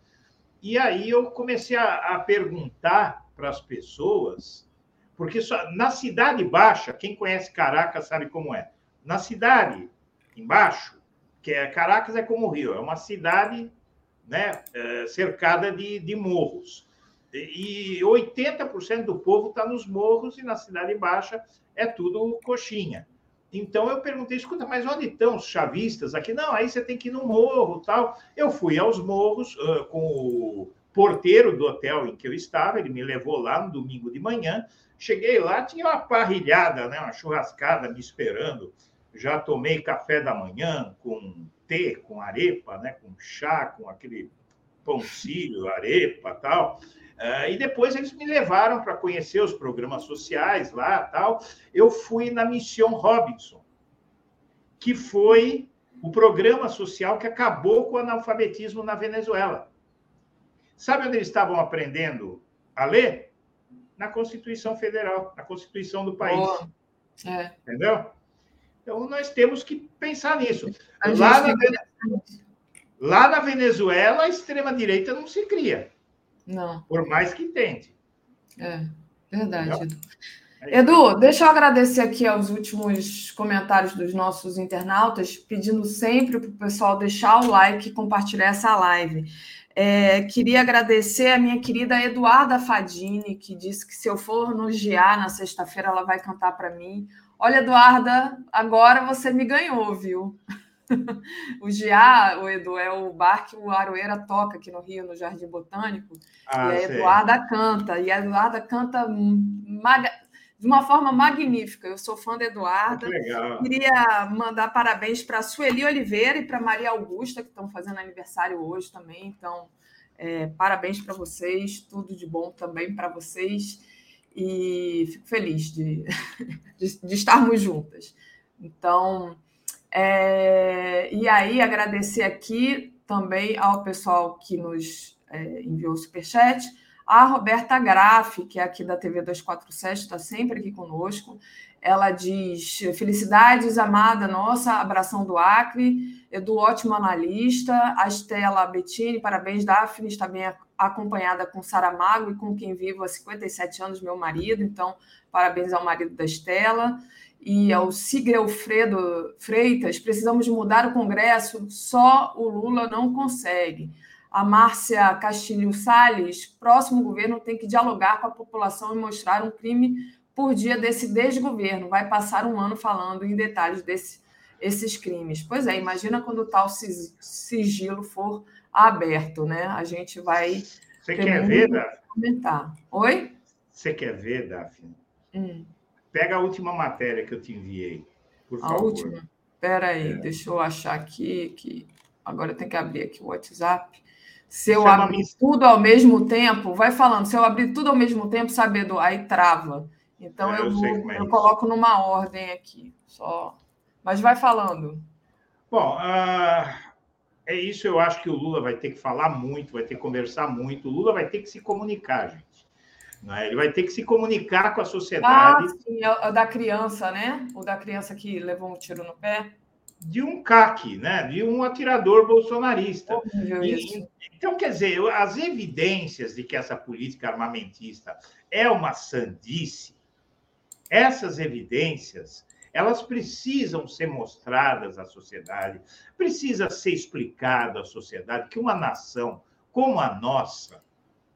E aí eu comecei a, a perguntar para as pessoas, porque só, na Cidade Baixa, quem conhece Caracas sabe como é. Na cidade embaixo, que é Caracas é como o Rio, é uma cidade né, é, cercada de, de morros. E 80% do povo está nos morros e na Cidade Baixa é tudo coxinha. Então eu perguntei, escuta, mas onde estão os chavistas aqui? Não, aí você tem que ir no morro tal. Eu fui aos morros uh, com o porteiro do hotel em que eu estava, ele me levou lá no domingo de manhã. Cheguei lá, tinha uma parrilhada, né, uma churrascada me esperando. Já tomei café da manhã com tê, com arepa, né, com chá, com aquele pãozinho, arepa tal. Uh, e depois eles me levaram para conhecer os programas sociais lá tal. Eu fui na Missão Robinson, que foi o programa social que acabou com o analfabetismo na Venezuela. Sabe onde eles estavam aprendendo a ler? Na Constituição Federal, na Constituição do país. Oh, é. Entendeu? Então, nós temos que pensar nisso. Lá na, lá na Venezuela, a extrema-direita não se cria. Não. Por mais que tente. É, verdade, Edu. É Edu, deixa eu agradecer aqui aos últimos comentários dos nossos internautas, pedindo sempre para o pessoal deixar o like e compartilhar essa live. É, queria agradecer a minha querida Eduarda Fadini, que disse que se eu for no GIA na sexta-feira, ela vai cantar para mim. Olha, Eduarda, agora você me ganhou, viu? o Giá, o Edu, é o bar que o Aroeira toca aqui no Rio, no Jardim Botânico. Ah, e a Eduarda canta. E a Eduarda canta maga... de uma forma magnífica. Eu sou fã da Eduarda. legal. Queria mandar parabéns para a Sueli Oliveira e para Maria Augusta, que estão fazendo aniversário hoje também. Então, é, parabéns para vocês. Tudo de bom também para vocês. E fico feliz de, de, de estarmos juntas. Então. É, e aí, agradecer aqui também ao pessoal que nos é, enviou o superchat, a Roberta Graff, que é aqui da TV 247, está sempre aqui conosco. Ela diz: Felicidades, amada nossa, abração do Acre, Edu, ótimo analista. A Estela Bettini, parabéns, Daphne, está bem acompanhada com Saramago e com quem vivo há 57 anos, meu marido. Então, parabéns ao marido da Estela e ao Alfredo Freitas, precisamos mudar o Congresso, só o Lula não consegue. A Márcia Castilho Salles, próximo governo tem que dialogar com a população e mostrar um crime por dia desse desgoverno. Vai passar um ano falando em detalhes desses esses crimes. Pois é, imagina quando o tal sigilo for aberto, né? A gente vai. Você quer ver, Daphne? Comentar. Oi? Você quer ver, Daphne? Hum. Pega a última matéria que eu te enviei, por a favor. A última? Espera aí, é. deixa eu achar aqui, que agora tem que abrir aqui o WhatsApp. Se eu Chama abrir tudo ao mesmo tempo, vai falando, se eu abrir tudo ao mesmo tempo, sabe, Edu, aí trava. Então é, eu, eu, vou, é eu coloco numa ordem aqui, só. Mas vai falando. Bom, uh, é isso. Eu acho que o Lula vai ter que falar muito, vai ter que conversar muito. O Lula vai ter que se comunicar, gente. Né? Ele vai ter que se comunicar com a sociedade. Ah, sim, é o da criança, né? O da criança que levou um tiro no pé. De um CAC, né? de um atirador bolsonarista. Oh, e, então, quer dizer, as evidências de que essa política armamentista é uma sandice, essas evidências elas precisam ser mostradas à sociedade, precisa ser explicado à sociedade que uma nação como a nossa,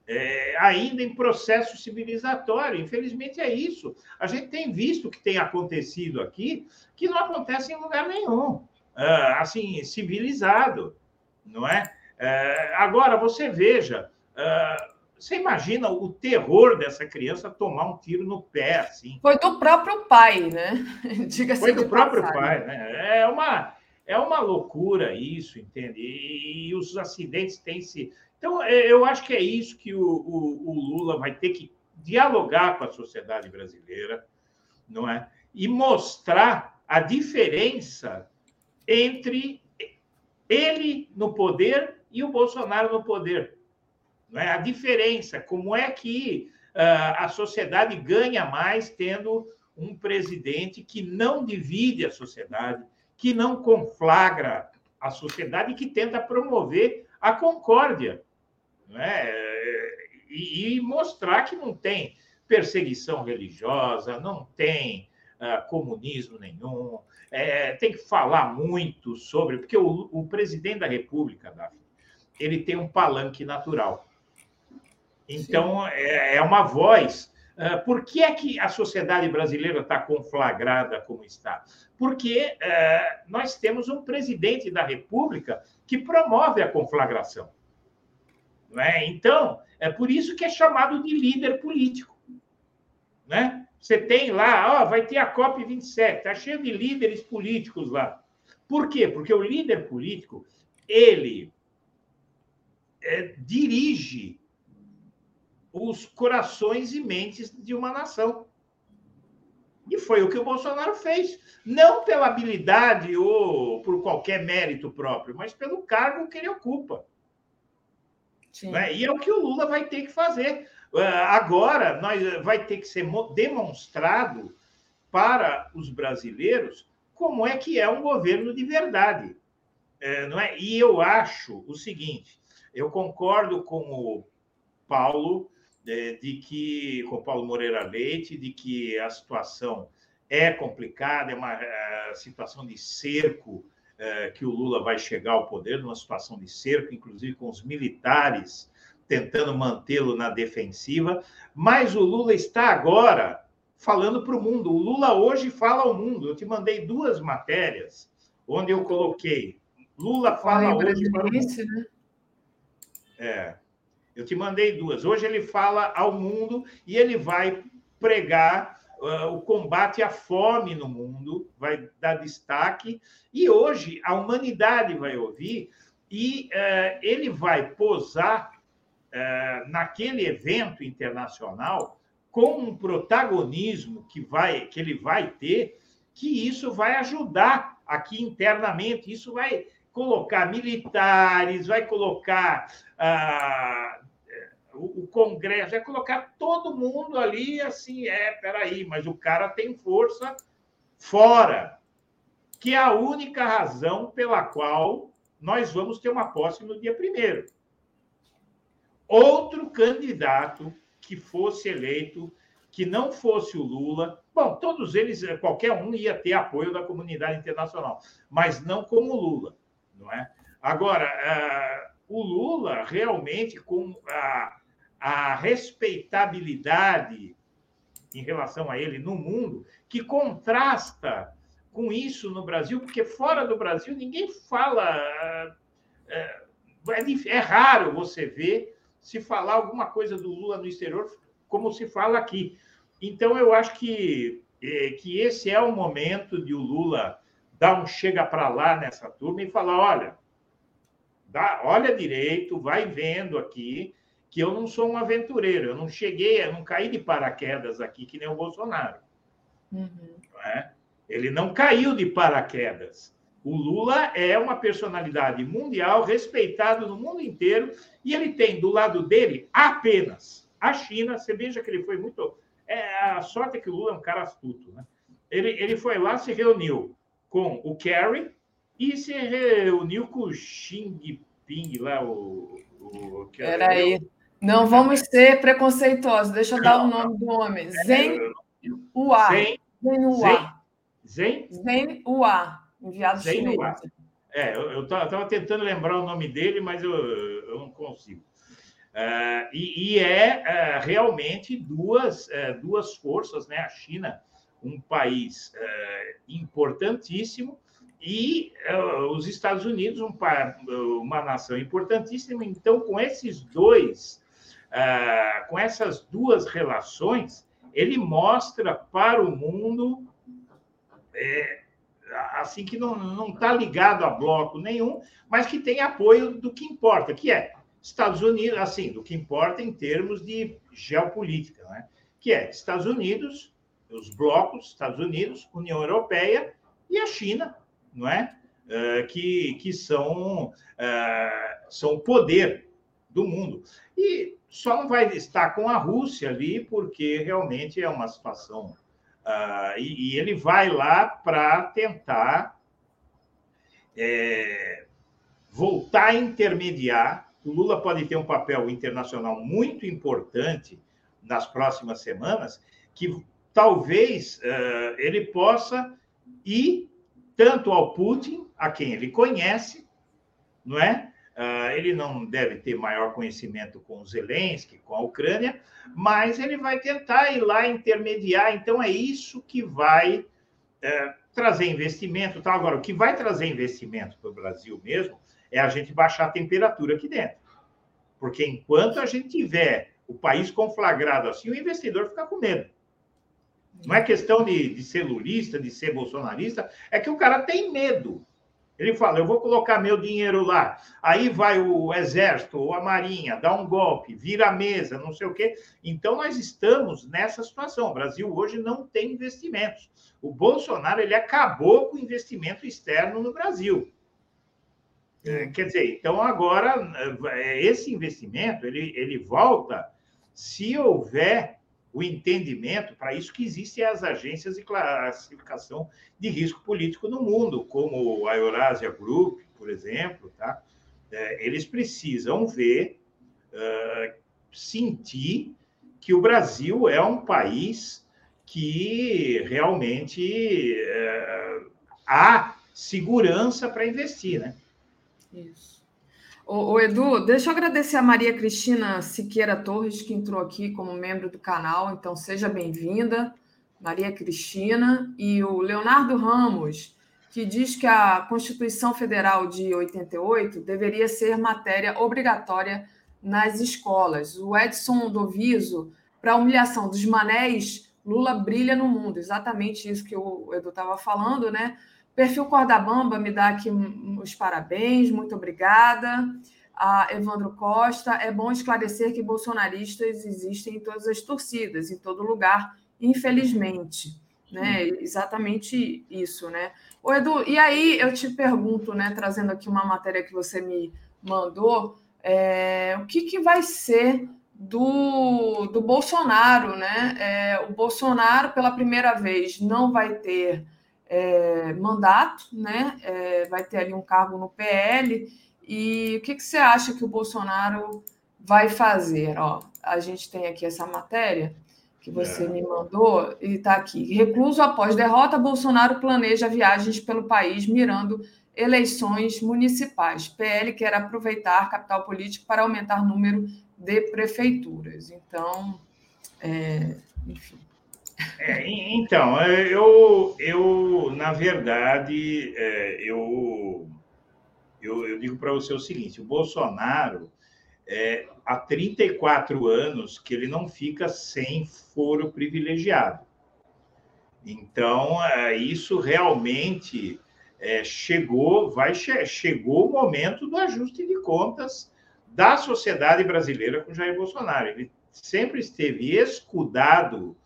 é, ainda em processo civilizatório. Infelizmente é isso. A gente tem visto que tem acontecido aqui que não acontece em lugar nenhum, ah, assim, civilizado, não é? é agora, você veja, ah, você imagina o terror dessa criança tomar um tiro no pé, assim. Foi do próprio pai, né? Diga Foi do próprio pai, né? É uma, é uma loucura isso, entende? E, e os acidentes têm se então, é, eu acho que é isso que o, o, o, Lula vai ter que dialogar com a sociedade brasileira, não é? E mostrar a diferença entre ele no poder e o Bolsonaro no poder. É? A diferença, como é que uh, a sociedade ganha mais tendo um presidente que não divide a sociedade, que não conflagra a sociedade e que tenta promover a concórdia né? E, e mostrar que não tem perseguição religiosa, não tem uh, comunismo nenhum, é, tem que falar muito sobre, porque o, o presidente da República, Davi, ele tem um palanque natural. Então, é, é, uma voz. Uh, por que é que a sociedade brasileira está conflagrada como está? Porque uh, nós temos um presidente da República que promove a conflagração. Né? Então, é por isso que é chamado de líder político. Né? Você tem lá, ó, vai ter a COP27, está cheio de líderes políticos lá. Por quê? Porque o líder político, ele é, dirige os corações e mentes de uma nação. E foi o que o Bolsonaro fez. Não pela habilidade ou por qualquer mérito próprio, mas pelo cargo que ele ocupa. Né? E é o que o Lula vai ter que fazer. Ah, agora, nós, vai ter que ser demonstrado para os brasileiros como é que é um governo de verdade. É, não é? E eu acho o seguinte: eu concordo com o Paulo, de, de que, com o Paulo Moreira Leite, de que a situação é complicada, é uma é, situação de cerco é, que o Lula vai chegar ao poder numa situação de cerco, inclusive com os militares tentando mantê-lo na defensiva, mas o Lula está agora falando para o mundo. O Lula hoje fala ao mundo. Eu te mandei duas matérias onde eu coloquei. Lula fala hoje para o mundo. Né? É. Eu te mandei duas. Hoje ele fala ao mundo e ele vai pregar uh, o combate à fome no mundo, vai dar destaque, e hoje a humanidade vai ouvir, e uh, ele vai posar uh, naquele evento internacional com um protagonismo que, vai, que ele vai ter, que isso vai ajudar aqui internamente, isso vai colocar militares, vai colocar o, Congresso, é colocar todo mundo ali assim, é, peraí, mas o cara tem força fora, que é a única razão pela qual nós vamos ter uma posse no dia primeiro. Outro candidato que fosse eleito, que não fosse o Lula, bom, todos eles, qualquer um ia ter apoio da comunidade internacional, mas não como o Lula, não é? Agora, uh, o Lula realmente com a, a respeitabilidade em relação a ele no mundo, que contrasta com isso no Brasil, porque fora do Brasil ninguém fala. É, é, é, raro você ver se falar alguma coisa do Lula no exterior como se fala aqui. Então, eu acho que, é, que esse é o momento de o Lula dar um chega para lá nessa turma e falar: olha, dá, olha direito, vai vendo aqui que eu não sou um aventureiro, eu não cheguei, eu não caí de paraquedas aqui que nem o Bolsonaro. Uhum. Não é? Ele não caiu de paraquedas. O Lula é uma personalidade mundial, respeitado no mundo inteiro, e ele tem do lado dele apenas a China. Você veja que ele foi muito. É, a sorte é que o Lula é um cara astuto. Né? Ele, ele foi lá, se reuniu com o Kerry e se reuniu com o Xi Jinping lá, o. o Peraí. Não vamos ser preconceituosos. Deixa eu dar o nome do homem. Zen Ua. Zen, Zen, Zen? Zen Hua, enviado Zen chinês. Hua. É, eu estava tentando lembrar o nome dele, mas eu, eu não consigo. Uh, e, e, é uh, realmente duas, uh, duas forças, né? A China, um país importantíssimo, e os Estados Unidos, um, uma nação importantíssima. Então, com esses dois, com essas duas relações, ele mostra para o mundo é, assim que não está ligado a bloco nenhum, mas que tem apoio do que importa, que é Estados Unidos, assim, do que importa em termos de geopolítica, né? que é Estados Unidos, os blocos, Estados Unidos, União Europeia e a China, não é? Uh, que, que são, uh, são o poder do mundo. E só não vai estar com a Rússia ali, porque realmente é uma situação Uh, e, e, ele vai lá para tentar é, voltar a intermediar. O Lula pode ter um papel internacional muito importante nas próximas semanas, que talvez uh, ele possa ir tanto ao Putin, a quem ele conhece, não é? Uh, ele não deve ter maior conhecimento com Zelensky, com a Ucrânia, mas ele vai tentar ir lá intermediar. Então, é isso que vai uh, trazer investimento. Tá? Agora, o que vai trazer investimento para o Brasil mesmo é a gente baixar a temperatura aqui dentro. Porque enquanto a gente tiver o país conflagrado assim, o investidor fica com medo. Não é questão de, de ser lulista, de ser bolsonarista, é que o cara tem medo. Ele fala: eu vou colocar meu dinheiro lá. Aí vai o exército ou a marinha, dá um golpe, vira a mesa, não sei o quê. Então, nós estamos nessa situação. O Brasil hoje não tem investimentos. O Bolsonaro ele acabou com o investimento externo no Brasil. É, quer dizer, então agora é, esse investimento ele, ele volta se houver o entendimento, para isso que existem as agências de classificação de risco político no mundo, como a Eurasia Group, por exemplo, tá? É, eles precisam ver, sentir que o Brasil é um país que realmente há segurança para investir, né? Isso. O, Edu, deixa eu agradecer a Maria Cristina Siqueira Torres, que entrou aqui como membro do canal, então seja bem-vinda, Maria Cristina, e o Leonardo Ramos, que diz que a Constituição Federal de 88 deveria ser matéria obrigatória nas escolas. O Edson Doviso, para a humilhação dos manéis, Lula brilha no mundo. Exatamente isso que o Edu estava falando, né? Perfil Corda Bamba me dá aqui os parabéns, muito obrigada. A Evandro Costa, é bom esclarecer que bolsonaristas existem em todas as torcidas, em todo lugar, infelizmente. Né? Exatamente isso, né? Ô, Edu, e aí eu te pergunto, né, trazendo aqui uma matéria que você me mandou, é, o que, que vai ser do, do Bolsonaro, né? É, o Bolsonaro, pela primeira vez, não vai ter é, mandato, né? É, vai ter ali um cargo no PL. E o que, que você acha que o Bolsonaro vai fazer? Ó, a gente tem aqui essa matéria que você é. me mandou e está aqui. Recluso após derrota, Bolsonaro planeja viagens pelo país mirando eleições municipais. PL quer aproveitar capital político para aumentar o número de prefeituras. Então, é, enfim. É, então, é, eu, eu na verdade, é, eu, eu, eu digo para você o seguinte: o Bolsonaro, é, há 34 anos que ele não fica sem foro privilegiado. Então, é, isso realmente é, chegou, vai chegou o momento do ajuste de contas da sociedade brasileira com Jair Bolsonaro. Ele sempre esteve escudado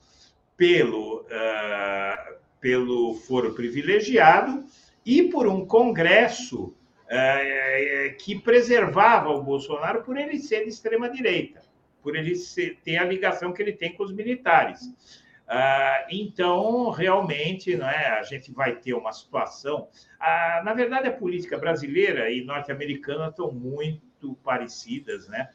pelo, uh, pelo foro privilegiado e por um Congresso uh, que preservava o Bolsonaro por ele ser de extrema-direita, por ele ser, ter a ligação que ele tem com os militares. Uh, então, realmente, não é, a gente vai ter uma situação. Uh, na verdade, a política brasileira e norte-americana estão muito parecidas, né?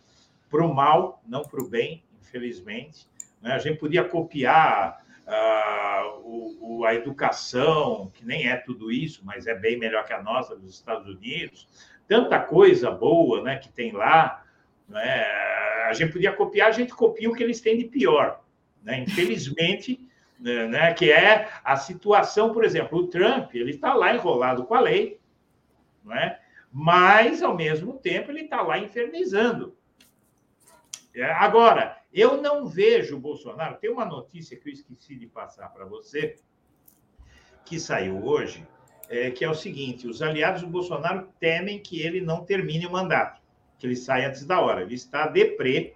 Para o mal, não para o bem, infelizmente. Né? A gente podia copiar a, o, a educação, que nem é tudo isso, mas é bem melhor que a nossa dos Estados Unidos, tanta coisa boa né, que tem lá. Né, a gente podia copiar, a gente copia o que eles têm de pior. Né? Infelizmente, né, né, que é a situação, por exemplo, o Trump, ele está lá enrolado com a lei, não é? mas, ao mesmo tempo, ele está lá infernizando. É, agora, eu não vejo o Bolsonaro. Tem uma notícia que eu esqueci de passar para você, que saiu hoje, é, que é o seguinte: os aliados do Bolsonaro temem que ele não termine o mandato, que ele saia antes da hora. Ele está deprê,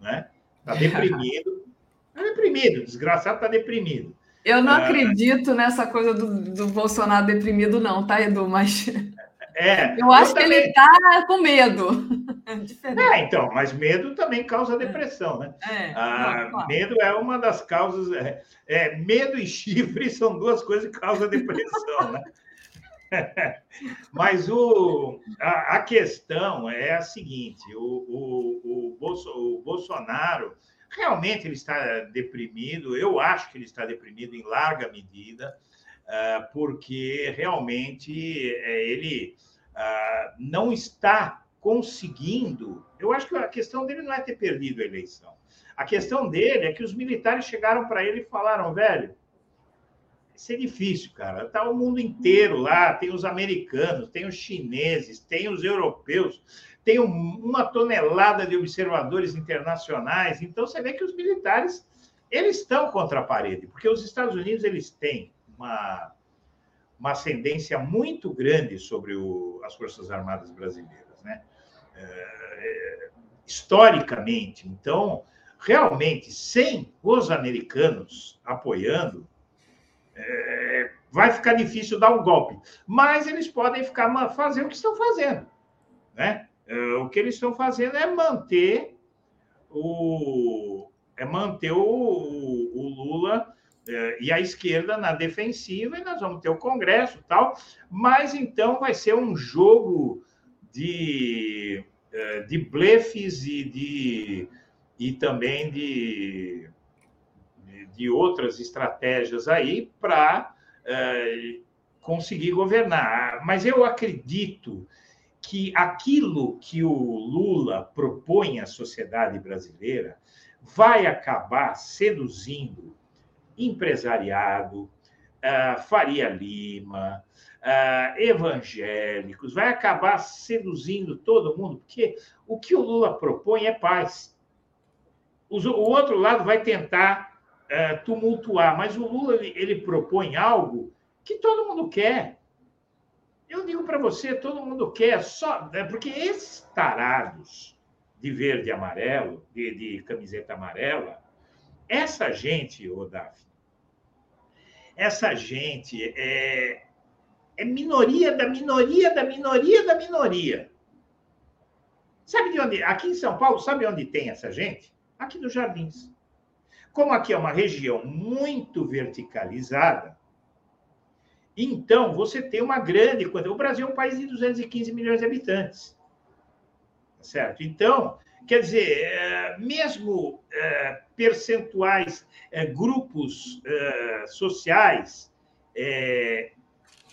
né? Está deprimido. Está deprimido, desgraçado está deprimido. Eu não ah, acredito nessa coisa do, do Bolsonaro deprimido, não, tá, Edu? Mas é, eu acho eu que também... ele está com medo. É, então, mas medo também causa depressão, né? É, ah, não, claro. Medo é uma das causas. É, é, medo e chifre são duas coisas que causam depressão, né? Mas o, a, a, questão é a seguinte: o, o, o, Bolso, o Bolsonaro realmente ele está deprimido. Eu acho que ele está deprimido em larga medida, porque realmente uh, ele uh, não está conseguindo. Eu acho que a questão dele não é ter perdido a eleição. A questão dele é que os militares chegaram para ele e falaram, velho, isso é difícil, cara. Está o mundo inteiro lá, tem os americanos, tem os chineses, tem os europeus, tem uma tonelada de observadores internacionais. Então você vê que os militares eles estão contra a parede, porque os Estados Unidos eles têm uma, uma ascendência muito grande sobre o, as Forças Armadas brasileiras, né? É, historicamente. Então, realmente, sem os americanos apoiando, é, vai ficar difícil dar um golpe. Mas eles podem ficar fazer o que estão fazendo. Né? É, o que eles estão fazendo é manter o é manter o, o Lula é, e a esquerda na defensiva e nós vamos ter o Congresso tal, mas então vai ser um jogo de, é, de blefes e de e também de, de outras estratégias aí para é, conseguir governar. Mas eu acredito que aquilo que o Lula propõe à sociedade brasileira vai acabar seduzindo empresariado, uh, Faria Lima, uh, evangélicos, vai acabar seduzindo todo mundo, porque o que o Lula propõe é paz. O, outro lado vai tentar uh, tumultuar, mas o Lula ele, ele propõe algo que todo mundo quer. Eu digo para você, todo mundo quer, só né, porque esses tarados de verde e amarelo, de, de camiseta amarela, essa gente, Davi, essa gente é, é minoria da minoria da minoria da minoria. Sabe de onde? Aqui em São Paulo, sabe onde tem essa gente? Aqui nos Jardins. Como aqui é uma região muito verticalizada, então você tem uma grande. O Brasil é um país de 215 milhões de habitantes. Certo? Então, quer dizer, é, mesmo é, percentuais, é, grupos sociais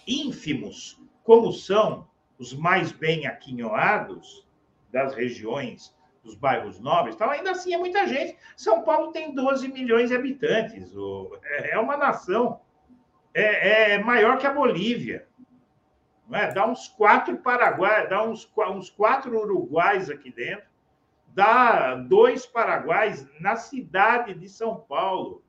ínfimos, como são os mais bem aquinhoados das regiões dos bairros nobres, então ainda assim é muita gente. São Paulo tem 12 milhões de habitantes, é uma nação, é, é maior que a Bolívia. Não é? Dá uns quatro Paraguai, dá uns, uns quatro Uruguais aqui dentro, dá dois Paraguais na cidade de São Paulo,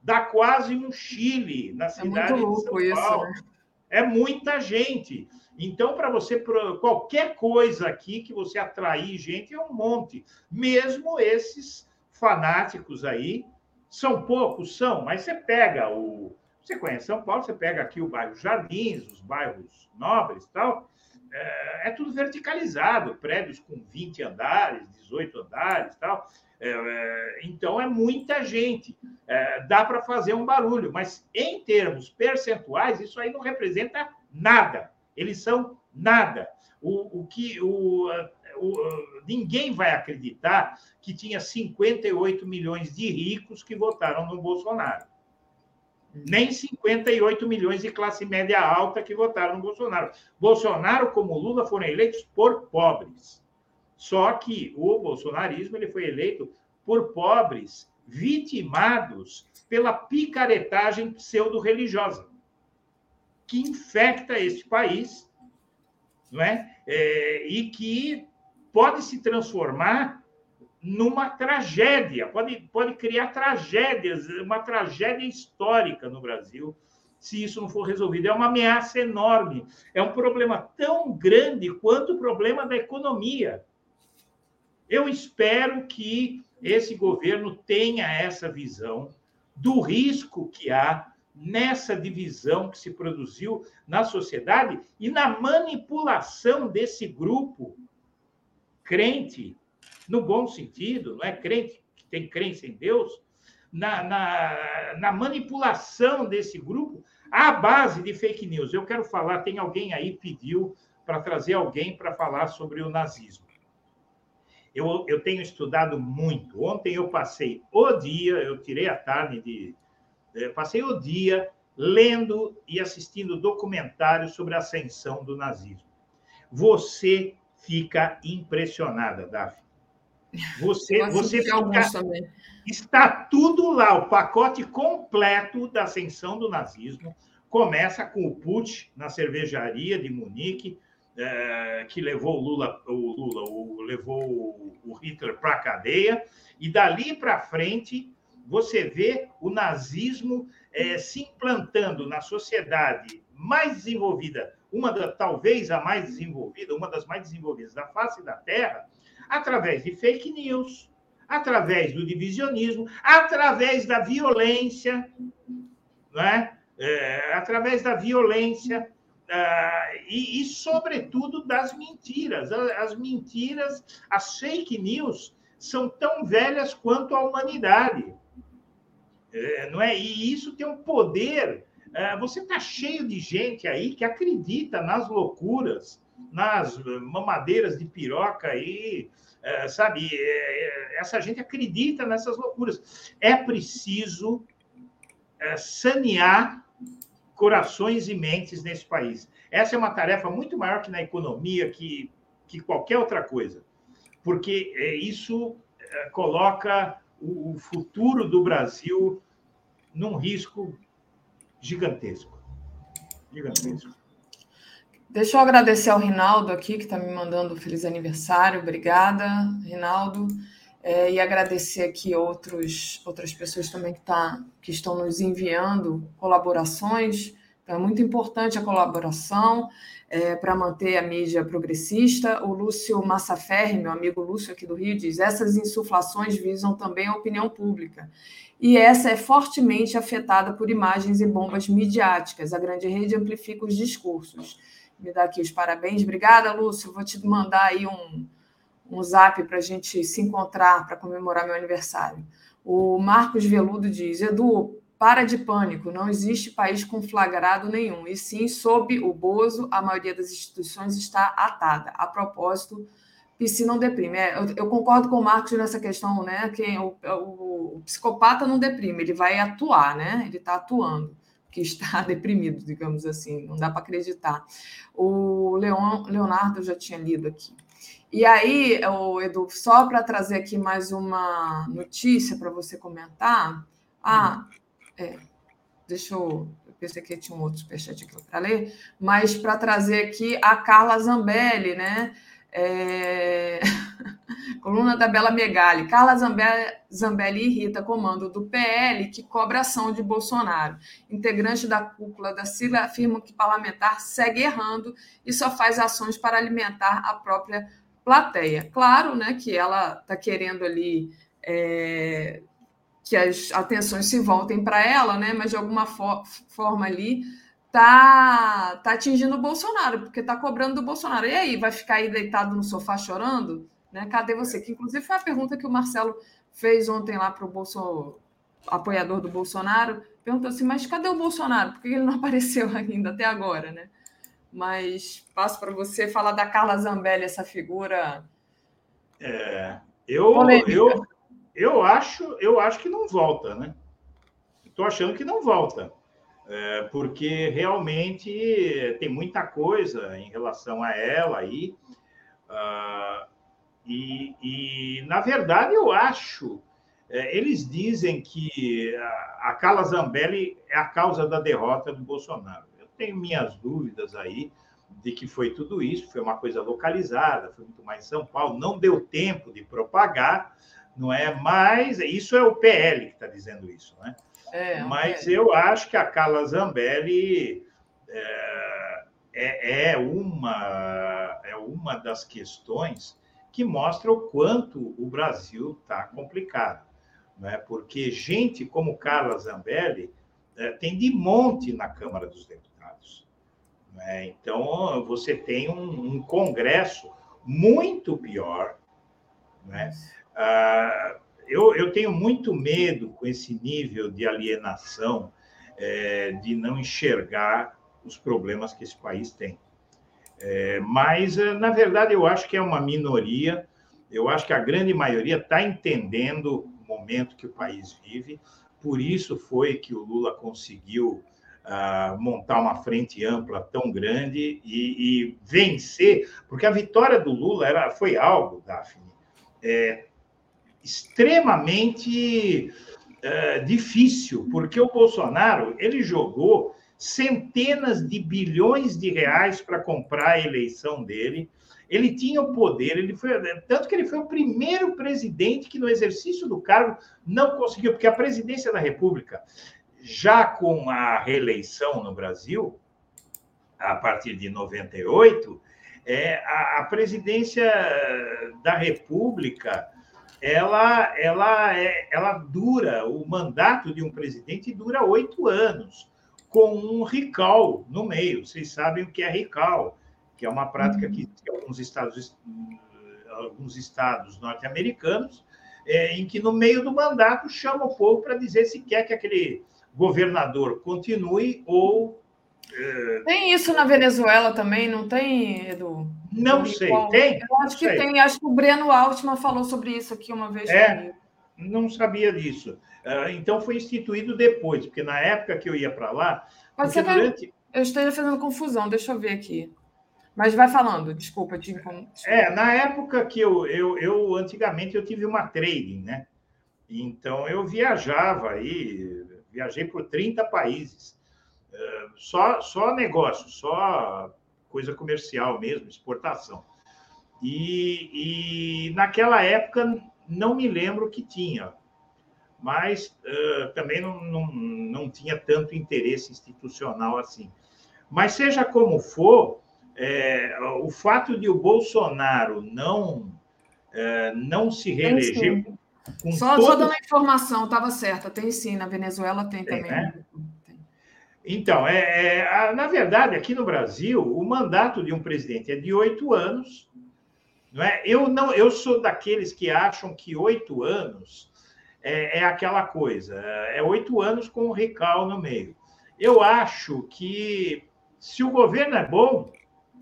dá quase um Chile na é cidade é de São Paulo. Isso, né? É muita gente. Então, para você, qualquer coisa aqui que você atrair gente, é um monte. Mesmo esses fanáticos aí, são poucos, são, mas você pega o, você conhece São Paulo, você pega aqui o bairro Jardins, os bairros nobres e tal, é, é, tudo verticalizado, prédios com 20 andares, 18 andares tal. É, é, então é muita gente. É, dá para fazer um barulho, mas em termos percentuais, isso aí não representa nada. Eles são nada. O, o que o, o, ninguém vai acreditar que tinha 58 milhões de ricos que votaram no Bolsonaro. Nem 58 milhões de classe média alta que votaram no Bolsonaro. Bolsonaro, como Lula, foram eleitos por pobres. Só que o bolsonarismo ele foi eleito por pobres vitimados pela picaretagem pseudo-religiosa, que infecta este país não é? é? e que pode se transformar numa tragédia, pode, pode criar tragédias, uma tragédia histórica no Brasil, se isso não for resolvido. É uma ameaça enorme, é um problema tão grande quanto o problema da economia. Eu espero que esse governo tenha essa visão do risco que há nessa divisão que se produziu na sociedade e na manipulação desse grupo crente, no bom sentido, não é crente que tem crença em Deus, na, na, na manipulação desse grupo à base de fake news. Eu quero falar, tem alguém aí pediu para trazer alguém para falar sobre o nazismo. Eu, eu tenho estudado muito. Ontem eu passei o dia, eu tirei a tarde de. É, passei o dia lendo e assistindo documentários sobre a ascensão do nazismo. Você fica impressionada, Daphne. Você, você fica, está tudo lá, o pacote completo da ascensão do nazismo. Começa com o Putsch na cervejaria de Munique, é, que levou o Lula, o Lula o, levou o Hitler para a cadeia, e dali para frente você vê o nazismo é, se implantando na sociedade mais desenvolvida, uma da, talvez a mais desenvolvida, uma das mais desenvolvidas da face da Terra, através de fake news, através do divisionismo, através da violência, né? É, através da violência, Uh, e, e, sobretudo, das mentiras. As mentiras, as fake news, são tão velhas quanto a humanidade. É, não é? E isso tem um poder. Uh, você está cheio de gente aí que acredita nas loucuras, nas mamadeiras de piroca aí, uh, sabe? É, essa gente acredita nessas loucuras. É preciso sanear corações e mentes nesse país. Essa é uma tarefa muito maior que na economia, que, que qualquer outra coisa, porque é, isso é, coloca o, o futuro do Brasil num risco gigantesco. Gigantesco. Deixa eu agradecer ao Rinaldo aqui, que está me mandando um feliz aniversário. Obrigada, Rinaldo. É, e agradecer aqui outros, outras pessoas também que, tá, que estão nos enviando colaborações. Então, é muito importante a colaboração é, para manter a mídia progressista. O Lúcio Massaferri, meu amigo Lúcio aqui do Rio, diz: essas insuflações visam também a opinião pública. E essa é fortemente afetada por imagens e bombas midiáticas. A grande rede amplifica os discursos. Me dá aqui os parabéns. Obrigada, Lúcio. Vou te mandar aí um, um zap para a gente se encontrar para comemorar meu aniversário. O Marcos Veludo diz: Edu, para de pânico, não existe país conflagrado nenhum, e sim, sob o Bozo, a maioria das instituições está atada. A propósito, PC não deprime. É, eu, eu, concordo com o Marcos nessa questão, né? Que o, o, o psicopata não deprime, ele vai atuar, né? Ele está atuando, que está deprimido, digamos assim, não dá para acreditar. O Leon, Leonardo já tinha lido aqui. E aí, o Edu, só para trazer aqui mais uma notícia para você comentar. Ah, é, deixa eu. Eu pensei que tinha um outro superchat aqui para ler, mas para trazer aqui a Carla Zambelli, né? É... Coluna da Bela Megali. Carla Zambelli, irrita comando do PL que cobra ação de Bolsonaro. Integrante da cúpula da sigla afirma que parlamentar segue errando e só faz ações para alimentar a própria plateia. Claro né, que ela está querendo ali é, que as atenções se voltem para ela, né, mas de alguma for forma ali tá, tá atingindo o Bolsonaro, porque está cobrando do Bolsonaro. E aí, vai ficar aí deitado no sofá chorando? Né? Cadê você? Que inclusive foi a pergunta que o Marcelo fez ontem lá para o Bolso... apoiador do Bolsonaro. Perguntou assim, mas cadê o Bolsonaro? Por que ele não apareceu ainda até agora, né? mas passo para você falar da Carla Zambelli, essa figura. É, eu, eu, eu, acho, eu acho que não volta, né? Estou achando que não volta. é, porque realmente tem muita coisa em relação a ela aí. Uh, e, e, na verdade, eu acho. É, eles dizem que a, a Carla Zambelli é a causa da derrota do Bolsonaro. Eu tenho minhas dúvidas aí de que foi tudo isso, foi uma coisa localizada, foi muito mais em São Paulo, não deu tempo de propagar, não é? Mas isso é o PL que está dizendo isso, né? É, Mas é. eu acho que a Carla Zambelli é, é, é, uma, é uma das questões que mostra o quanto o Brasil está complicado. Né? Porque gente como Carla Zambelli é, tem de monte na Câmara dos Deputados. Né? Então, você tem um, um Congresso muito pior. Né? Ah, eu, eu tenho muito medo com esse nível de alienação, é, de não enxergar os problemas que esse país tem. É, mas, é, na verdade, eu acho que é uma minoria, eu acho que a grande maioria está entendendo o momento que o país vive, por isso foi que o Lula conseguiu uh, montar uma frente ampla tão grande e, e, vencer, porque a vitória do Lula era, foi algo, Daphne, é, extremamente uh, difícil, porque o Bolsonaro ele jogou centenas de bilhões de reais para comprar a eleição dele. Ele tinha o poder, ele foi tanto que ele foi o primeiro presidente que no exercício do cargo não conseguiu, porque a presidência da República, já com a reeleição no Brasil, a partir de 98, é, a, a presidência da República ela, ela, é, ela dura, o mandato de um presidente dura oito anos com um recall no meio. Vocês sabem o que é recall, que é uma prática que alguns estados, alguns estados norte-americanos, é, em que no meio do mandato chama o povo para dizer se quer que aquele governador continue ou é, tem isso na Venezuela também, não tem, Edu? Não sei, tem? Eu acho que sei. tem, acho que o Breno Altman falou sobre isso aqui uma vez. É, comigo. Não sabia disso. Ah, então foi instituído depois, porque na época que eu ia para lá. Pode ser durante... que eu esteja fazendo confusão, deixa eu ver aqui. Mas vai falando, desculpa, te É, na época que eu, eu, eu antigamente eu tive uma trading, né? Então eu viajava aí, viajei por 30 países. Ah, só, só negócio, só coisa comercial mesmo, exportação. E, e naquela época não me lembro que tinha mas uh, também não, não, não tinha tanto interesse institucional assim. Mas seja como for, é, o fato de o Bolsonaro não, é, não se reeleger. Só, todos... só dando a informação, estava certa, tem sim, na Venezuela tem, tem também. Né? Então, é, é, na verdade, aqui no Brasil, o mandato de um presidente é de oito anos. Não é? eu, não, eu sou daqueles que acham que oito anos é, é aquela coisa, é oito anos com o recal no meio. Eu acho que se o governo é bom,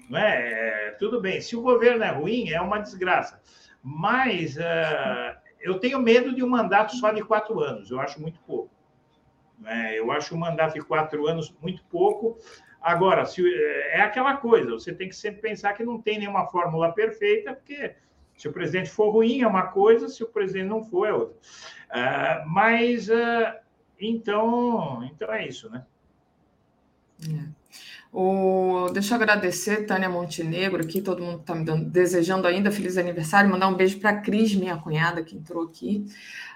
não é, é tudo bem. Se o governo é ruim, é uma desgraça. Mas uh, eu tenho medo de um mandato só de quatro anos. Eu acho muito pouco. É? Eu acho um mandato de quatro anos muito pouco. Agora, se, é aquela coisa, você tem que sempre pensar que não tem nenhuma fórmula perfeita, porque se o presidente for ruim é uma coisa, se o presidente não for é outra. Uh, mas, uh, então, então é isso, né? É. O, deixa eu agradecer, Tânia Montenegro, aqui, todo mundo está me dando, desejando ainda feliz aniversário, mandar um beijo para a Cris, minha cunhada, que entrou aqui.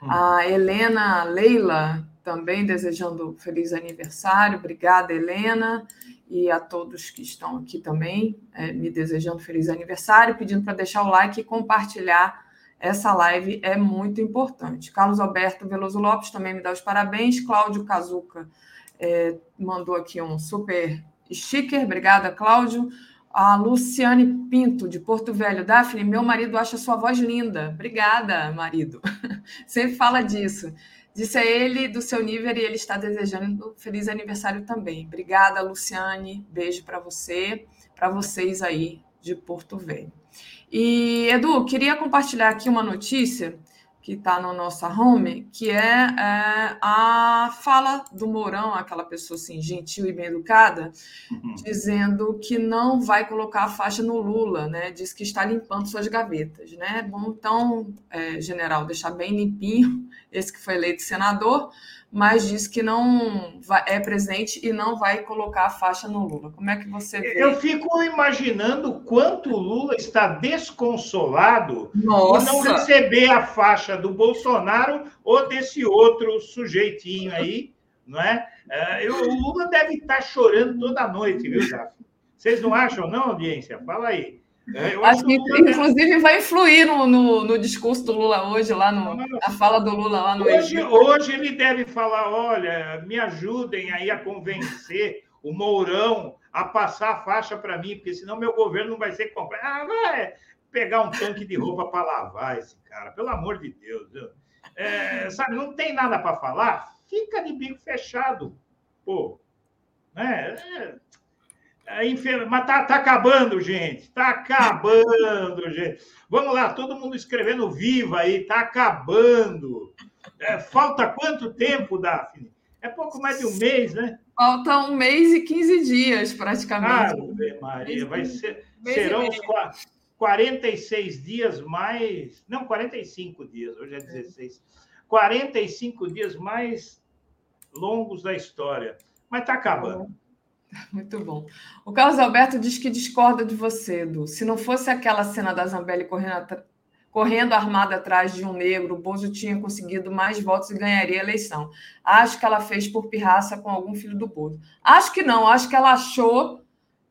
Hum. A Helena Leila, também desejando feliz aniversário. Obrigada, Helena e a todos que estão aqui também, é, me desejando feliz aniversário, pedindo para deixar o like e compartilhar essa live, é muito importante. Carlos Alberto Veloso Lopes também me dá os parabéns, Cláudio Cazuca é, mandou aqui um super sticker, obrigada, Cláudio. A Luciane Pinto, de Porto Velho. Daphne, meu marido acha sua voz linda. Obrigada, marido. Sempre fala disso. Disse a ele do seu nível e ele está desejando feliz aniversário também. Obrigada, Luciane. Beijo para você, para vocês aí de Porto Velho. E, Edu, queria compartilhar aqui uma notícia que está na nossa home, que é, é, a fala do Mourão, aquela pessoa assim, gentil e bem educada, uhum. dizendo que não vai colocar a faixa no Lula, né? Diz que está limpando suas gavetas, né? Bom, então, é, general, deixar bem limpinho esse que foi eleito senador, mas diz que não vai, é presidente e não vai colocar a faixa no Lula. Como é que você vê? Eu fico imaginando quanto o Lula está desconsolado Nossa. por não receber a faixa do Bolsonaro ou desse outro sujeitinho aí, não é? é eu, o Lula deve estar chorando toda noite, viu, Daphne? Vocês não acham, não, audiência? Fala aí. É, acho que, Lula... inclusive, vai influir no, no, no, discurso do Lula hoje, lá no, na fala do Lula lá no hoje, hoje ele deve falar: olha, me ajudem aí a convencer o Mourão a passar a faixa para mim, porque senão meu governo não vai ser completo. Ah, vai pegar um tanque de roupa para lavar esse cara, pelo amor de Deus. É, sabe, não tem nada para falar? Fica de bico fechado, pô. É, é, mas tá, tá acabando, gente. Tá acabando, gente. Vamos lá, todo mundo escrevendo viva aí, tá acabando. É, falta quanto tempo, Daphne? É pouco mais de um mês, né? Falta um mês e 15 dias, praticamente. Ah, Maria, vai ser, serão os 46 dias mais. Não, 45 dias, hoje é 16. 45 dias mais longos da história. Mas tá acabando. Muito bom. O Carlos Alberto diz que discorda de você, Edu. Se não fosse aquela cena da Zambelli correndo, correndo armada atrás de um negro, o Bozo tinha conseguido mais votos e ganharia a eleição. Acho que ela fez por pirraça com algum filho do Bozo. Acho que não, acho que ela achou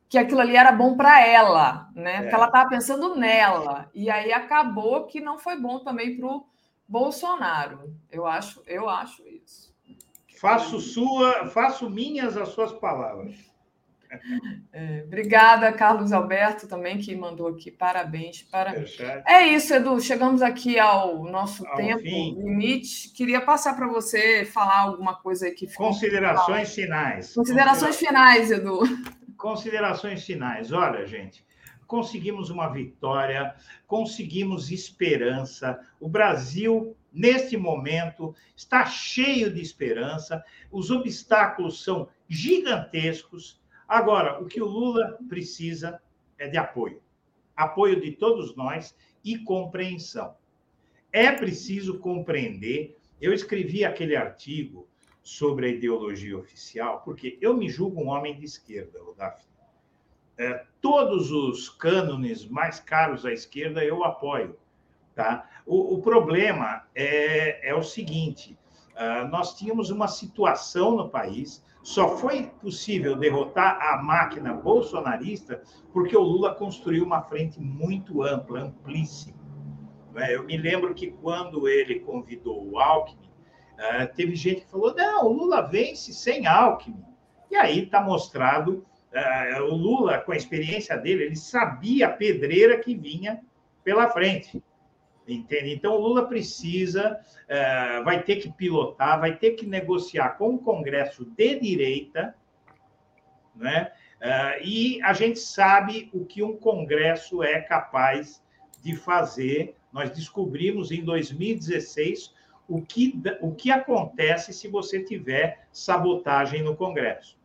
que aquilo ali era bom para ela, né? É. Porque ela estava pensando nela. E aí acabou que não foi bom também para o Bolsonaro. Eu acho, eu acho isso. Faço sua, faço minhas as suas palavras. É, obrigada, Carlos Alberto, também, que mandou aqui. Parabéns. Parabéns. É isso, Edu. Chegamos aqui ao nosso ao tempo fim. limite. Queria passar para você falar alguma coisa que ficou. Considerações finais. Considerações finais, Edu. Considerações finais. Olha, gente, conseguimos uma vitória, conseguimos esperança. O Brasil, neste momento, está cheio de esperança. Os obstáculos são gigantescos Agora, o que o Lula precisa é de apoio. Apoio de todos nós e compreensão. É preciso compreender. Eu escrevi aquele artigo sobre a ideologia oficial, porque eu me julgo um homem de esquerda, Daphne. É, todos os cânones mais caros à esquerda eu apoio. Tá? O, o problema é, é, o seguinte: uh, nós tínhamos uma situação no país só foi possível derrotar a máquina bolsonarista porque o Lula construiu uma frente muito ampla, amplíssima. É? Eu me lembro que quando ele convidou o Alckmin, é, teve gente que falou: não, o Lula vence sem Alckmin. E aí está mostrado, é, o Lula, com a experiência dele, ele sabia a pedreira que vinha pela frente. Entende? Então, o Lula precisa, é, vai ter que pilotar, vai ter que negociar com o Congresso de direita, né? É, e a gente sabe o que um Congresso é capaz de fazer. Nós descobrimos em 2016 o que, o que acontece se você tiver sabotagem no Congresso.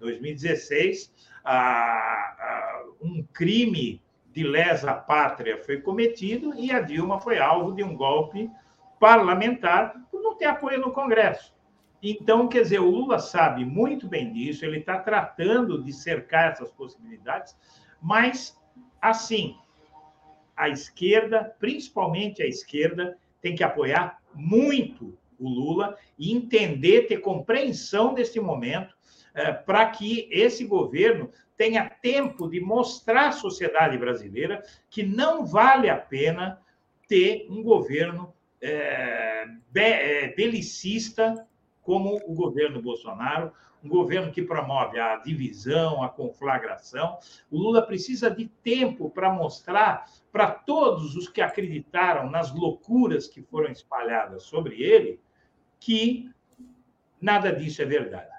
2016, a, a, um crime de lesa pátria foi cometido e a Dilma foi alvo de um golpe parlamentar por não ter apoio no Congresso. Então, quer dizer, o Lula sabe muito bem disso, ele está tratando de cercar essas possibilidades, mas, assim, a esquerda, principalmente a esquerda, tem que apoiar muito o Lula e entender, ter compreensão desse momento, para que esse governo tenha tempo de mostrar à sociedade brasileira que não vale a pena ter um governo é, belicista como o governo Bolsonaro, um governo que promove a divisão, a conflagração. O Lula precisa de tempo para mostrar para todos os que acreditaram nas loucuras que foram espalhadas sobre ele que nada disso é verdade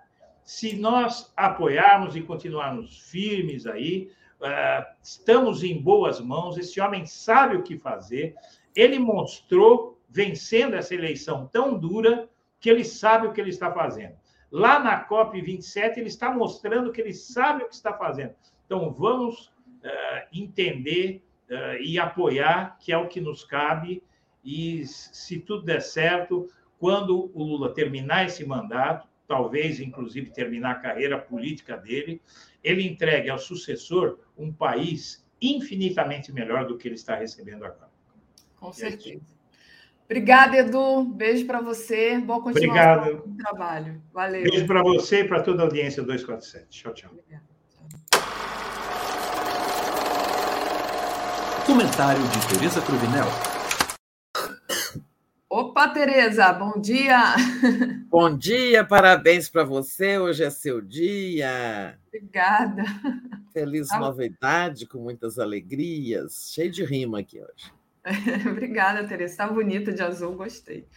se nós apoiarmos e continuarmos firmes aí, uh, estamos em boas mãos. Esse homem sabe o que fazer. ele mostrou, vencendo essa eleição tão dura, que ele sabe o que ele está fazendo. Lá na COP27, ele está mostrando que ele sabe o que está fazendo. Então, vamos uh, entender uh, e apoiar, que é o que nos cabe, e se tudo der certo, quando o Lula terminar esse mandato, talvez inclusive terminar a carreira política dele, ele entregue ao sucessor um país infinitamente melhor do que ele está recebendo agora. Com certeza. Obrigada, Edu. Beijo para você. Boa continuação Obrigado. no trabalho. Valeu. Beijo para você e para toda a audiência 247. Tchau, tchau. Obrigada. Comentário de Tereza Cruvinel. Opa, Tereza, bom dia. Bom dia, parabéns para você. Hoje é seu dia. Obrigada. Feliz tá... novidade, com muitas alegrias. Cheio de rima aqui hoje. Obrigada, Tereza. Está bonita de azul, gostei.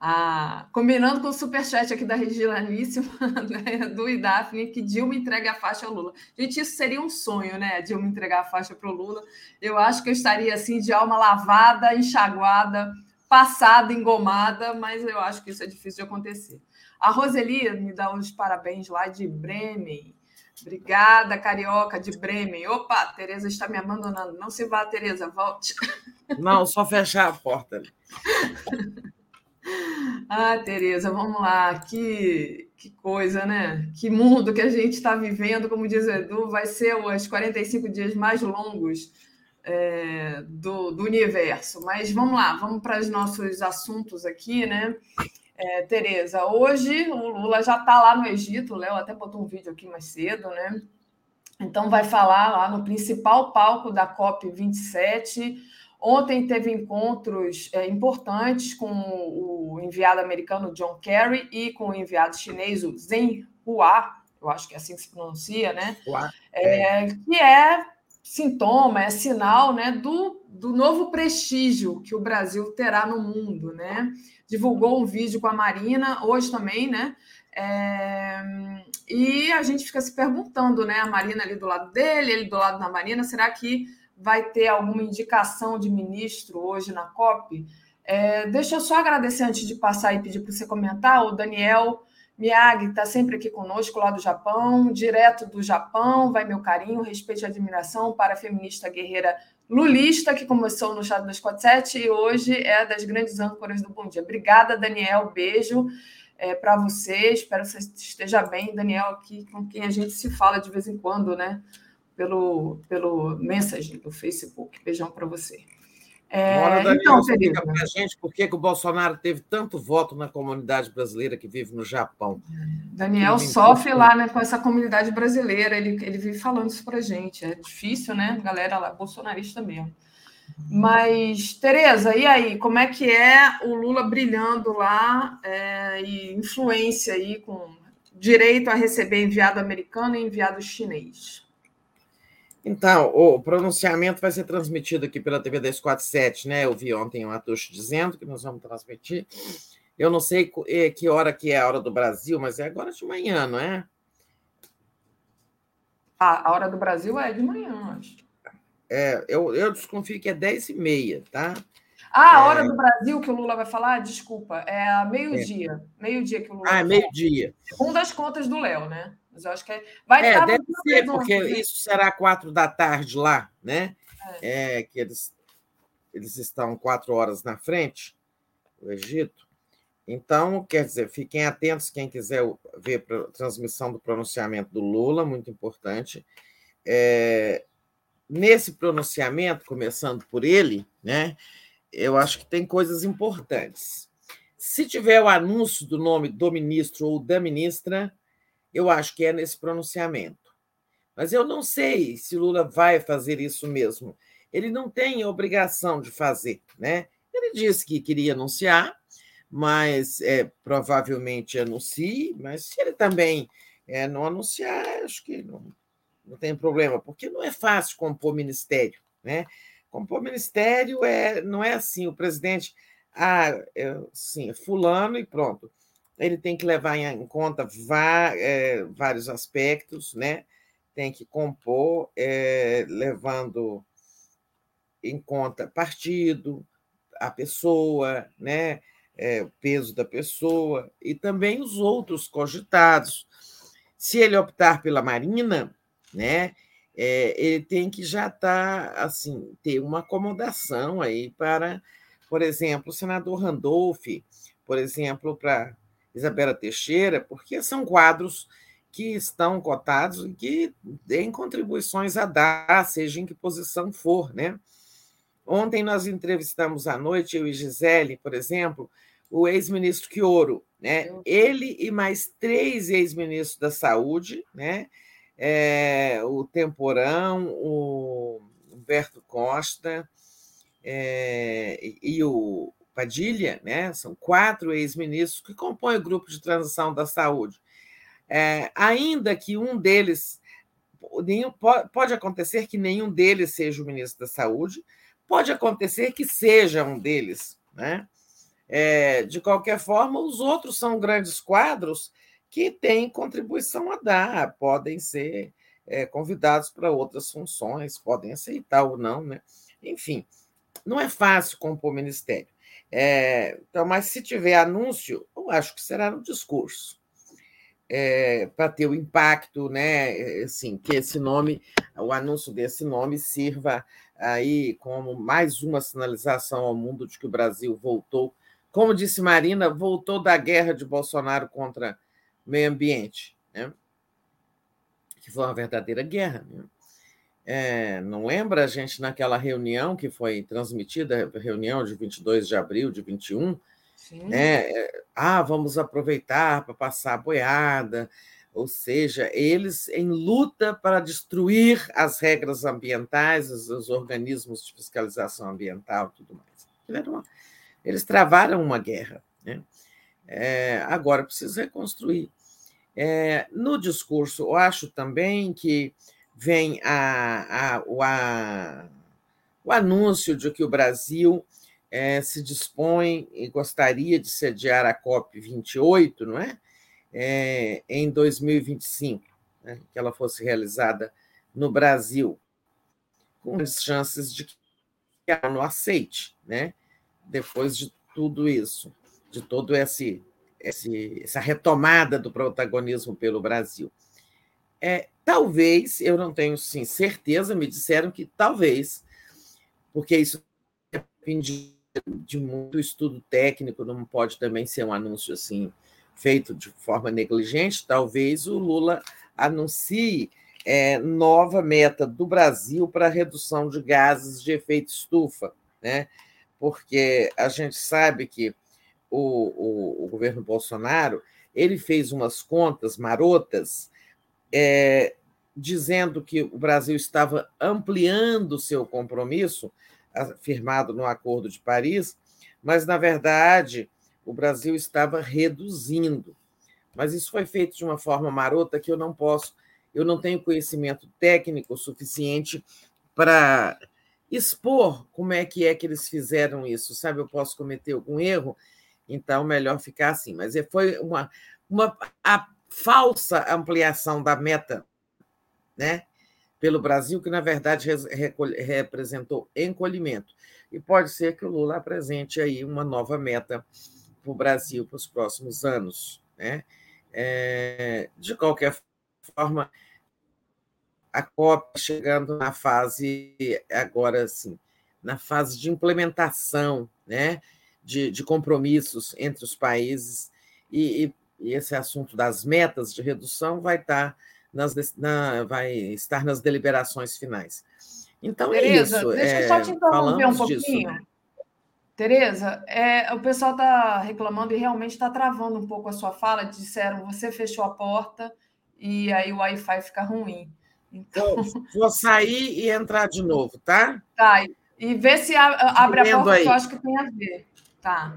Ah, combinando com o superchat aqui da Regilaníssima, né, do e Daphne, que Dilma entregue a faixa ao Lula. Gente, isso seria um sonho, né? Dilma entregar a faixa para o Lula. Eu acho que eu estaria assim, de alma lavada, enxaguada, passada, engomada, mas eu acho que isso é difícil de acontecer. A Roseli me dá os parabéns lá de Bremen. Obrigada, Carioca, de Bremen. Opa, Tereza está me abandonando. Não se vá, Tereza, volte. Não, só fechar a porta. ah, Tereza, vamos lá. Que, que coisa, né? Que mundo que a gente está vivendo, como diz o Edu, vai ser os 45 dias mais longos é, do, do universo. Mas vamos lá, vamos para os nossos assuntos aqui, né? É, Tereza, hoje o Lula já está lá no Egito, o Léo até botou um vídeo aqui mais cedo, né? Então vai falar lá no principal palco da COP27. Ontem teve encontros é, importantes com o enviado americano John Kerry e com o enviado chinês o Zheng Hua, eu acho que é assim que se pronuncia, né? É, que é sintoma, é sinal né, do, do novo prestígio que o Brasil terá no mundo. Né? Divulgou um vídeo com a Marina, hoje também, né? É, e a gente fica se perguntando, né? A Marina ali do lado dele, ele do lado da Marina, será que vai ter alguma indicação de ministro hoje na COP? É, deixa eu só agradecer antes de passar e pedir para você comentar, o Daniel Miyagi está sempre aqui conosco, lá do Japão, direto do Japão. Vai meu carinho, respeito e admiração para a feminista guerreira lulista, que começou no Chá 247 e hoje é das grandes âncoras do Bom Dia. Obrigada, Daniel. Beijo é, para você. Espero que você esteja bem. Daniel, aqui com quem a gente se fala de vez em quando, né? Pelo, pelo message do Facebook. Beijão para você. É, Mora, Daniel, então, explica para a gente por que, que o Bolsonaro teve tanto voto na comunidade brasileira que vive no Japão. Daniel sofre lá né, com essa comunidade brasileira, ele, ele vive falando isso para a gente. É difícil, né? Galera lá, bolsonarista mesmo. Mas, Tereza, e aí? Como é que é o Lula brilhando lá é, e influência aí com direito a receber enviado americano e enviado chinês? Então, o pronunciamento vai ser transmitido aqui pela TV 247, né? Eu vi ontem o Atucho dizendo que nós vamos transmitir. Eu não sei eh, que hora que é a hora do Brasil, mas é agora de manhã, não é? A hora do Brasil é de manhã, acho. É, eu, eu desconfio que é 10 e meia, tá? Ah, a é... hora do Brasil que o Lula vai falar? Desculpa, é meio-dia. É. Meio-dia que o Lula Ah, é meio-dia. Segundo as contas do Léo, né? Mas eu acho que é... vai é, deve ser, porque né? isso será quatro da tarde lá, né? É. é. que eles, eles estão quatro horas na frente, o Egito. Então, quer dizer, fiquem atentos quem quiser ver a transmissão do pronunciamento do Lula, muito importante. É, nesse pronunciamento, começando por ele, né? Eu acho que tem coisas importantes. Se tiver o anúncio do nome do ministro ou da ministra, eu acho que é nesse pronunciamento. Mas eu não sei se Lula vai fazer isso mesmo. Ele não tem a obrigação de fazer, né? Ele disse que queria anunciar, mas é, provavelmente anuncie, mas se ele também é, não anunciar, acho que não, não tem problema, porque não é fácil compor ministério, né? Compor ministério é, não é assim, o presidente, ah, é, sim, fulano e pronto ele tem que levar em conta é, vários aspectos, né? tem que compor, é, levando em conta partido, a pessoa, né? É, o peso da pessoa e também os outros cogitados. Se ele optar pela Marina, né, é, ele tem que já estar tá, assim ter uma acomodação aí para, por exemplo, o senador Randolph, por exemplo, para Isabela Teixeira, porque são quadros que estão cotados e que têm contribuições a dar, seja em que posição for. Né? Ontem nós entrevistamos à noite, eu e Gisele, por exemplo, o ex-ministro Quioro. Né? Ele e mais três ex-ministros da Saúde, né? É, o Temporão, o Humberto Costa é, e o Padilha, né? são quatro ex-ministros que compõem o grupo de transição da saúde. É, ainda que um deles, nenhum, pode acontecer que nenhum deles seja o ministro da Saúde, pode acontecer que seja um deles. Né? É, de qualquer forma, os outros são grandes quadros que têm contribuição a dar, podem ser é, convidados para outras funções, podem aceitar ou não. Né? Enfim, não é fácil compor ministério. É, então, mas se tiver anúncio, eu acho que será no discurso é, para ter o impacto, né? Assim, que esse nome, o anúncio desse nome sirva aí como mais uma sinalização ao mundo de que o Brasil voltou, como disse Marina, voltou da guerra de Bolsonaro contra o meio ambiente, né? que foi uma verdadeira guerra. Né? É, não lembra a gente naquela reunião que foi transmitida, reunião de 22 de abril de 21, né? Ah, vamos aproveitar para passar a boiada, ou seja, eles em luta para destruir as regras ambientais, os, os organismos de fiscalização ambiental e tudo mais. Uma, eles travaram uma guerra. Né? É, agora precisa reconstruir. É, no discurso, eu acho também que vem a, a, o, a, o anúncio de que o Brasil é, se dispõe e gostaria de sediar a COP28, não é? é em 2025, né? que ela fosse realizada no Brasil, com as chances de que ela não aceite, né? depois de tudo isso, de todo esse, esse essa retomada do protagonismo pelo Brasil. É, talvez, eu não tenho sim, certeza, me disseram que talvez, porque isso depende de muito estudo técnico, não pode também ser um anúncio assim feito de forma negligente. Talvez o Lula anuncie é, nova meta do Brasil para redução de gases de efeito estufa, né? Porque a gente sabe que o, o, o governo Bolsonaro ele fez umas contas marotas é, dizendo que o Brasil estava ampliando seu compromisso firmado no Acordo de Paris, mas, na verdade, o Brasil estava reduzindo. Mas isso foi feito de uma forma marota que eu não posso, eu não tenho conhecimento técnico suficiente para expor como é que é que eles fizeram isso, sabe? Eu posso cometer algum erro, então melhor ficar assim. Mas foi uma, uma a falsa ampliação da meta, né? pelo Brasil, que na verdade representou encolhimento. E pode ser que o Lula apresente aí uma nova meta para o Brasil para os próximos anos. Né? É, de qualquer forma, a COP chegando na fase agora sim, na fase de implementação, né, de, de compromissos entre os países e, e, e, esse assunto das metas de redução vai estar nas, na, vai estar nas deliberações finais. Então Tereza, é isso. Deixa eu só te interromper um pouquinho. Disso, né? Tereza, é, o pessoal está reclamando e realmente está travando um pouco a sua fala. Disseram você fechou a porta e aí o Wi-Fi fica ruim. Então, vou sair e entrar de novo, tá? Tá. E ver se abre a porta, aí. que eu acho que tem a ver. Tá.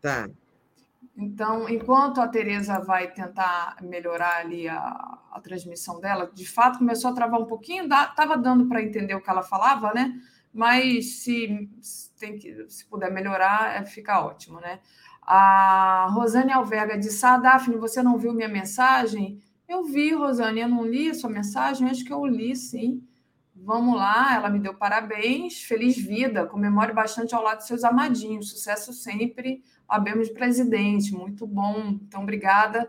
Tá. Então, enquanto a Tereza vai tentar melhorar ali a, a transmissão dela, de fato começou a travar um pouquinho, estava dando para entender o que ela falava, né? Mas se, tem que, se puder melhorar, é, fica ótimo, né? A Rosane Alverga disse: Ah, Daphne, você não viu minha mensagem? Eu vi, Rosane, eu não li a sua mensagem, acho que eu li sim. Vamos lá, ela me deu parabéns, feliz vida, comemore bastante ao lado de seus amadinhos, sucesso sempre, abemos presidente, muito bom, então obrigada,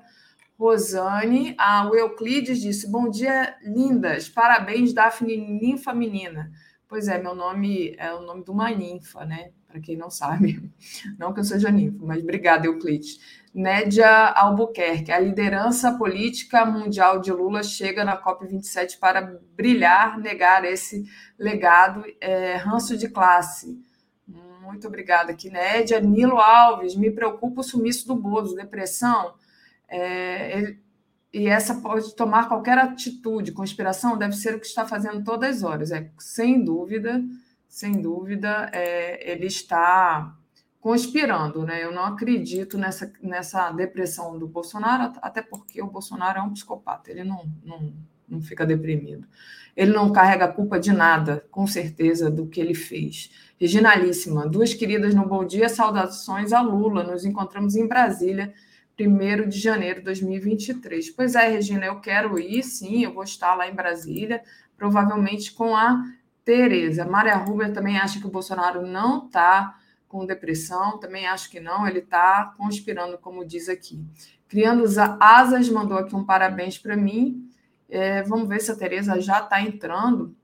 Rosane. A o Euclides disse, bom dia, lindas, parabéns, Daphne Ninfa Menina. Pois é, meu nome é o nome de uma ninfa, né? Para quem não sabe, não que eu seja ninfa, mas obrigada, Euclides. Nédia Albuquerque, a liderança política mundial de Lula chega na COP27 para brilhar, negar esse legado, é, ranço de classe. Muito obrigada aqui, Nédia. Nilo Alves, me preocupa o sumiço do Bozo, depressão. É, ele, e essa pode tomar qualquer atitude. Conspiração deve ser o que está fazendo todas as horas. É, sem dúvida, sem dúvida, é, ele está conspirando, né? Eu não acredito nessa, nessa depressão do Bolsonaro, até porque o Bolsonaro é um psicopata, ele não, não, não fica deprimido. Ele não carrega a culpa de nada, com certeza, do que ele fez. Reginalíssima, duas queridas no Bom Dia, saudações a Lula. Nos encontramos em Brasília, 1 de janeiro de 2023. Pois é, Regina, eu quero ir, sim, eu vou estar lá em Brasília, provavelmente com a Tereza. Maria Ruber também acha que o Bolsonaro não está com depressão, também acho que não, ele está conspirando, como diz aqui. Criando asas, mandou aqui um parabéns para mim. É, vamos ver se a Tereza já está entrando.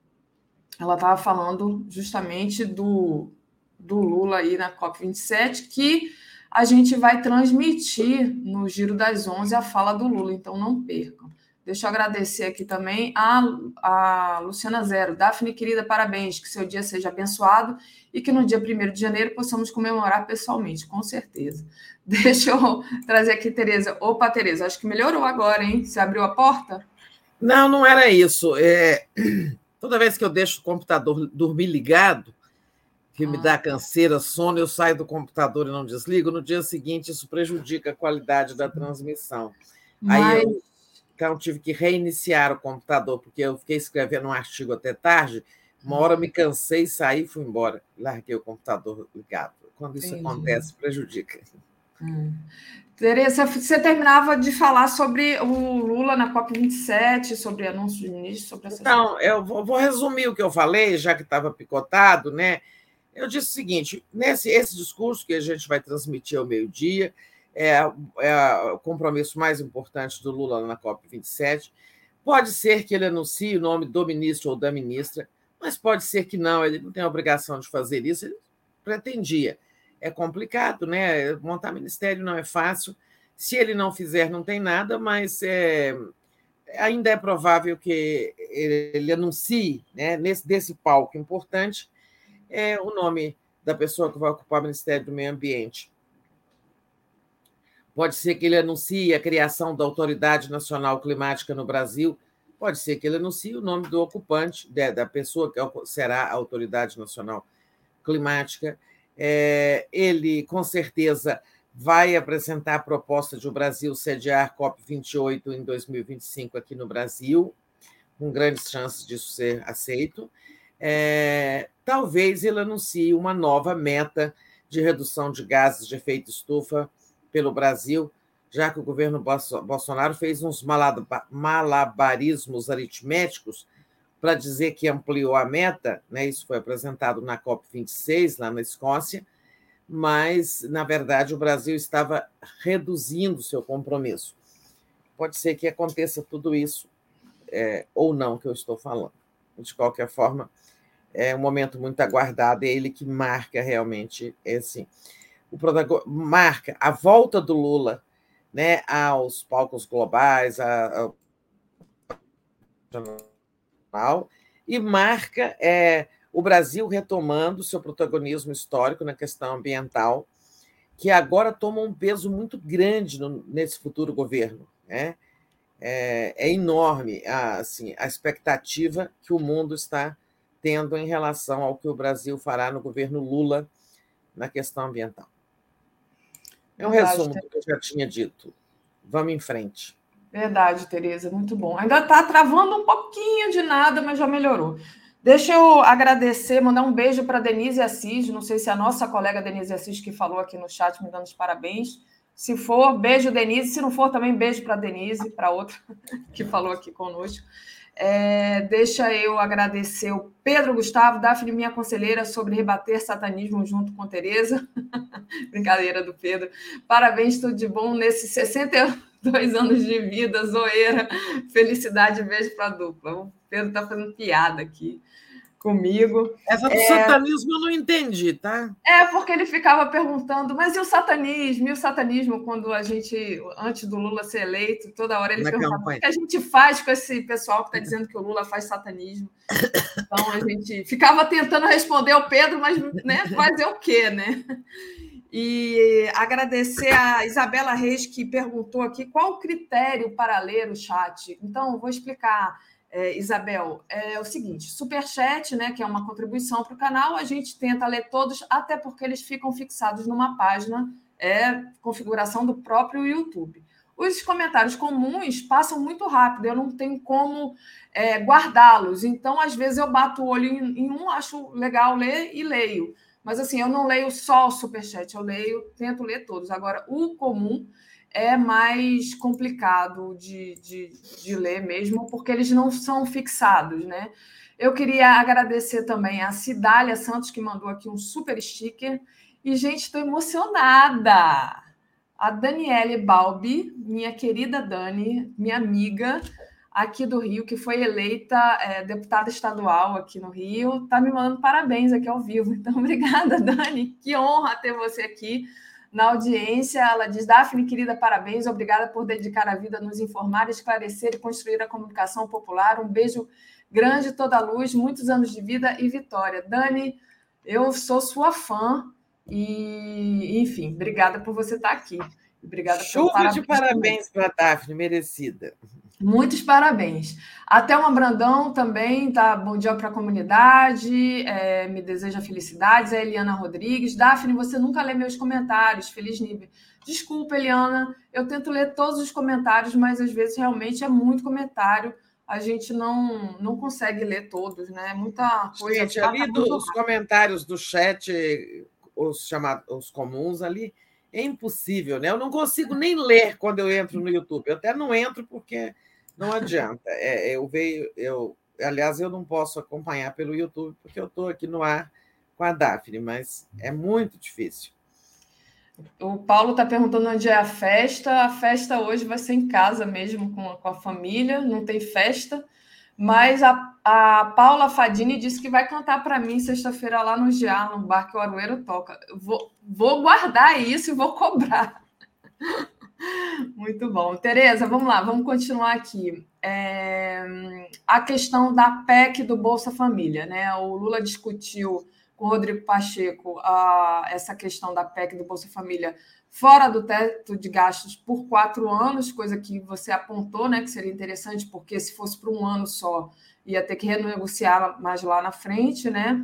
Ela estava falando justamente do, do Lula aí na COP27, que a gente vai transmitir no Giro das Onze a fala do Lula, então não percam. Deixa eu agradecer aqui também a, a Luciana Zero. Daphne, querida, parabéns. Que seu dia seja abençoado e que no dia 1 de janeiro possamos comemorar pessoalmente, com certeza. Deixa eu trazer aqui, Tereza. Opa, Tereza, acho que melhorou agora, hein? Você abriu a porta? Não, não era isso. É... Toda vez que eu deixo o computador dormir ligado, que me dá ah. canseira, sono, eu saio do computador e não desligo. No dia seguinte, isso prejudica a qualidade da transmissão. Mas... Aí eu então, tive que reiniciar o computador, porque eu fiquei escrevendo um artigo até tarde. Uma hora me cansei, saí e fui embora. Larguei o computador ligado. Quando isso Entendi. acontece, prejudica. Hum. Tereza, você terminava de falar sobre o Lula na COP27, sobre anúncio de ministro, sobre essa Então, eu vou, vou, resumir o que eu falei, já que estava picotado, né? Eu disse o seguinte: nesse esse discurso que a gente vai transmitir ao meio-dia, é, é o compromisso mais importante do Lula na COP27. Pode ser que ele anuncie o nome do ministro ou da ministra, mas pode ser que não, ele não tem a obrigação de fazer isso, ele pretendia. É complicado, né? Montar ministério não é fácil. Se ele não fizer, não tem nada, mas é, ainda é provável que ele, anuncie, né, nesse desse palco importante, é, o nome da pessoa que vai ocupar o Ministério do Meio Ambiente. Pode ser que ele anuncie a criação da Autoridade Nacional Climática no Brasil. Pode ser que ele anuncie o nome do ocupante, da pessoa que será a Autoridade Nacional Climática. É, ele, com certeza, vai apresentar a proposta de o Brasil sediar COP28 em 2025 aqui no Brasil, com grandes chances disso ser aceito. É, talvez ele anuncie uma nova meta de redução de gases de efeito estufa pelo Brasil, já que o governo Bolsonaro fez uns malabarismos aritméticos para dizer que ampliou a meta, né? isso foi apresentado na COP26, lá na Escócia, mas, na verdade, o Brasil estava reduzindo seu compromisso. Pode ser que aconteça tudo isso, é, ou não, que eu estou falando. De qualquer forma, é um momento muito aguardado, é ele que marca realmente esse o marca a volta do Lula né, aos palcos globais, a, a, e marca é, o Brasil retomando seu protagonismo histórico na questão ambiental, que agora toma um peso muito grande no, nesse futuro governo. Né? É, é enorme a, assim, a expectativa que o mundo está tendo em relação ao que o Brasil fará no governo Lula na questão ambiental. É um resumo do que eu já tinha dito. Vamos em frente. Verdade, Tereza, muito bom. Ainda está travando um pouquinho de nada, mas já melhorou. Deixa eu agradecer, mandar um beijo para Denise Assis. Não sei se é a nossa colega Denise Assis que falou aqui no chat me dando os parabéns. Se for, beijo, Denise. Se não for, também beijo para Denise, para outra que falou aqui conosco. É, deixa eu agradecer o Pedro Gustavo, Daphne, minha conselheira, sobre rebater satanismo junto com Tereza. Brincadeira do Pedro. Parabéns, tudo de bom nesses 62 anos de vida, zoeira, felicidade, beijo para a dupla. O Pedro está fazendo piada aqui comigo. Essa do é... satanismo eu não entendi, tá? É, porque ele ficava perguntando, mas e o satanismo? E o satanismo, quando a gente, antes do Lula ser eleito, toda hora ele Na perguntava campanha. o que a gente faz com esse pessoal que está dizendo que o Lula faz satanismo. Então a gente ficava tentando responder ao Pedro, mas né, fazer o quê, né? E agradecer a Isabela Reis, que perguntou aqui qual o critério para ler o chat. Então, vou explicar é, Isabel, é o seguinte: superchat, né, que é uma contribuição para o canal, a gente tenta ler todos, até porque eles ficam fixados numa página, é configuração do próprio YouTube. Os comentários comuns passam muito rápido, eu não tenho como é, guardá-los. Então, às vezes, eu bato o olho em, em, um, acho legal ler e leio. Mas assim, eu não leio só o superchat, eu leio, tento ler todos. Agora, o comum é mais complicado de, de, de ler mesmo, porque eles não são fixados, né? Eu queria agradecer também a Cidália Santos, que mandou aqui um super sticker. E, gente, estou emocionada! A Daniele Balbi, minha querida Dani, minha amiga aqui do Rio, que foi eleita é, deputada estadual aqui no Rio, está me mandando parabéns aqui ao vivo. Então, obrigada, Dani. Que honra ter você aqui na audiência. Ela diz: Daphne, querida, parabéns, obrigada por dedicar a vida a nos informar, esclarecer e construir a comunicação popular. Um beijo grande, toda a luz, muitos anos de vida e vitória. Dani, eu sou sua fã e, enfim, obrigada por você estar aqui. Obrigada Chuva de parabéns para a Daphne, merecida. Muitos parabéns. Até uma Brandão também, tá? Bom dia para a comunidade, é, me deseja felicidades. É Eliana Rodrigues. Daphne, você nunca lê meus comentários. Feliz Nibe. Desculpa, Eliana, eu tento ler todos os comentários, mas às vezes realmente é muito comentário. A gente não, não consegue ler todos, né? É muita coisa. Gente, ali dos comentários do chat, os chamados os comuns ali, é impossível, né? Eu não consigo nem ler quando eu entro no YouTube. Eu até não entro porque não adianta. É, eu veio, eu, aliás, eu não posso acompanhar pelo YouTube porque eu estou aqui no ar com a Daphne, mas é muito difícil. O Paulo está perguntando onde é a festa. A festa hoje vai ser em casa mesmo, com a, com a família, não tem festa. Mas a, a Paula Fadini disse que vai cantar para mim sexta-feira lá no GA, no bar que o Arueiro toca. Vou, vou guardar isso e vou cobrar. Muito bom. Tereza, vamos lá, vamos continuar aqui. É, a questão da PEC do Bolsa Família, né? O Lula discutiu com o Rodrigo Pacheco a, essa questão da PEC do Bolsa Família fora do teto de gastos por quatro anos, coisa que você apontou, né? Que seria interessante, porque se fosse por um ano só, ia ter que renegociar mais lá na frente, né?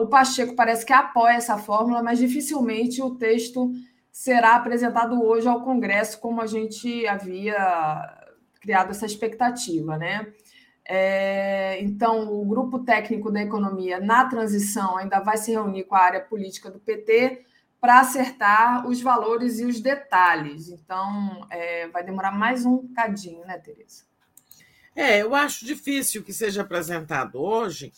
O Pacheco parece que apoia essa fórmula, mas dificilmente o texto será apresentado hoje ao Congresso, como a gente havia criado essa expectativa, né? É, então, o grupo técnico da economia na transição ainda vai se reunir com a área política do PT para acertar os valores e os detalhes. Então, é, vai demorar mais um cadinho, né, Tereza? É, eu acho difícil que seja apresentado hoje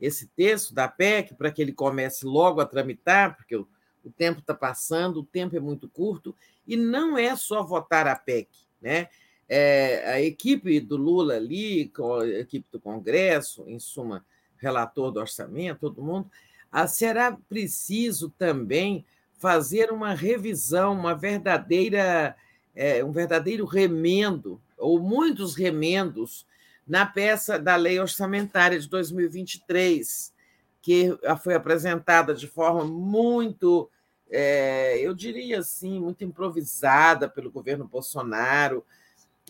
esse texto da PEC para que ele comece logo a tramitar, porque o o tempo está passando, o tempo é muito curto, e não é só votar a PEC. Né? É, a equipe do Lula ali, a equipe do Congresso, em suma, relator do orçamento, todo mundo, ah, será preciso também fazer uma revisão, uma verdadeira, é, um verdadeiro remendo, ou muitos remendos, na peça da Lei Orçamentária de 2023, que foi apresentada de forma muito é, eu diria assim, muito improvisada pelo governo Bolsonaro,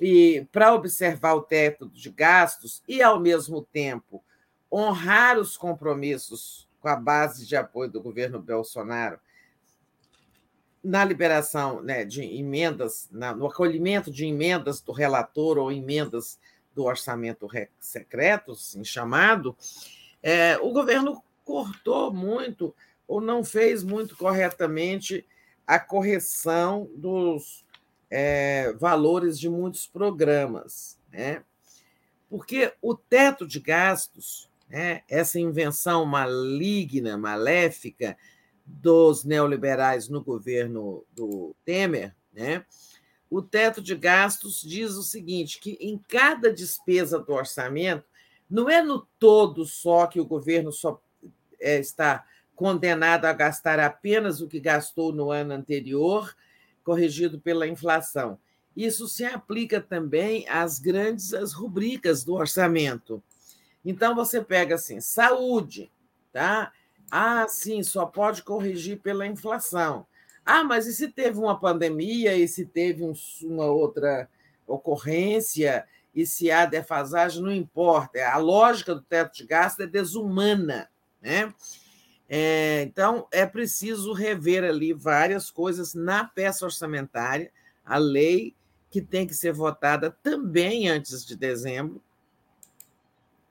e para observar o teto de gastos e, ao mesmo tempo, honrar os compromissos com a base de apoio do governo Bolsonaro na liberação né, de emendas, na, no acolhimento de emendas do relator ou emendas do orçamento secreto, assim chamado, é, o governo cortou muito ou não fez muito corretamente a correção dos é, valores de muitos programas. Né? Porque o teto de gastos, né, essa invenção maligna, maléfica dos neoliberais no governo do Temer, né, o teto de gastos diz o seguinte: que em cada despesa do orçamento, não é no todo só que o governo só é, está condenado a gastar apenas o que gastou no ano anterior, corrigido pela inflação. Isso se aplica também às grandes as rubricas do orçamento. Então você pega assim, saúde, tá? Ah, sim, só pode corrigir pela inflação. Ah, mas e se teve uma pandemia, e se teve um, uma outra ocorrência, e se há defasagem, não importa. A lógica do teto de gasto é desumana. Né? É, então, é preciso rever ali várias coisas na peça orçamentária, a lei que tem que ser votada também antes de dezembro,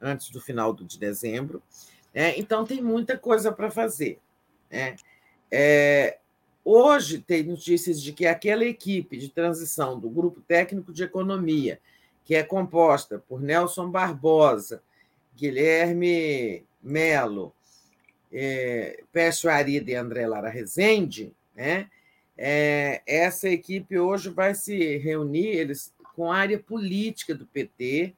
antes do final de dezembro. É, então, tem muita coisa para fazer. Né? É, hoje, tem notícias de que aquela equipe de transição do Grupo Técnico de Economia, que é composta por Nelson Barbosa, Guilherme Melo, é, Pécio Arida e André Lara Rezende, né? É, essa equipe hoje vai se reunir eles, com a área política do PT,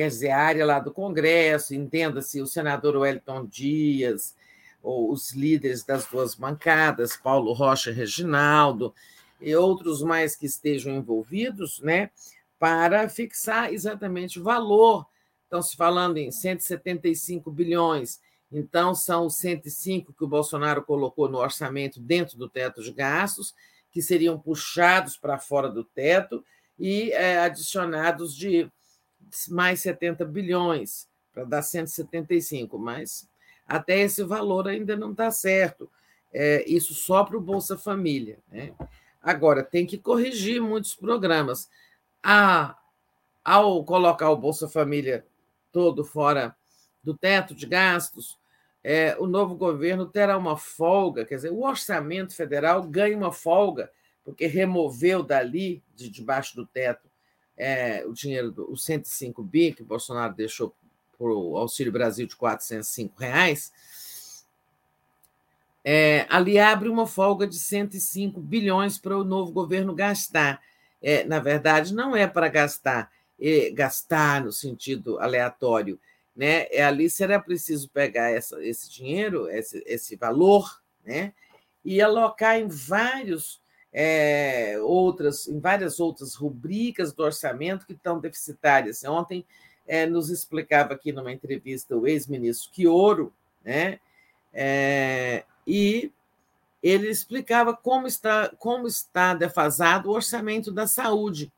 quer dizer, a área lá do Congresso, entenda-se o senador Wellington Dias, ou os líderes das duas bancadas, Paulo Rocha Reginaldo, e outros mais que estejam envolvidos, né, para fixar exatamente o valor. Estão se falando em 175 bilhões então, são os 105 que o Bolsonaro colocou no orçamento dentro do teto de gastos, que seriam puxados para fora do teto e é, adicionados de mais 70 bilhões, para dar 175, mas até esse valor ainda não está certo. É, isso só para o Bolsa Família. Né? Agora, tem que corrigir muitos programas. A, ao colocar o Bolsa Família todo fora do teto de gastos, é, o novo governo terá uma folga, quer dizer, o orçamento federal ganha uma folga, porque removeu dali, de debaixo do teto, é, o dinheiro, do, os 105 bi que o Bolsonaro deixou para o Auxílio Brasil de 405 reais, é, ali abre uma folga de 105 bilhões para o novo governo gastar. É, na verdade, não é para gastar, é, gastar no sentido aleatório, né? É, ali será preciso pegar essa, esse dinheiro, esse, esse valor, né? e alocar em vários é, outras, em várias outras rubricas do orçamento que estão deficitárias. Ontem é, nos explicava aqui numa entrevista o ex-ministro Quioro, né? É, e ele explicava como está, como está defasado o orçamento da saúde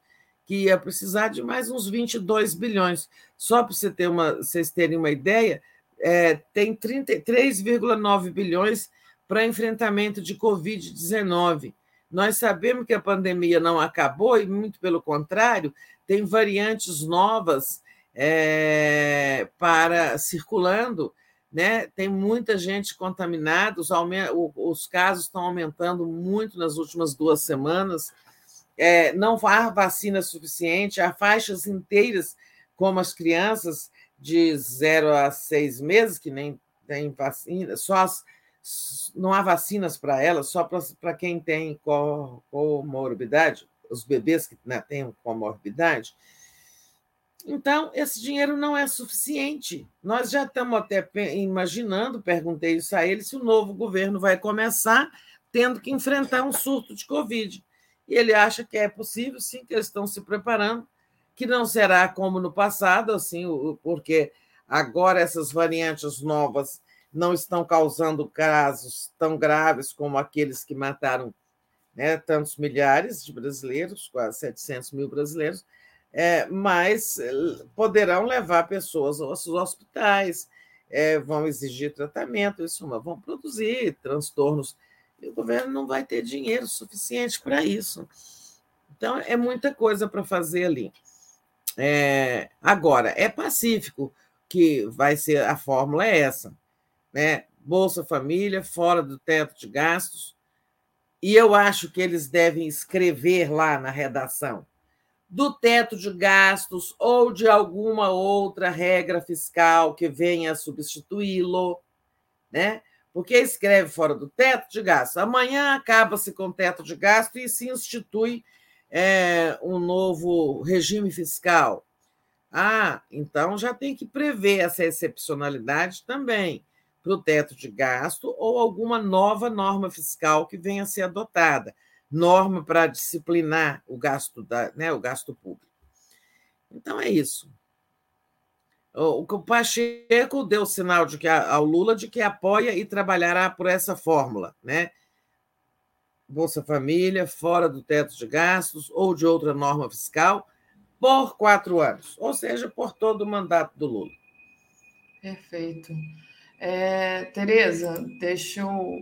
que ia precisar de mais uns 22 bilhões. Só para você ter uma, vocês terem uma ideia, é, tem 33,9 bilhões para enfrentamento de Covid-19. Nós sabemos que a pandemia não acabou, e muito pelo contrário, tem variantes novas é, para circulando, né? tem muita gente contaminada, os, os casos estão aumentando muito nas últimas duas semanas é, não há vacina suficiente, há faixas inteiras, como as crianças de 0 a 6 meses, que nem tem vacina, só as, não há vacinas para elas, só para quem tem comorbidade, os bebês que né, têm comorbidade. Então, esse dinheiro não é suficiente. Nós já estamos até imaginando, perguntei isso a ele, se o novo governo vai começar tendo que enfrentar um surto de Covid e ele acha que é possível, sim, que eles estão se preparando, que não será como no passado, assim, porque agora essas variantes novas não estão causando casos tão graves como aqueles que mataram né, tantos milhares de brasileiros, quase 700 mil brasileiros, é, mas eh, poderão levar pessoas aos hospitais, é, vão exigir tratamento, isso, vão produzir transtornos e o governo não vai ter dinheiro suficiente para isso. Então, é muita coisa para fazer ali. É, agora, é pacífico que vai ser a fórmula é essa, né? Bolsa Família, fora do teto de gastos, e eu acho que eles devem escrever lá na redação. do teto de gastos ou de alguma outra regra fiscal que venha substituí-lo, né? Porque escreve fora do teto de gastos. Amanhã acaba-se com o teto de gasto e se institui é, um novo regime fiscal. Ah, então já tem que prever essa excepcionalidade também para o teto de gasto ou alguma nova norma fiscal que venha a ser adotada norma para disciplinar o gasto, da, né, o gasto público. Então é isso. O, Pacheco deu sinal de que ao Lula de que apoia e trabalhará por essa fórmula, né? Bolsa Família, fora do teto de gastos ou de outra norma fiscal, por quatro anos, ou seja, por todo o mandato do Lula. Perfeito. É, Tereza, deixa eu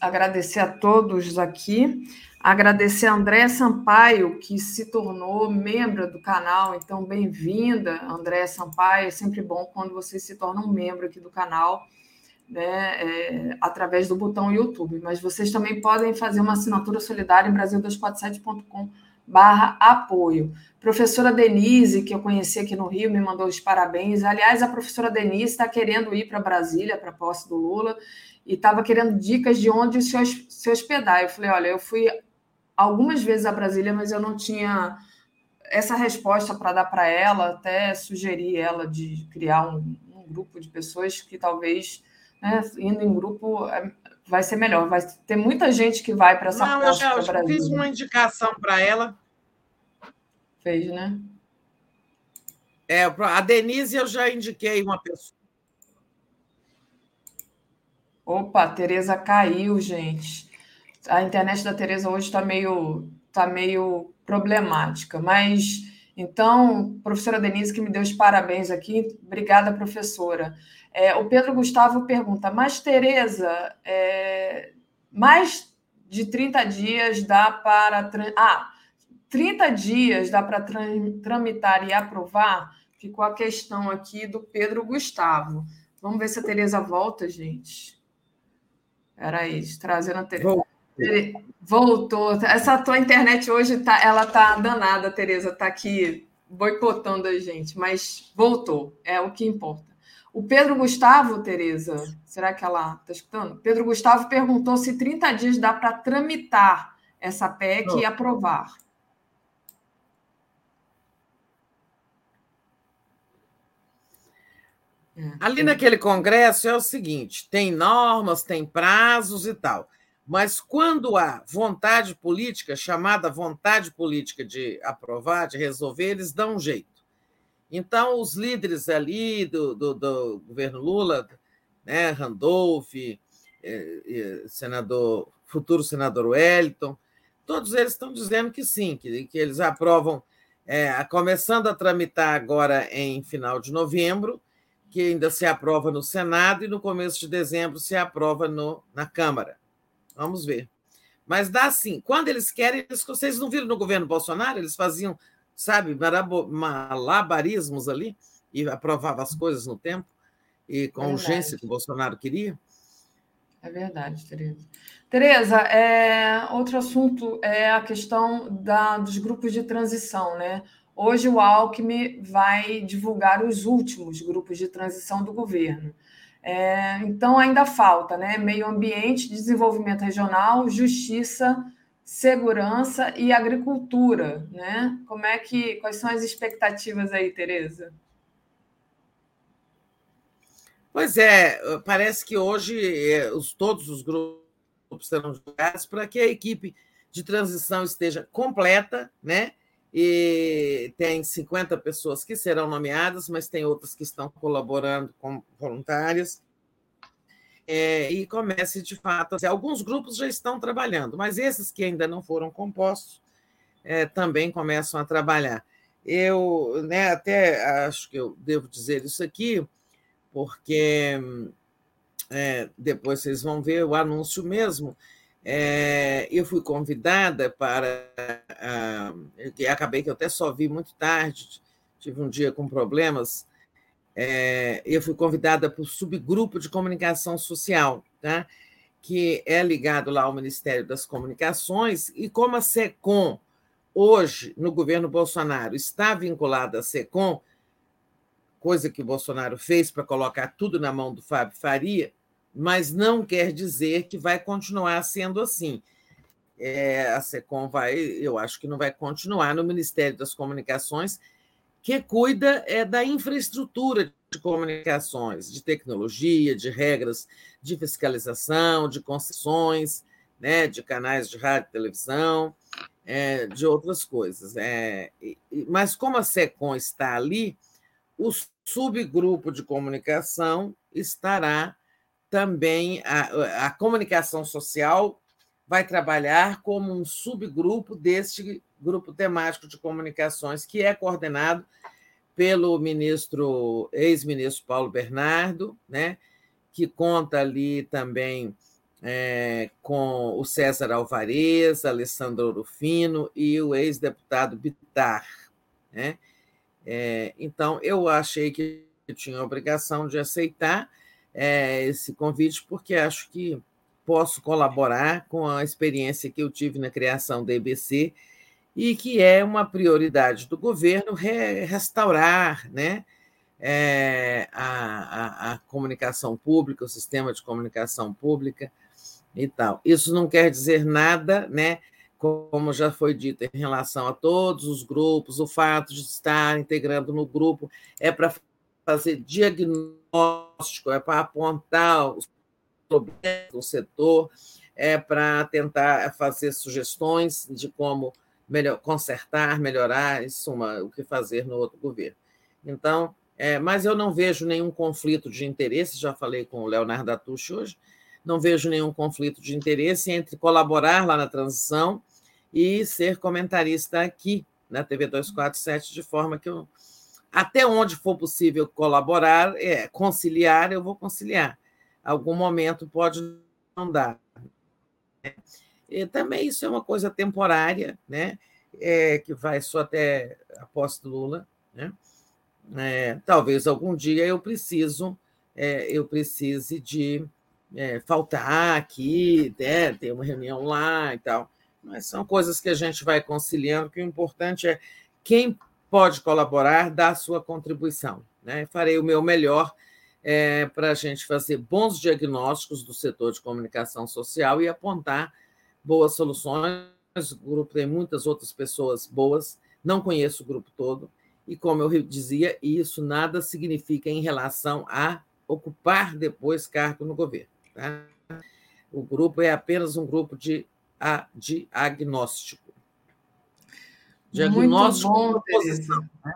agradecer, a todos aqui. Agradecer a André Sampaio, que se tornou membro do canal. Então, bem-vinda, André Sampaio. É sempre bom quando você se torna um membro aqui do canal, né, é, através do botão YouTube. Mas vocês também podem fazer uma assinatura solidária em brasil247.com barra apoio. Professora Denise, que eu conheci aqui no Rio, me mandou os parabéns. Aliás, a professora Denise está querendo ir para Brasília, para a posse do Lula, e estava querendo dicas de onde se hospedar. Eu falei, olha, eu fui algumas vezes a Brasília, mas eu não tinha essa resposta para dar para ela, até sugeri ela de criar um, um grupo de pessoas que talvez, né, indo em grupo, é, vai ser melhor. Vai ter muita gente que vai para essa Não, eu já eu fiz uma indicação para ela. Fez, né? É, a Denise eu já indiquei uma pessoa. Opa, a Tereza caiu, gente. A internet da Tereza hoje está meio, tá meio problemática, mas então, professora Denise, que me deu os parabéns aqui, obrigada, professora. É, o Pedro Gustavo pergunta, mas Tereza, é, mais de 30 dias dá para. Ah, 30 dias dá para tramitar e aprovar? Ficou a questão aqui do Pedro Gustavo. Vamos ver se a Tereza volta, gente. Peraí, trazendo a Tereza. Voltou. Essa tua internet hoje tá, ela tá danada, Tereza, tá aqui boicotando a gente, mas voltou, é o que importa. O Pedro Gustavo, Tereza, será que ela está escutando? Pedro Gustavo perguntou se 30 dias dá para tramitar essa PEC Não. e aprovar. Ali naquele congresso é o seguinte: tem normas, tem prazos e tal. Mas quando há vontade política, chamada vontade política de aprovar, de resolver, eles dão um jeito. Então, os líderes ali do, do, do governo Lula, né, Randolph, eh, eh, senador, futuro senador Wellington, todos eles estão dizendo que sim, que, que eles aprovam, é, começando a tramitar agora em final de novembro, que ainda se aprova no Senado e no começo de dezembro se aprova no, na Câmara. Vamos ver. Mas dá sim. Quando eles querem, eles, vocês não viram no governo Bolsonaro? Eles faziam, sabe, malabarismos ali e aprovavam as coisas no tempo e com é urgência que o Bolsonaro queria. É verdade, Tereza. Tereza, é, outro assunto é a questão da, dos grupos de transição, né? Hoje o Alckmin vai divulgar os últimos grupos de transição do governo. É, então, ainda falta né? meio ambiente, desenvolvimento regional, justiça, segurança e agricultura. Né? Como é que, quais são as expectativas aí, Tereza? Pois é, parece que hoje é, os, todos os grupos serão julgados para que a equipe de transição esteja completa, né? E tem 50 pessoas que serão nomeadas, mas tem outras que estão colaborando como voluntárias. É, e comece de fato. Alguns grupos já estão trabalhando, mas esses que ainda não foram compostos é, também começam a trabalhar. Eu né, até acho que eu devo dizer isso aqui, porque é, depois vocês vão ver o anúncio mesmo. É, eu fui convidada para. Uh, acabei que eu até só vi muito tarde, tive um dia com problemas. É, eu fui convidada para o subgrupo de comunicação social, tá? que é ligado lá ao Ministério das Comunicações, e como a SECOM hoje, no governo Bolsonaro, está vinculada à SECOM, coisa que o Bolsonaro fez para colocar tudo na mão do Fábio Faria, mas não quer dizer que vai continuar sendo assim. É, a SECOM vai, eu acho que não vai continuar no Ministério das Comunicações, que cuida é da infraestrutura de comunicações, de tecnologia, de regras de fiscalização, de concessões, né, de canais de rádio e televisão, é, de outras coisas. É, mas como a SECOM está ali, o subgrupo de comunicação estará também, a, a comunicação social vai trabalhar como um subgrupo deste grupo temático de comunicações, que é coordenado pelo ministro, ex-ministro Paulo Bernardo, né, que conta ali também é, com o César Alvarez, Alessandro Orofino e o ex-deputado Bitar. Né? É, então, eu achei que tinha a obrigação de aceitar é, esse convite, porque acho que posso colaborar com a experiência que eu tive na criação da EBC e que é uma prioridade do governo re restaurar né, é, a, a, a, comunicação pública, o sistema de comunicação pública e tal. Isso não quer dizer nada, né, como já foi dito, em relação a todos os grupos, o fato de estar integrando no grupo é para fazer diagnóstico, é para apontar os problemas do setor, é para tentar fazer sugestões de como melhor, consertar, melhorar, em suma, o que fazer no outro governo. Então, é, mas eu não vejo nenhum conflito de interesse, já falei com o Leonardo Atucci hoje, não vejo nenhum conflito de interesse entre colaborar lá na transição e ser comentarista aqui na TV 247, de forma que eu, até onde for possível colaborar, é, conciliar, eu vou conciliar. Algum momento pode não dar. Né? E também isso é uma coisa temporária, né? É, que vai só até a posse do Lula. Né? É, talvez algum dia eu preciso, é, eu precise de é, faltar aqui, né? ter uma reunião lá e tal. Mas são coisas que a gente vai conciliando, que o importante é quem pode colaborar, dar sua contribuição. Né? Farei o meu melhor é, para a gente fazer bons diagnósticos do setor de comunicação social e apontar boas soluções. O grupo tem muitas outras pessoas boas, não conheço o grupo todo, e como eu dizia, isso nada significa em relação a ocupar depois cargo no governo. Tá? O grupo é apenas um grupo de a. Diagnóstico Muito bom, né?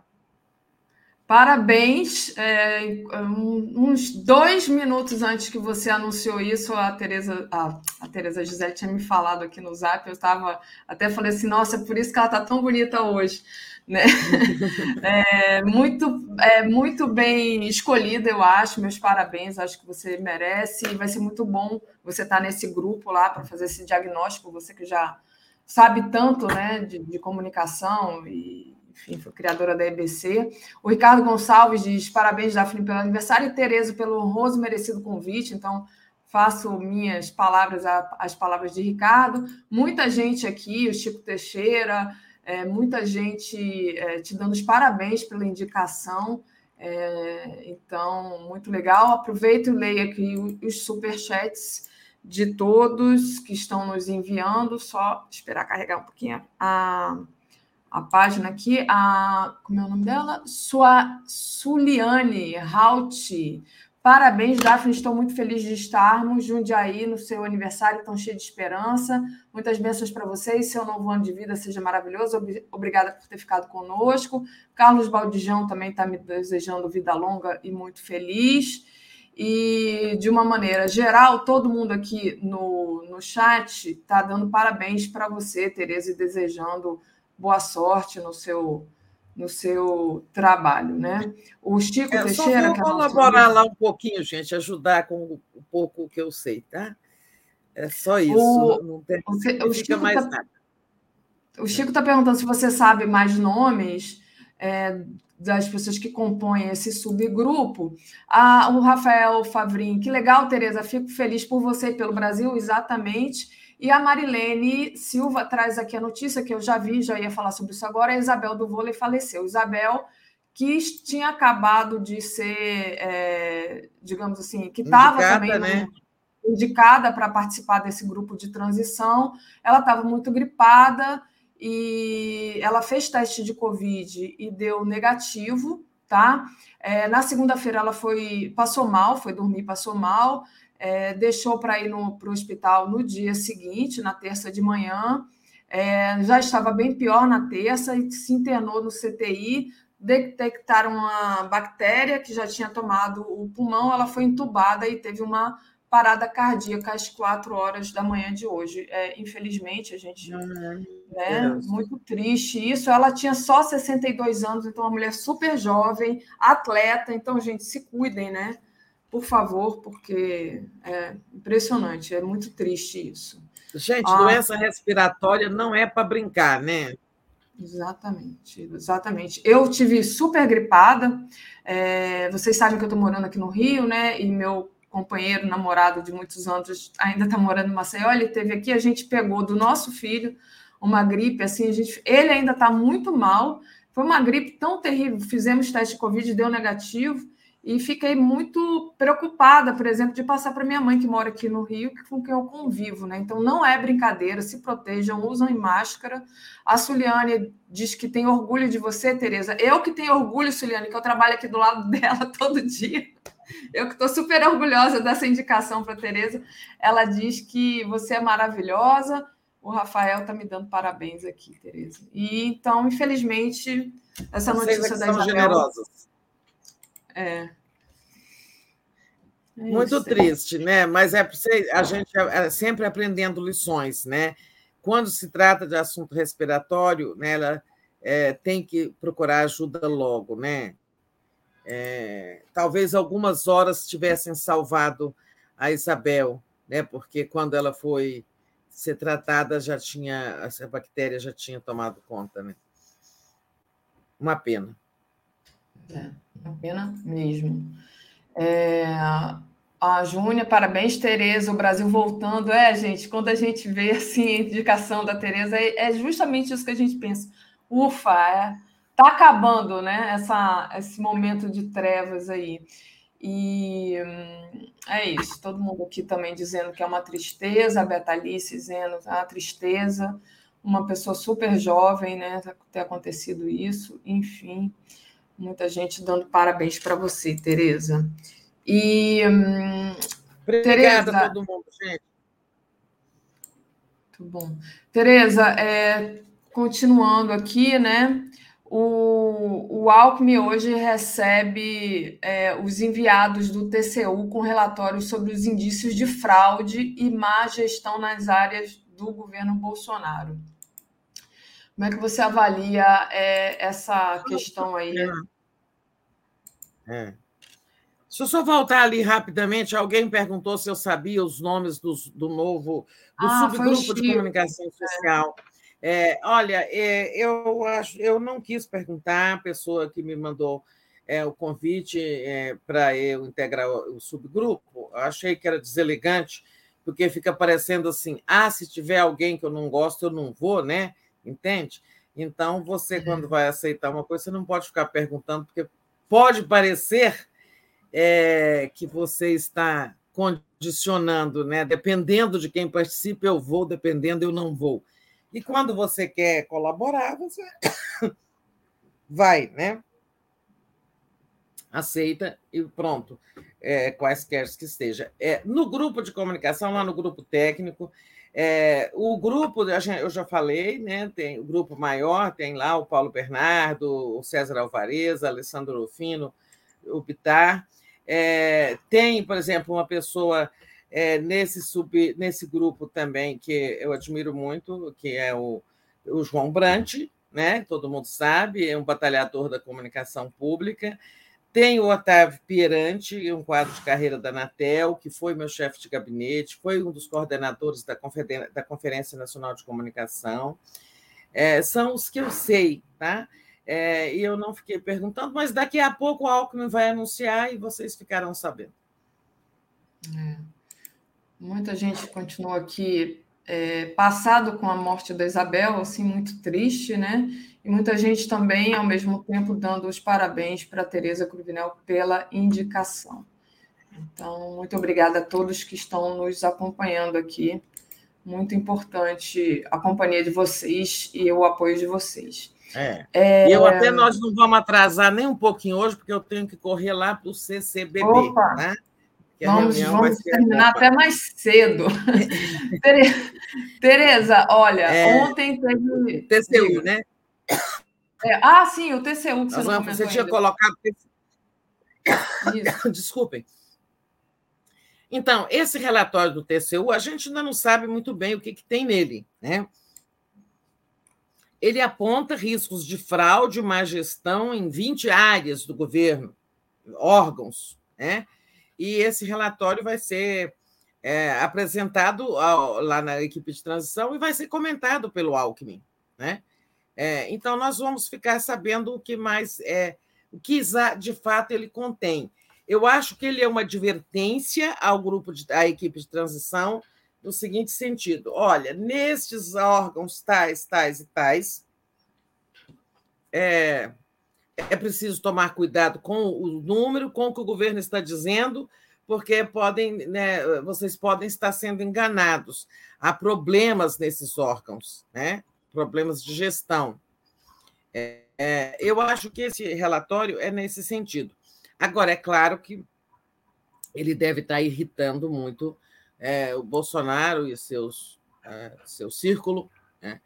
Parabéns. É, uns dois minutos antes que você anunciou isso, a Tereza, a, a Tereza Gisele tinha me falado aqui no Zap. Eu estava até falei assim, nossa, é por isso que ela está tão bonita hoje. Né? É, muito, é, muito bem escolhida, eu acho. Meus parabéns, acho que você merece. E vai ser muito bom você estar tá nesse grupo lá para fazer esse diagnóstico. Você que já sabe tanto né, de, de comunicação e enfim, foi criadora da EBC. O Ricardo Gonçalves diz: parabéns, Daphne, pelo aniversário, e Tereza pelo honroso merecido convite. Então, faço minhas palavras as palavras de Ricardo. Muita gente aqui, o Chico Teixeira, é, muita gente é, te dando os parabéns pela indicação. É, então, muito legal. Aproveito e leia aqui os superchats de todos que estão nos enviando. Só esperar carregar um pouquinho a a página aqui, a, como é o nome dela? Sua Suliane Raut. Parabéns, Daphne. Estou muito feliz de estarmos. Jundiaí, no seu aniversário, tão cheio de esperança. Muitas bênçãos para vocês. Seu novo ano de vida seja maravilhoso. Obrigada por ter ficado conosco. Carlos Baldijão também está me desejando vida longa e muito feliz. E, de uma maneira geral, todo mundo aqui no, no chat está dando parabéns para você, Tereza, e desejando boa sorte no seu no seu trabalho, né? O Chico é, Teixeira... Só vou colaborar lá um pouquinho, gente, ajudar com um pouco que eu sei, tá? É só isso, o, não tem o, o Chico mais tá, nada. O Chico está perguntando se você sabe mais nomes é, das pessoas que compõem esse subgrupo. Ah, o Rafael Favrin, que legal, Tereza, fico feliz por você e pelo Brasil, exatamente. E a Marilene Silva traz aqui a notícia que eu já vi, já ia falar sobre isso agora. A Isabel do vôlei faleceu. Isabel, que tinha acabado de ser, é, digamos assim, que estava também né? indicada para participar desse grupo de transição. Ela estava muito gripada e ela fez teste de Covid e deu negativo, tá? É, na segunda-feira ela foi passou mal, foi dormir, passou mal é, deixou para ir para o hospital no dia seguinte, na terça de manhã. É, já estava bem pior na terça e se internou no CTI. Detectaram uma bactéria que já tinha tomado o pulmão, ela foi entubada e teve uma parada cardíaca às quatro horas da manhã de hoje. É, infelizmente, a gente. Uhum. Né, muito triste isso. Ela tinha só 62 anos, então uma mulher super jovem, atleta. Então, gente, se cuidem, né? por favor, porque é impressionante, é muito triste isso. Gente, ah, doença respiratória não é para brincar, né? Exatamente, exatamente. Eu tive super gripada. É, vocês sabem que eu estou morando aqui no Rio, né? E meu companheiro, namorado de muitos anos, ainda está morando em Maceió. Ele teve aqui, a gente pegou do nosso filho uma gripe, assim, a gente, ele ainda está muito mal. Foi uma gripe tão terrível. Fizemos teste de Covid, deu negativo e fiquei muito preocupada, por exemplo, de passar para minha mãe que mora aqui no Rio, com quem eu convivo, né? Então não é brincadeira, se protejam, usam máscara. A Suliane diz que tem orgulho de você, Tereza. Eu que tenho orgulho, Suliane, que eu trabalho aqui do lado dela todo dia. Eu que estou super orgulhosa dessa indicação para Tereza. Ela diz que você é maravilhosa. O Rafael está me dando parabéns aqui, Tereza. E então, infelizmente, essa Vocês notícia da Isabel. Generosas é. É Muito isso. triste, né? Mas é a gente é, é sempre aprendendo lições, né? Quando se trata de assunto respiratório, né, ela é, tem que procurar ajuda logo, né? É, talvez algumas horas tivessem salvado a Isabel, né? Porque quando ela foi ser tratada já tinha essa bactéria já tinha tomado conta, né? Uma pena. É, uma pena mesmo. É, a Júnia, parabéns, Tereza, o Brasil voltando. É, gente, quando a gente vê assim, a indicação da Tereza, é, é justamente isso que a gente pensa. Ufa, é, tá acabando, né? Essa, esse momento de trevas aí. E hum, é isso, todo mundo aqui também dizendo que é uma tristeza, a Betalice dizendo que é uma tristeza, uma pessoa super jovem, né? Ter acontecido isso, enfim. Muita gente dando parabéns para você, Tereza. E. Hum, Obrigada Tereza, a todo mundo, gente. Muito bom. Tereza, é, continuando aqui, né? O, o Alckmin hoje recebe é, os enviados do TCU com relatórios sobre os indícios de fraude e má gestão nas áreas do governo Bolsonaro. Como é que você avalia é, essa questão aí? É. Deixa eu só voltar ali rapidamente. Alguém perguntou se eu sabia os nomes dos, do novo do ah, subgrupo de comunicação social. É, olha, é, eu acho, eu não quis perguntar. A pessoa que me mandou é, o convite é, para eu integrar o, o subgrupo, achei que era deselegante, porque fica parecendo assim: ah, se tiver alguém que eu não gosto, eu não vou, né? Entende? Então, você, quando vai aceitar uma coisa, você não pode ficar perguntando, porque pode parecer é, que você está condicionando, né? Dependendo de quem participa, eu vou, dependendo, eu não vou. E quando você quer colaborar, você vai, né? Aceita e pronto, é, quaisquer que esteja. É, no grupo de comunicação, lá no grupo técnico, é, o grupo, eu já falei, né? Tem o grupo maior, tem lá o Paulo Bernardo, o César Alvarez, Alessandro Rufino, o Pitar. É, tem, por exemplo, uma pessoa é, nesse, sub, nesse grupo também que eu admiro muito, que é o, o João Brant, né? todo mundo sabe, é um batalhador da comunicação pública. Tem o Otávio Pierante, um quadro de carreira da Anatel, que foi meu chefe de gabinete, foi um dos coordenadores da, da Conferência Nacional de Comunicação. É, são os que eu sei, tá? É, e eu não fiquei perguntando, mas daqui a pouco o Alckmin vai anunciar e vocês ficarão sabendo. É. Muita gente continua aqui é, passado com a morte da Isabel, assim, muito triste, né? E muita gente também, ao mesmo tempo, dando os parabéns para a Tereza Cruvinel pela indicação. Então, muito obrigada a todos que estão nos acompanhando aqui. Muito importante a companhia de vocês e o apoio de vocês. É. é... Eu até nós não vamos atrasar nem um pouquinho hoje, porque eu tenho que correr lá para o CCBB. Opa. Né? Vamos vamos terminar até mais cedo. Tereza, olha, é... ontem teve. TCU, né? É... Ah, sim, o TCU que você, não você tinha ainda. colocado. Isso. Desculpem. Então, esse relatório do TCU, a gente ainda não sabe muito bem o que, que tem nele, né? ele aponta riscos de fraude e má gestão em 20 áreas do governo, órgãos, né? E esse relatório vai ser é, apresentado ao, lá na equipe de transição e vai ser comentado pelo Alckmin, né? É, então nós vamos ficar sabendo o que mais é, o que de fato ele contém. Eu acho que ele é uma advertência ao grupo de, à equipe de transição no seguinte sentido: olha, nestes órgãos tais, tais e tais, é, é preciso tomar cuidado com o número, com o que o governo está dizendo, porque podem, né, vocês podem estar sendo enganados. Há problemas nesses órgãos, né? problemas de gestão. É, é, eu acho que esse relatório é nesse sentido. Agora, é claro que ele deve estar irritando muito é, o Bolsonaro e seus, é, seu círculo. Né?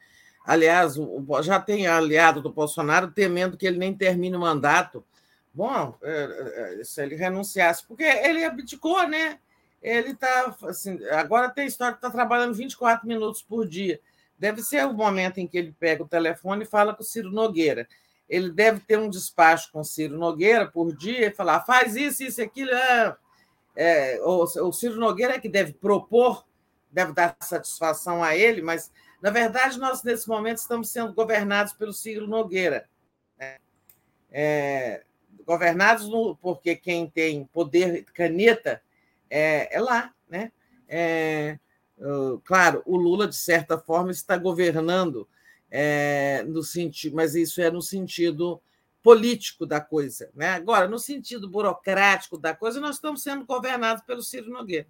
Aliás, já tem aliado do Bolsonaro temendo que ele nem termine o mandato. Bom, é, é, se ele renunciasse, porque ele abdicou, né? Ele está assim, agora tem história que está trabalhando 24 minutos por dia. Deve ser o momento em que ele pega o telefone e fala com o Ciro Nogueira. Ele deve ter um despacho com o Ciro Nogueira por dia e falar: faz isso, isso, aquilo. É, é, o, o Ciro Nogueira é que deve propor, deve dar satisfação a ele, mas, na verdade, nós, nesse momento, estamos sendo governados pelo Ciro Nogueira. Né? É, governados no, porque quem tem poder caneta é, é lá. Né? É, claro, o Lula, de certa forma, está governando é, no sentido, mas isso é no sentido político da coisa. Né? Agora, no sentido burocrático da coisa, nós estamos sendo governados pelo Ciro Nogueira.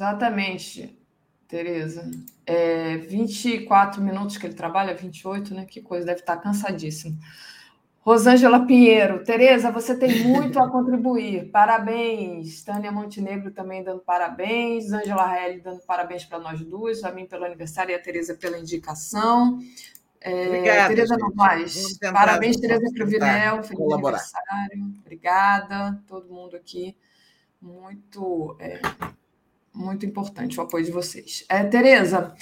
Exatamente, Tereza. É 24 minutos que ele trabalha, 28, né? Que coisa, deve estar cansadíssimo. Rosângela Pinheiro, Tereza, você tem muito a contribuir. Parabéns. Tânia Montenegro também dando parabéns. Ângela Raeli dando parabéns para nós duas, a mim pelo aniversário e a Tereza pela indicação. É, Obrigada, Tereza Novaes, parabéns, Tereza Cruvinel, feliz colaborar. aniversário. Obrigada, todo mundo aqui. Muito, é, muito importante o apoio de vocês. É, Tereza,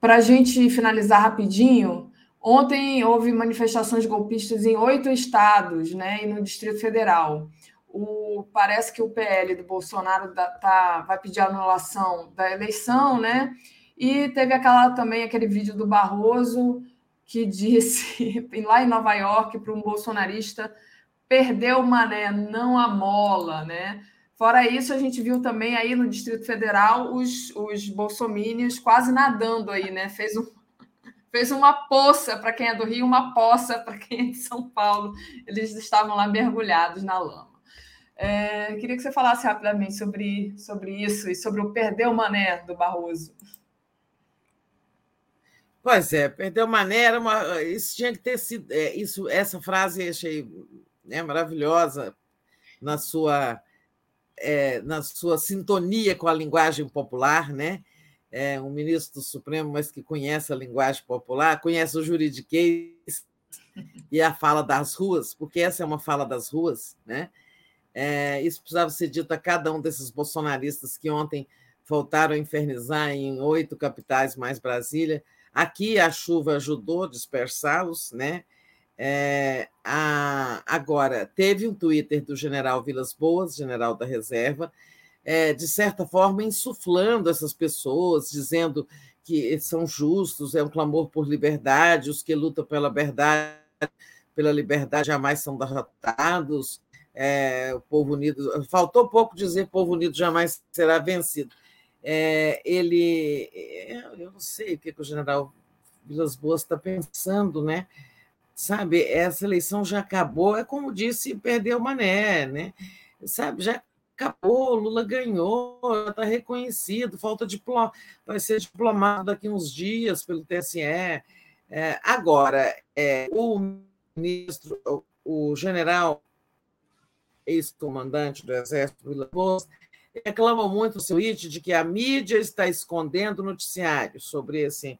para a gente finalizar rapidinho, ontem houve manifestações golpistas em oito estados né, e no Distrito Federal. O, parece que o PL do Bolsonaro da, tá, vai pedir anulação da eleição, né? E teve aquela também aquele vídeo do Barroso que disse lá em Nova York para um bolsonarista perdeu o mané, não a mola, né? Fora isso, a gente viu também aí no Distrito Federal os, os bolsomínios quase nadando aí, né? Fez, um, fez uma poça para quem é do Rio, uma poça para quem é de São Paulo. Eles estavam lá mergulhados na lama. É, queria que você falasse rapidamente sobre, sobre isso e sobre o perder o mané do Barroso. Pois é, perdeu maneira, uma, isso tinha que ter sido. É, isso, essa frase achei né, maravilhosa na sua, é, na sua sintonia com a linguagem popular, né? É um ministro do Supremo, mas que conhece a linguagem popular, conhece o juridiquês e a fala das ruas, porque essa é uma fala das ruas, né? É, isso precisava ser dito a cada um desses bolsonaristas que ontem voltaram a infernizar em oito capitais mais Brasília Aqui a chuva ajudou a dispersá-los, né? É, a, agora, teve um Twitter do general Vilas Boas, general da reserva, é, de certa forma insuflando essas pessoas, dizendo que são justos, é um clamor por liberdade, os que lutam pela verdade, pela liberdade jamais são derrotados, é, o povo unido. Faltou pouco dizer povo unido jamais será vencido. é, ele. É, eu não sei o que, que o general Vilas Boas está pensando, né? Sabe, essa eleição já acabou, é como disse, perdeu o Mané, né? Sabe, já acabou, Lula ganhou, está reconhecido, falta diploma, vai ser diplomado daqui uns dias pelo TSE. É, agora, é, o ministro, o general ex-comandante do Exército, Vila reclama muito no seu it de que a mídia está escondendo noticiários sobre esse,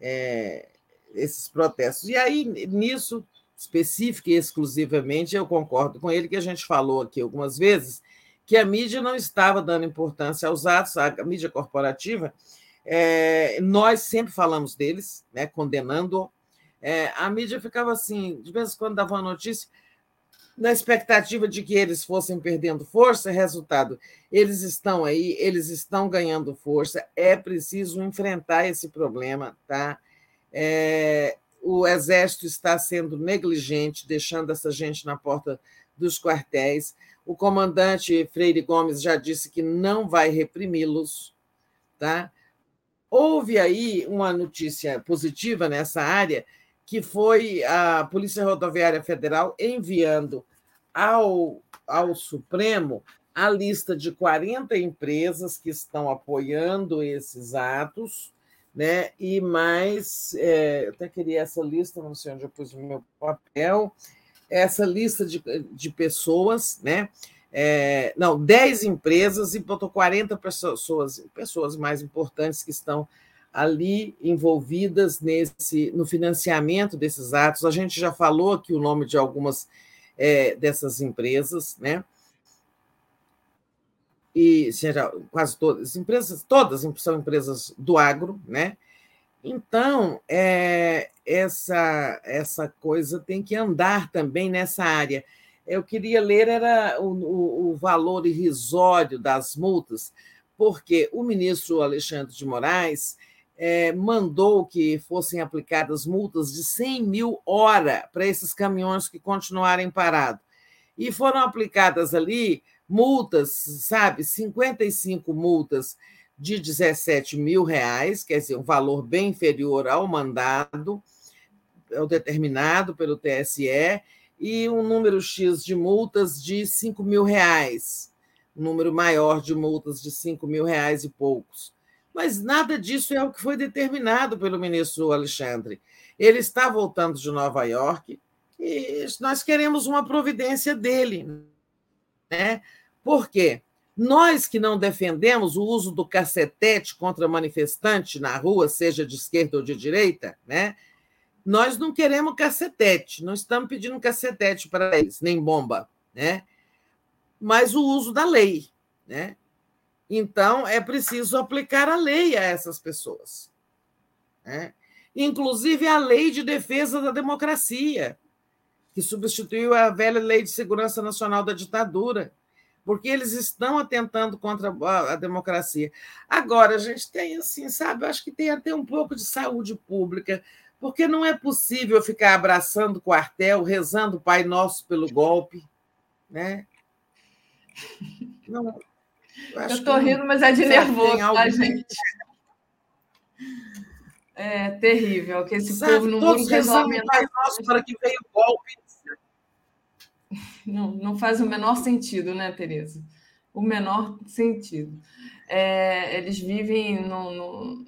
é, esses protestos. E aí, nisso, específica e exclusivamente, eu concordo com ele, que a gente falou aqui algumas vezes, que a mídia não estava dando importância aos atos, a mídia corporativa, é, nós sempre falamos deles, né, condenando. É, a mídia ficava assim, de vez em quando dava uma notícia, na expectativa de que eles fossem perdendo força, resultado, eles estão aí, eles estão ganhando força, é preciso enfrentar esse problema, tá? É, o exército está sendo negligente, deixando essa gente na porta dos quartéis. O comandante Freire Gomes já disse que não vai reprimi-los, tá? Houve aí uma notícia positiva nessa área, que foi a Polícia Rodoviária Federal enviando ao, ao Supremo a lista de 40 empresas que estão apoiando esses atos, né? E mais, é, eu até queria essa lista, não sei onde eu pus o meu papel, essa lista de, de pessoas, né? É, não, 10 empresas e botou 40 pessoas, pessoas mais importantes que estão ali envolvidas nesse no financiamento desses atos. A gente já falou aqui o nome de algumas é, dessas empresas, né? E seja, quase todas, empresas, todas são empresas do agro, né? Então, é, essa, essa coisa tem que andar também nessa área. Eu queria ler era o, o, o valor irrisório das multas, porque o ministro Alexandre de Moraes é, mandou que fossem aplicadas multas de 100 mil hora para esses caminhões que continuarem parados. E foram aplicadas ali multas, sabe, 55 multas de 17 mil reais, quer dizer, um valor bem inferior ao mandado, ao determinado pelo TSE, e um número X de multas de 5 mil reais, um número maior de multas de 5 mil reais e poucos. Mas nada disso é o que foi determinado pelo ministro Alexandre. Ele está voltando de Nova York e nós queremos uma providência dele. Né? Por quê? Nós que não defendemos o uso do cacetete contra manifestante na rua, seja de esquerda ou de direita, né? nós não queremos cacetete, não estamos pedindo cacetete para eles, nem bomba, né? mas o uso da lei. Né? Então, é preciso aplicar a lei a essas pessoas. Né? Inclusive a lei de defesa da democracia, que substituiu a velha lei de segurança nacional da ditadura, porque eles estão atentando contra a democracia. Agora, a gente tem, assim, sabe, eu acho que tem até um pouco de saúde pública, porque não é possível ficar abraçando o quartel, rezando o Pai Nosso pelo golpe, né? Não, eu estou rindo, mas é de nervoso, tá, gente? É terrível, que esse Sabe, povo não todos resolve nós para que veio o golpe. Não, não faz o menor sentido, né, Tereza? O menor sentido. É, eles vivem no, no,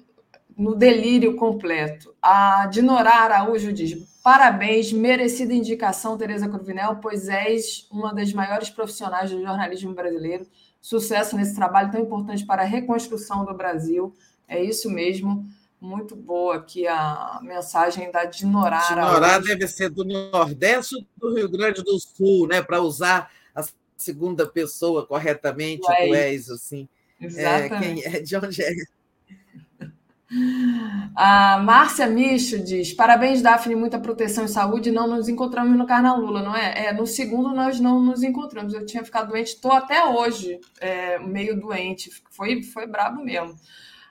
no, delírio completo. A Dinorá Araújo diz: parabéns, merecida indicação, Tereza Cruvinel, pois és uma das maiores profissionais do jornalismo brasileiro Sucesso nesse trabalho tão importante para a reconstrução do Brasil. É isso mesmo. Muito boa aqui a mensagem da Dinorara. Dinorara deve ser do Nordeste do Rio Grande do Sul, né? Para usar a segunda pessoa corretamente, tu és, assim. Exatamente. É, quem é, de onde é? A Márcia Micho diz: parabéns, Daphne, muita proteção e saúde. Não nos encontramos no Carnaval Lula, não é? É, no segundo nós não nos encontramos. Eu tinha ficado doente, estou até hoje é, meio doente. Foi, foi brabo mesmo.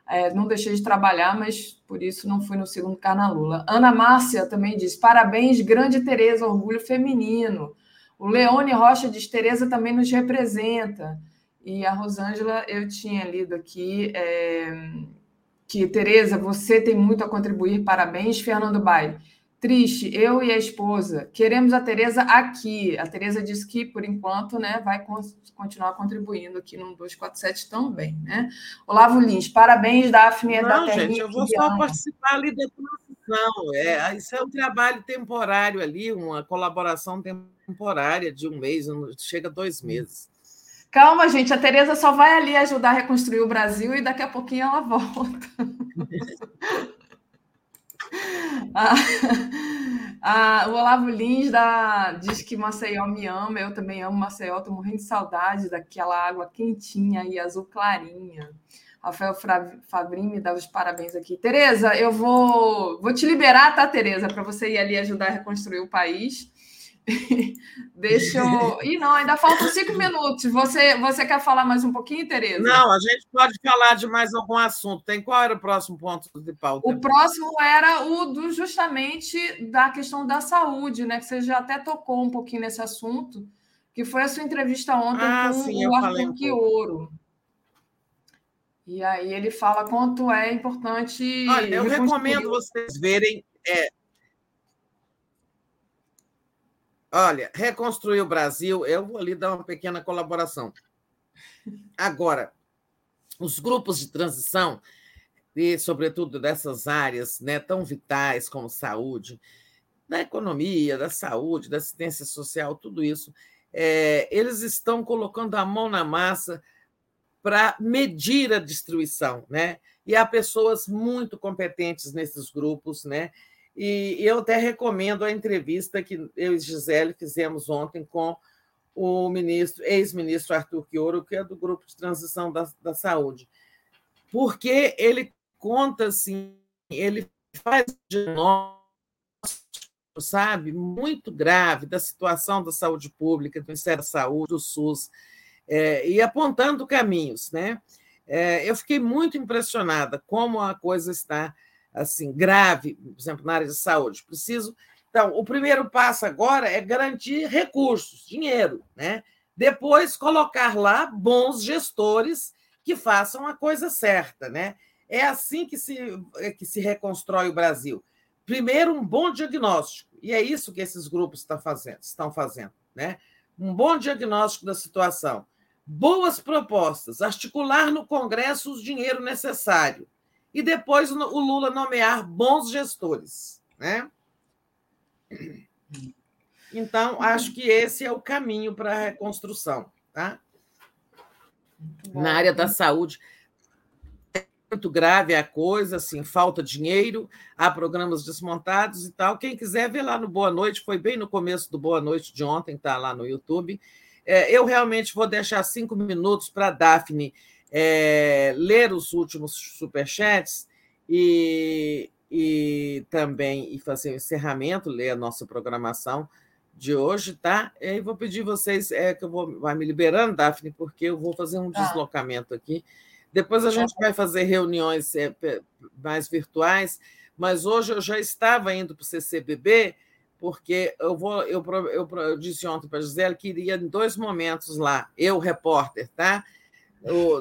É, não deixei de trabalhar, mas por isso não fui no segundo Carnaval Lula. Ana Márcia também diz: parabéns, grande Tereza, orgulho feminino. O Leone Rocha diz: Tereza também nos representa. E a Rosângela, eu tinha lido aqui é, que, Tereza, você tem muito a contribuir, parabéns. Fernando Bai, triste, eu e a esposa queremos a Tereza aqui. A Tereza disse que, por enquanto, né, vai continuar contribuindo aqui no 247 também. Né? Olavo Lins, parabéns, Daphne. Não, da gente, eu vou só participar ali da transição. É, isso é um trabalho temporário ali, uma colaboração temporária de um mês, chega dois meses. Calma, gente, a Tereza só vai ali ajudar a reconstruir o Brasil e daqui a pouquinho ela volta. ah, ah, o Olavo Lins da, diz que Maceió me ama, eu também amo Maceió, estou morrendo de saudade daquela água quentinha e azul clarinha. Rafael Fabrini me dá os parabéns aqui. Tereza, eu vou, vou te liberar, tá, Tereza, para você ir ali ajudar a reconstruir o país. Deixa eu. Ih, não, ainda faltam cinco minutos. Você, você quer falar mais um pouquinho, Tereza? Não, a gente pode falar de mais algum assunto. Tem qual era o próximo ponto de pauta? O próximo era o do justamente da questão da saúde, né? Que você já até tocou um pouquinho nesse assunto, que foi a sua entrevista ontem ah, com sim, o Arthur Quioro. E aí ele fala quanto é importante. Olha, eu recomendo vocês verem. É, Olha, reconstruir o Brasil, eu vou ali dar uma pequena colaboração. Agora, os grupos de transição, e sobretudo dessas áreas né, tão vitais como saúde, da economia, da saúde, da assistência social, tudo isso, é, eles estão colocando a mão na massa para medir a destruição, né? E há pessoas muito competentes nesses grupos, né? E eu até recomendo a entrevista que eu e Gisele fizemos ontem com o ministro, ex-ministro Arthur Quioro, que é do Grupo de Transição da, da Saúde, porque ele conta assim, ele faz diagnóstico, sabe, muito grave da situação da saúde pública, do Ministério da Saúde, do SUS, é, e apontando caminhos, né? É, eu fiquei muito impressionada como a coisa está assim grave, por exemplo, na área de saúde. Preciso. Então, o primeiro passo agora é garantir recursos, dinheiro, né? Depois colocar lá bons gestores que façam a coisa certa, né? É assim que se, é que se reconstrói o Brasil. Primeiro, um bom diagnóstico, e é isso que esses grupos estão fazendo, estão fazendo, né? Um bom diagnóstico da situação, boas propostas, articular no Congresso o dinheiro necessário, e depois o Lula nomear bons gestores. Né? Então, acho que esse é o caminho para a reconstrução. Tá? Na área da saúde, é muito grave a coisa, assim, falta dinheiro, há programas desmontados e tal. Quem quiser ver lá no Boa Noite, foi bem no começo do Boa Noite de ontem, está lá no YouTube. É, eu realmente vou deixar cinco minutos para a Daphne é, ler os últimos superchats e, e também e fazer o encerramento, ler a nossa programação de hoje, tá? E vou pedir vocês, é que eu vou vai me liberando, Daphne, porque eu vou fazer um tá. deslocamento aqui. Depois a gente vai fazer reuniões é, mais virtuais, mas hoje eu já estava indo para o CCBB, porque eu vou, eu, eu, eu disse ontem para a Gisele que iria em dois momentos lá, eu, repórter, tá?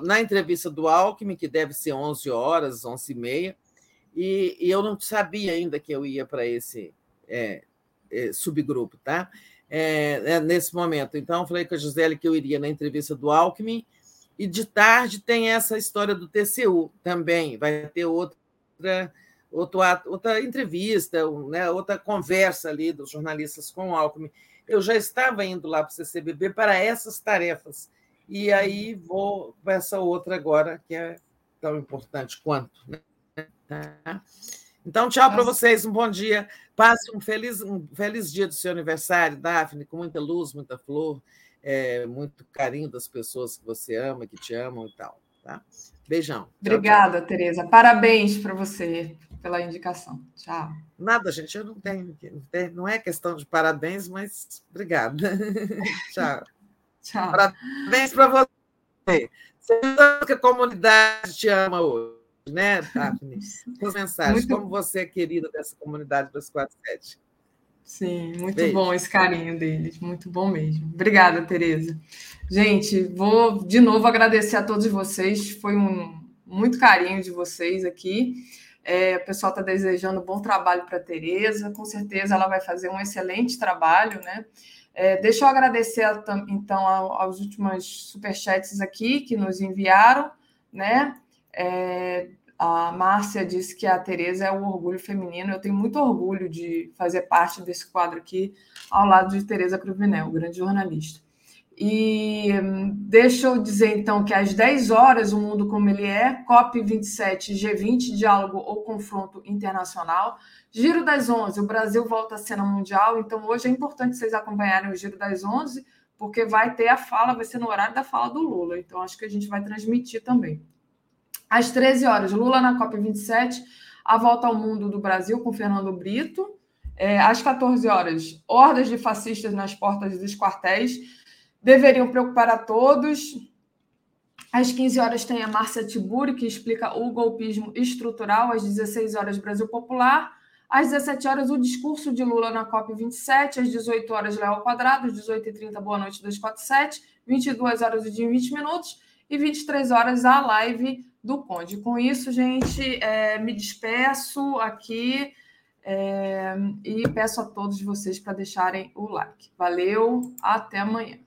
Na entrevista do Alckmin, que deve ser 11 horas, 11 e meia, e, e eu não sabia ainda que eu ia para esse é, é, subgrupo, tá? É, é, nesse momento. Então, falei com a Gisele que eu iria na entrevista do Alckmin, e de tarde tem essa história do TCU também, vai ter outra, outra, outra entrevista, né, outra conversa ali dos jornalistas com o Alckmin. Eu já estava indo lá para o CCBB para essas tarefas e aí vou para essa outra agora, que é tão importante quanto. Né? Então, tchau para vocês, um bom dia. Passe um feliz, um feliz dia do seu aniversário, Daphne, com muita luz, muita flor, é, muito carinho das pessoas que você ama, que te amam e tal. Tá? Beijão. Obrigada, tchau. Tereza. Parabéns para você pela indicação. Tchau. Nada, gente, eu não tenho. Não é questão de parabéns, mas obrigada. tchau. Tchau. Parabéns para você. Você que a comunidade te ama hoje, né, Daphne? As mensagens, Muito... como você é querida dessa comunidade 247. Sim, muito Beijo. bom esse carinho deles, muito bom mesmo. Obrigada, Tereza. Gente, vou de novo agradecer a todos vocês, foi um muito carinho de vocês aqui. É, o pessoal está desejando bom trabalho para a Tereza, com certeza ela vai fazer um excelente trabalho, né? É, deixa eu agradecer então aos últimos superchats aqui que nos enviaram, né? É, a Márcia disse que a Tereza é o orgulho feminino. Eu tenho muito orgulho de fazer parte desse quadro aqui, ao lado de Tereza Cruvinel, grande jornalista. E hum, deixa eu dizer então que às 10 horas, o mundo como ele é, COP27, G20, diálogo ou confronto internacional. Giro das 11, o Brasil volta à cena mundial, então hoje é importante vocês acompanharem o Giro das 11, porque vai ter a fala, vai ser no horário da fala do Lula, então acho que a gente vai transmitir também. Às 13 horas, Lula na COP27, a volta ao mundo do Brasil com Fernando Brito. É, às 14 horas, hordas de fascistas nas portas dos quartéis deveriam preocupar a todos. Às 15 horas tem a Márcia Tiburi, que explica o golpismo estrutural. Às 16 horas, Brasil Popular. Às 17 horas, o discurso de Lula na COP27. Às 18 horas, Léo Quadrado. Às 18h30, Boa Noite 247. 22 horas, o dia em 20 minutos. E 23 horas, a live do Conde. Com isso, gente, é, me despeço aqui. É, e peço a todos vocês para deixarem o like. Valeu, até amanhã.